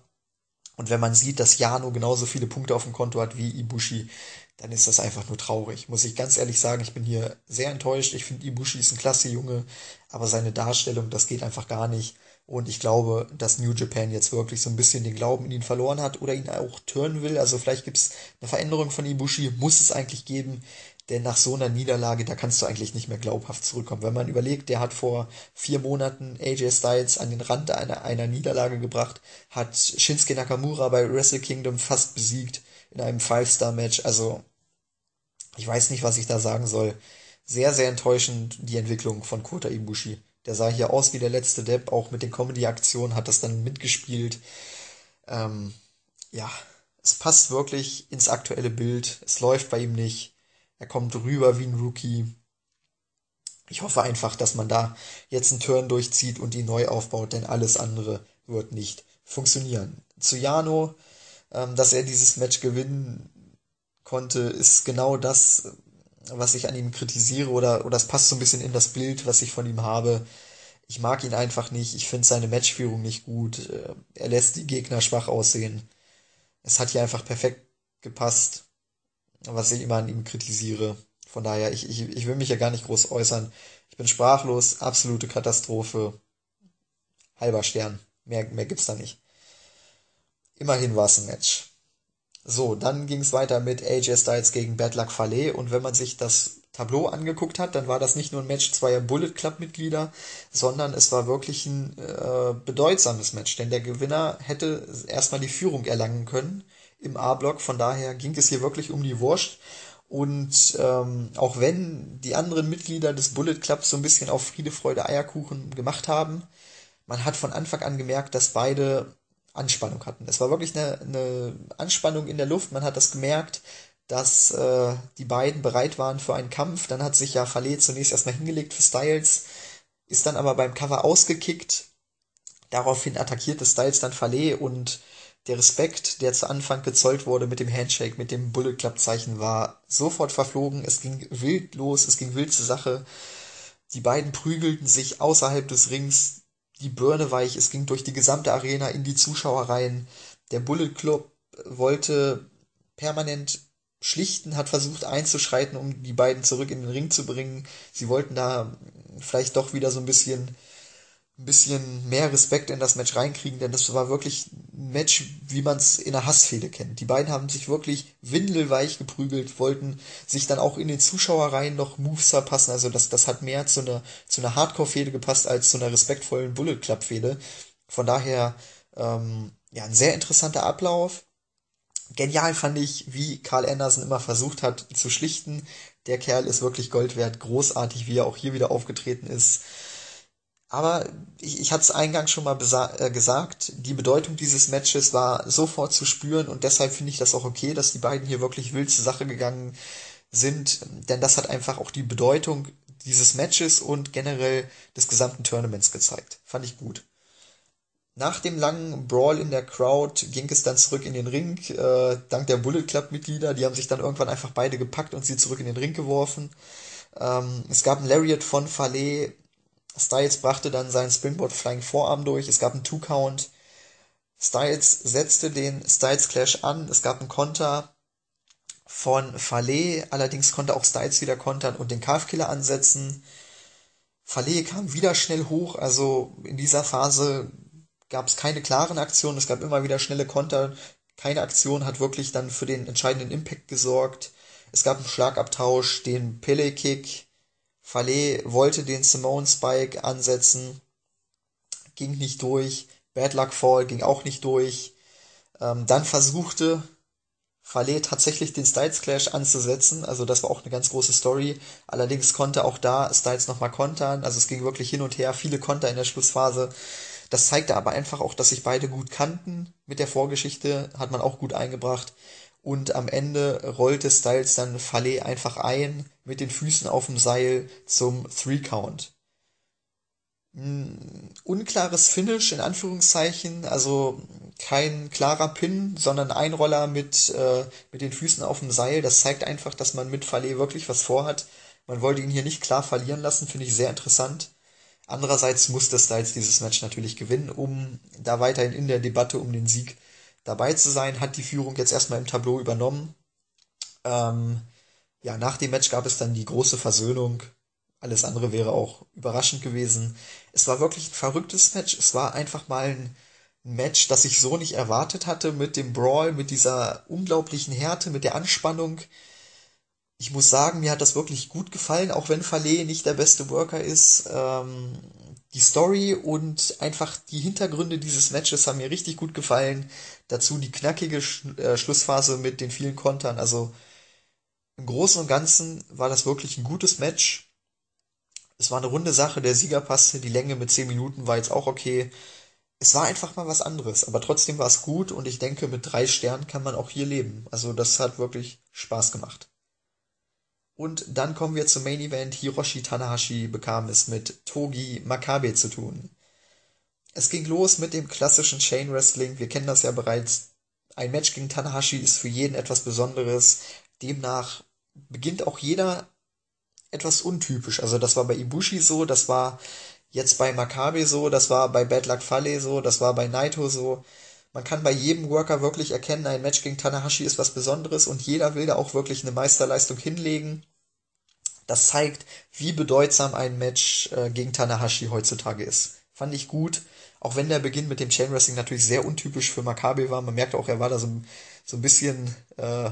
Und wenn man sieht, dass Jano genauso viele Punkte auf dem Konto hat wie Ibushi, dann ist das einfach nur traurig. Muss ich ganz ehrlich sagen, ich bin hier sehr enttäuscht. Ich finde, Ibushi ist ein klasse Junge, aber seine Darstellung, das geht einfach gar nicht. Und ich glaube, dass New Japan jetzt wirklich so ein bisschen den Glauben in ihn verloren hat oder ihn auch turnen will. Also vielleicht gibt es eine Veränderung von Ibushi, muss es eigentlich geben. Denn nach so einer Niederlage, da kannst du eigentlich nicht mehr glaubhaft zurückkommen. Wenn man überlegt, der hat vor vier Monaten AJ Styles an den Rand einer, einer Niederlage gebracht, hat Shinsuke Nakamura bei Wrestle Kingdom fast besiegt in einem Five-Star-Match. Also, ich weiß nicht, was ich da sagen soll. Sehr, sehr enttäuschend die Entwicklung von Kota Ibushi. Der sah hier aus wie der letzte Depp, auch mit den Comedy-Aktionen hat das dann mitgespielt. Ähm, ja, es passt wirklich ins aktuelle Bild. Es läuft bei ihm nicht. Er kommt rüber wie ein Rookie. Ich hoffe einfach, dass man da jetzt einen Turn durchzieht und ihn neu aufbaut, denn alles andere wird nicht funktionieren. Zu Jano, ähm, dass er dieses Match gewinnen konnte, ist genau das, was ich an ihm kritisiere oder, oder das passt so ein bisschen in das Bild, was ich von ihm habe. Ich mag ihn einfach nicht. Ich finde seine Matchführung nicht gut. Äh, er lässt die Gegner schwach aussehen. Es hat hier einfach perfekt gepasst, was ich immer an ihm kritisiere. Von daher, ich, ich, ich will mich ja gar nicht groß äußern. Ich bin sprachlos, absolute Katastrophe. Halber Stern. Mehr, mehr gibt's da nicht. Immerhin war es ein Match. So, dann ging es weiter mit AJ Styles gegen Bad Luck Fale und wenn man sich das Tableau angeguckt hat, dann war das nicht nur ein Match zweier Bullet Club-Mitglieder, sondern es war wirklich ein äh, bedeutsames Match, denn der Gewinner hätte erstmal die Führung erlangen können im A-Block. Von daher ging es hier wirklich um die Wurst. Und ähm, auch wenn die anderen Mitglieder des Bullet Clubs so ein bisschen auf Friede, Freude, Eierkuchen gemacht haben, man hat von Anfang an gemerkt, dass beide Anspannung hatten. Es war wirklich eine, eine Anspannung in der Luft. Man hat das gemerkt dass äh, die beiden bereit waren für einen Kampf. Dann hat sich ja Fale zunächst erstmal hingelegt für Styles, ist dann aber beim Cover ausgekickt. Daraufhin attackierte Styles dann Fale und der Respekt, der zu Anfang gezollt wurde mit dem Handshake, mit dem Bullet Club Zeichen, war sofort verflogen. Es ging wild los, es ging wild zur Sache. Die beiden prügelten sich außerhalb des Rings, die Birne weich, es ging durch die gesamte Arena in die Zuschauer rein. Der Bullet Club wollte permanent schlichten, hat versucht einzuschreiten, um die beiden zurück in den Ring zu bringen. Sie wollten da vielleicht doch wieder so ein bisschen, ein bisschen mehr Respekt in das Match reinkriegen, denn das war wirklich ein Match, wie man es in einer Hassfehde kennt. Die beiden haben sich wirklich windelweich geprügelt, wollten sich dann auch in den Zuschauerreihen noch Moves verpassen. Also das, das hat mehr zu einer, zu einer Hardcore-Fehde gepasst als zu einer respektvollen Bullet Club-Fehde. Von daher, ähm, ja, ein sehr interessanter Ablauf Genial fand ich, wie Carl Anderson immer versucht hat zu schlichten. Der Kerl ist wirklich Gold wert, großartig, wie er auch hier wieder aufgetreten ist. Aber ich, ich hatte es eingangs schon mal äh, gesagt, die Bedeutung dieses Matches war sofort zu spüren und deshalb finde ich das auch okay, dass die beiden hier wirklich wild zur Sache gegangen sind, denn das hat einfach auch die Bedeutung dieses Matches und generell des gesamten Tournaments gezeigt. Fand ich gut. Nach dem langen Brawl in der Crowd ging es dann zurück in den Ring, äh, dank der Bullet Club-Mitglieder. Die haben sich dann irgendwann einfach beide gepackt und sie zurück in den Ring geworfen. Ähm, es gab einen Lariat von Fale. Styles brachte dann seinen Springboard Flying Vorarm durch. Es gab einen Two-Count. Styles setzte den Styles Clash an. Es gab einen Konter von Fale. Allerdings konnte auch Styles wieder kontern und den Calfkiller ansetzen. Fale kam wieder schnell hoch. Also in dieser Phase gab es keine klaren Aktionen, es gab immer wieder schnelle Konter. Keine Aktion hat wirklich dann für den entscheidenden Impact gesorgt. Es gab einen Schlagabtausch, den Pele-Kick. Fale wollte den Simone Spike ansetzen, ging nicht durch. Bad Luck Fall ging auch nicht durch. Ähm, dann versuchte Fale tatsächlich den Styles Clash anzusetzen. Also das war auch eine ganz große Story. Allerdings konnte auch da Styles nochmal kontern. Also es ging wirklich hin und her. Viele Konter in der Schlussphase. Das zeigte aber einfach auch, dass sich beide gut kannten. Mit der Vorgeschichte hat man auch gut eingebracht. Und am Ende rollte Styles dann Fale einfach ein mit den Füßen auf dem Seil zum Three Count. Hm, unklares Finish in Anführungszeichen, also kein klarer Pin, sondern ein Roller mit, äh, mit den Füßen auf dem Seil. Das zeigt einfach, dass man mit Fale wirklich was vorhat. Man wollte ihn hier nicht klar verlieren lassen, finde ich sehr interessant. Andererseits musste Styles dieses Match natürlich gewinnen, um da weiterhin in der Debatte um den Sieg dabei zu sein, hat die Führung jetzt erstmal im Tableau übernommen. Ähm, ja, nach dem Match gab es dann die große Versöhnung. Alles andere wäre auch überraschend gewesen. Es war wirklich ein verrücktes Match. Es war einfach mal ein Match, das ich so nicht erwartet hatte, mit dem Brawl, mit dieser unglaublichen Härte, mit der Anspannung ich muss sagen, mir hat das wirklich gut gefallen, auch wenn Fallet nicht der beste Worker ist. Ähm, die Story und einfach die Hintergründe dieses Matches haben mir richtig gut gefallen. Dazu die knackige Sch äh, Schlussphase mit den vielen Kontern. Also im Großen und Ganzen war das wirklich ein gutes Match. Es war eine runde Sache, der Sieger passte, die Länge mit 10 Minuten war jetzt auch okay. Es war einfach mal was anderes, aber trotzdem war es gut und ich denke, mit drei Sternen kann man auch hier leben. Also das hat wirklich Spaß gemacht. Und dann kommen wir zum Main Event. Hiroshi Tanahashi bekam es mit Togi Makabe zu tun. Es ging los mit dem klassischen Chain Wrestling. Wir kennen das ja bereits. Ein Match gegen Tanahashi ist für jeden etwas Besonderes. Demnach beginnt auch jeder etwas untypisch. Also das war bei Ibushi so, das war jetzt bei Makabe so, das war bei Bad Luck Fale so, das war bei Naito so. Man kann bei jedem Worker wirklich erkennen, ein Match gegen Tanahashi ist was Besonderes und jeder will da auch wirklich eine Meisterleistung hinlegen. Das zeigt, wie bedeutsam ein Match äh, gegen Tanahashi heutzutage ist. Fand ich gut, auch wenn der Beginn mit dem Chain Wrestling natürlich sehr untypisch für Makabe war. Man merkt auch, er war da so, so ein bisschen äh,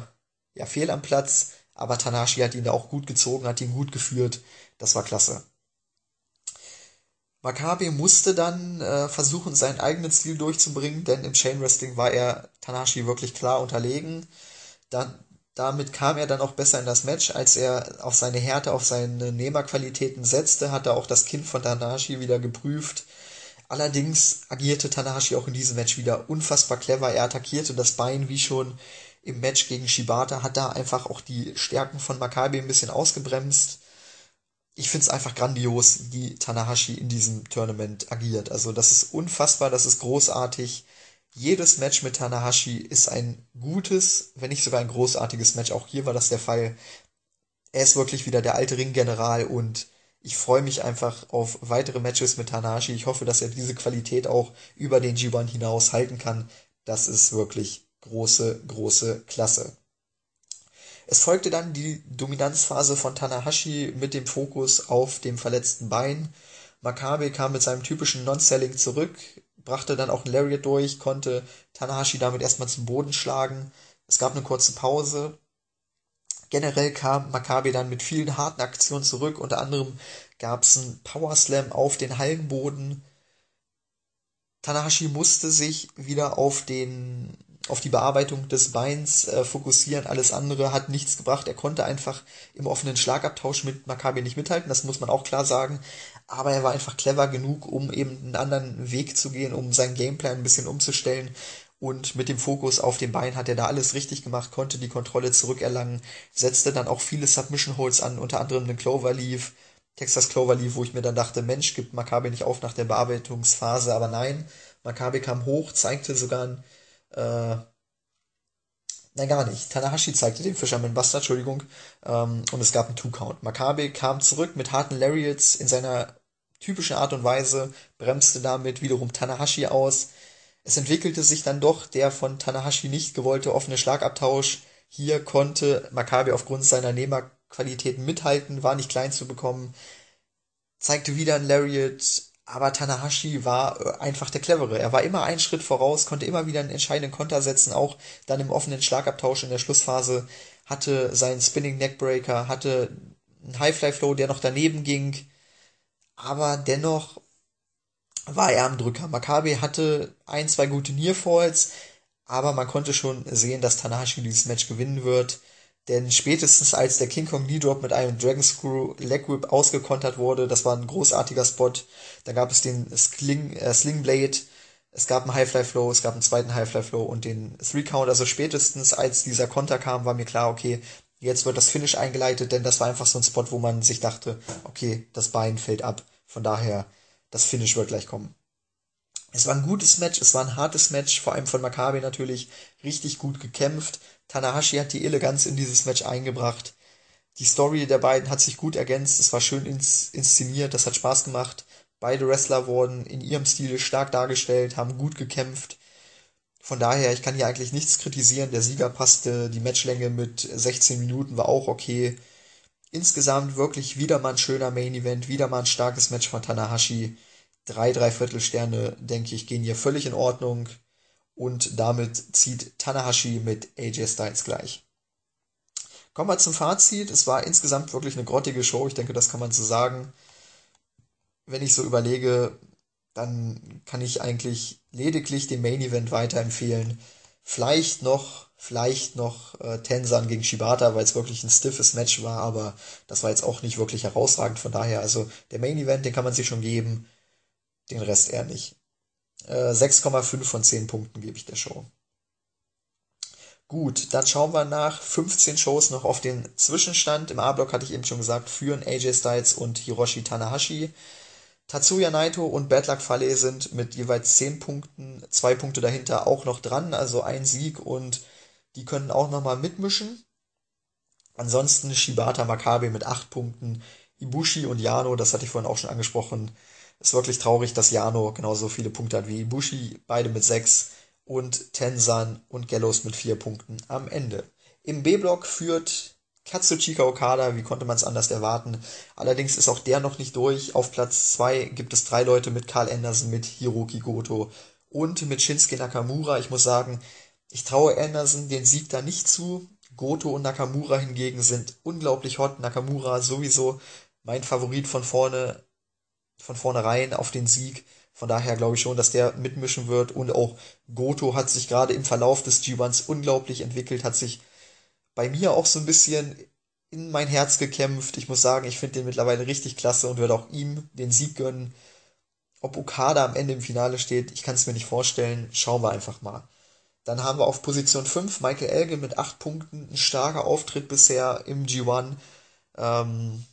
ja, fehl am Platz. aber Tanahashi hat ihn da auch gut gezogen, hat ihn gut geführt. Das war klasse. Makabe musste dann äh, versuchen, seinen eigenen Stil durchzubringen, denn im Chain Wrestling war er Tanahashi wirklich klar unterlegen. Dann, damit kam er dann auch besser in das Match, als er auf seine Härte, auf seine Nehmerqualitäten setzte, hat er auch das Kind von Tanahashi wieder geprüft. Allerdings agierte Tanahashi auch in diesem Match wieder unfassbar clever. Er attackierte das Bein wie schon im Match gegen Shibata, hat da einfach auch die Stärken von Makabe ein bisschen ausgebremst ich finde es einfach grandios, wie Tanahashi in diesem Tournament agiert. Also das ist unfassbar, das ist großartig. Jedes Match mit Tanahashi ist ein gutes, wenn nicht sogar ein großartiges Match. Auch hier war das der Fall. Er ist wirklich wieder der alte Ringgeneral und ich freue mich einfach auf weitere Matches mit Tanahashi. Ich hoffe, dass er diese Qualität auch über den G1 hinaus halten kann. Das ist wirklich große, große Klasse. Es folgte dann die Dominanzphase von Tanahashi mit dem Fokus auf dem verletzten Bein. Makabe kam mit seinem typischen Non-Selling zurück, brachte dann auch ein Lariat durch, konnte Tanahashi damit erstmal zum Boden schlagen. Es gab eine kurze Pause. Generell kam Makabe dann mit vielen harten Aktionen zurück. Unter anderem gab es einen Power Slam auf den Hallenboden. Tanahashi musste sich wieder auf den auf die Bearbeitung des Beins äh, fokussieren. Alles andere hat nichts gebracht. Er konnte einfach im offenen Schlagabtausch mit Maccabi nicht mithalten, das muss man auch klar sagen. Aber er war einfach clever genug, um eben einen anderen Weg zu gehen, um seinen Gameplan ein bisschen umzustellen. Und mit dem Fokus auf dem Bein hat er da alles richtig gemacht, konnte die Kontrolle zurückerlangen, setzte dann auch viele Submission Holds an, unter anderem den Cloverleaf, Texas Cloverleaf, wo ich mir dann dachte, Mensch, gibt Maccabi nicht auf nach der Bearbeitungsphase, aber nein, Maccabi kam hoch, zeigte sogar ein äh, Nein, gar nicht. Tanahashi zeigte den Fisherman Buster, Entschuldigung, ähm, und es gab einen Two-Count. Makabe kam zurück mit harten Lariats in seiner typischen Art und Weise, bremste damit wiederum Tanahashi aus. Es entwickelte sich dann doch der von Tanahashi nicht gewollte offene Schlagabtausch. Hier konnte Makabe aufgrund seiner Nehmerqualitäten mithalten, war nicht klein zu bekommen, zeigte wieder ein Lariat, aber Tanahashi war äh, einfach der Clevere. Er war immer einen Schritt voraus, konnte immer wieder einen entscheidenden Konter setzen, auch dann im offenen Schlagabtausch in der Schlussphase, hatte seinen Spinning Neckbreaker, hatte einen Highfly Flow, der noch daneben ging, aber dennoch war er am Drücker. Makabe hatte ein, zwei gute Nearfalls, aber man konnte schon sehen, dass Tanahashi dieses Match gewinnen wird. Denn spätestens als der King Kong Knee Drop mit einem Dragon Screw Leg Whip ausgekontert wurde, das war ein großartiger Spot. Da gab es den Sling, äh, Sling Blade, es gab einen Highfly Flow, es gab einen zweiten Highfly Flow und den Three Count. Also spätestens als dieser Konter kam, war mir klar, okay, jetzt wird das Finish eingeleitet, denn das war einfach so ein Spot, wo man sich dachte, okay, das Bein fällt ab. Von daher, das Finish wird gleich kommen. Es war ein gutes Match, es war ein hartes Match, vor allem von Makabe natürlich richtig gut gekämpft. Tanahashi hat die Eleganz in dieses Match eingebracht. Die Story der beiden hat sich gut ergänzt, es war schön ins inszeniert, das hat Spaß gemacht. Beide Wrestler wurden in ihrem Stil stark dargestellt, haben gut gekämpft. Von daher, ich kann hier eigentlich nichts kritisieren. Der Sieger passte, die Matchlänge mit 16 Minuten war auch okay. Insgesamt wirklich wieder mal ein schöner Main Event, wieder mal ein starkes Match von Tanahashi. Drei, dreiviertel Sterne, denke ich, gehen hier völlig in Ordnung und damit zieht Tanahashi mit AJ Styles gleich. Kommen wir zum Fazit. Es war insgesamt wirklich eine grottige Show. Ich denke, das kann man so sagen. Wenn ich so überlege, dann kann ich eigentlich lediglich den Main Event weiterempfehlen. Vielleicht noch, vielleicht noch äh, Tensan gegen Shibata, weil es wirklich ein stiffes Match war, aber das war jetzt auch nicht wirklich herausragend. Von daher, also der Main Event, den kann man sich schon geben, den Rest eher nicht. 6,5 äh, von 10 Punkten gebe ich der Show. Gut, dann schauen wir nach 15 Shows noch auf den Zwischenstand. Im A-Block hatte ich eben schon gesagt, führen AJ Styles und Hiroshi Tanahashi. Tatsuya Naito und Bad Luck Fale sind mit jeweils 10 Punkten, zwei Punkte dahinter auch noch dran, also ein Sieg und die können auch nochmal mitmischen. Ansonsten Shibata Makabe mit 8 Punkten, Ibushi und Yano, das hatte ich vorhin auch schon angesprochen, ist wirklich traurig, dass Jano genauso viele Punkte hat wie Bushi, beide mit sechs und Tensan und Gallows mit vier Punkten am Ende. Im B-Block führt Katsuchika Okada, wie konnte man es anders erwarten? Allerdings ist auch der noch nicht durch. Auf Platz zwei gibt es drei Leute mit Karl Anderson, mit Hiroki Goto und mit Shinsuke Nakamura. Ich muss sagen, ich traue Anderson den Sieg da nicht zu. Goto und Nakamura hingegen sind unglaublich hot. Nakamura sowieso mein Favorit von vorne, von vornherein auf den Sieg. Von daher glaube ich schon, dass der mitmischen wird. Und auch Goto hat sich gerade im Verlauf des G1s unglaublich entwickelt, hat sich bei mir auch so ein bisschen in mein Herz gekämpft. Ich muss sagen, ich finde den mittlerweile richtig klasse und würde auch ihm den Sieg gönnen. Ob Okada am Ende im Finale steht, ich kann es mir nicht vorstellen. Schauen wir einfach mal. Dann haben wir auf Position 5 Michael Elgin mit 8 Punkten. Ein starker Auftritt bisher im G1. Ähm,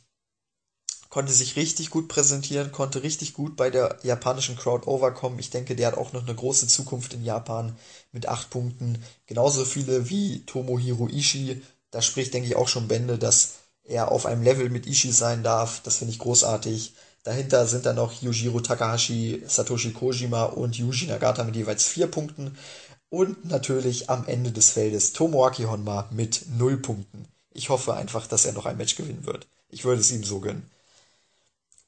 konnte sich richtig gut präsentieren, konnte richtig gut bei der japanischen Crowd overkommen. Ich denke, der hat auch noch eine große Zukunft in Japan mit 8 Punkten. Genauso viele wie Tomohiro Ishii. Da spricht, denke ich, auch schon Bände, dass er auf einem Level mit Ishii sein darf. Das finde ich großartig. Dahinter sind dann noch Yujiro Takahashi, Satoshi Kojima und Yuji Nagata mit jeweils 4 Punkten. Und natürlich am Ende des Feldes Tomoaki Honma mit 0 Punkten. Ich hoffe einfach, dass er noch ein Match gewinnen wird. Ich würde es ihm so gönnen.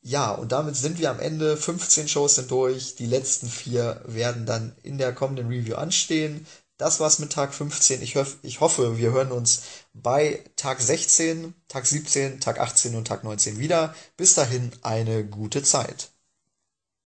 Ja, und damit sind wir am Ende. 15 Shows sind durch. Die letzten vier werden dann in der kommenden Review anstehen. Das war's mit Tag 15. Ich, hof, ich hoffe, wir hören uns bei Tag 16, Tag 17, Tag 18 und Tag 19 wieder. Bis dahin eine gute Zeit.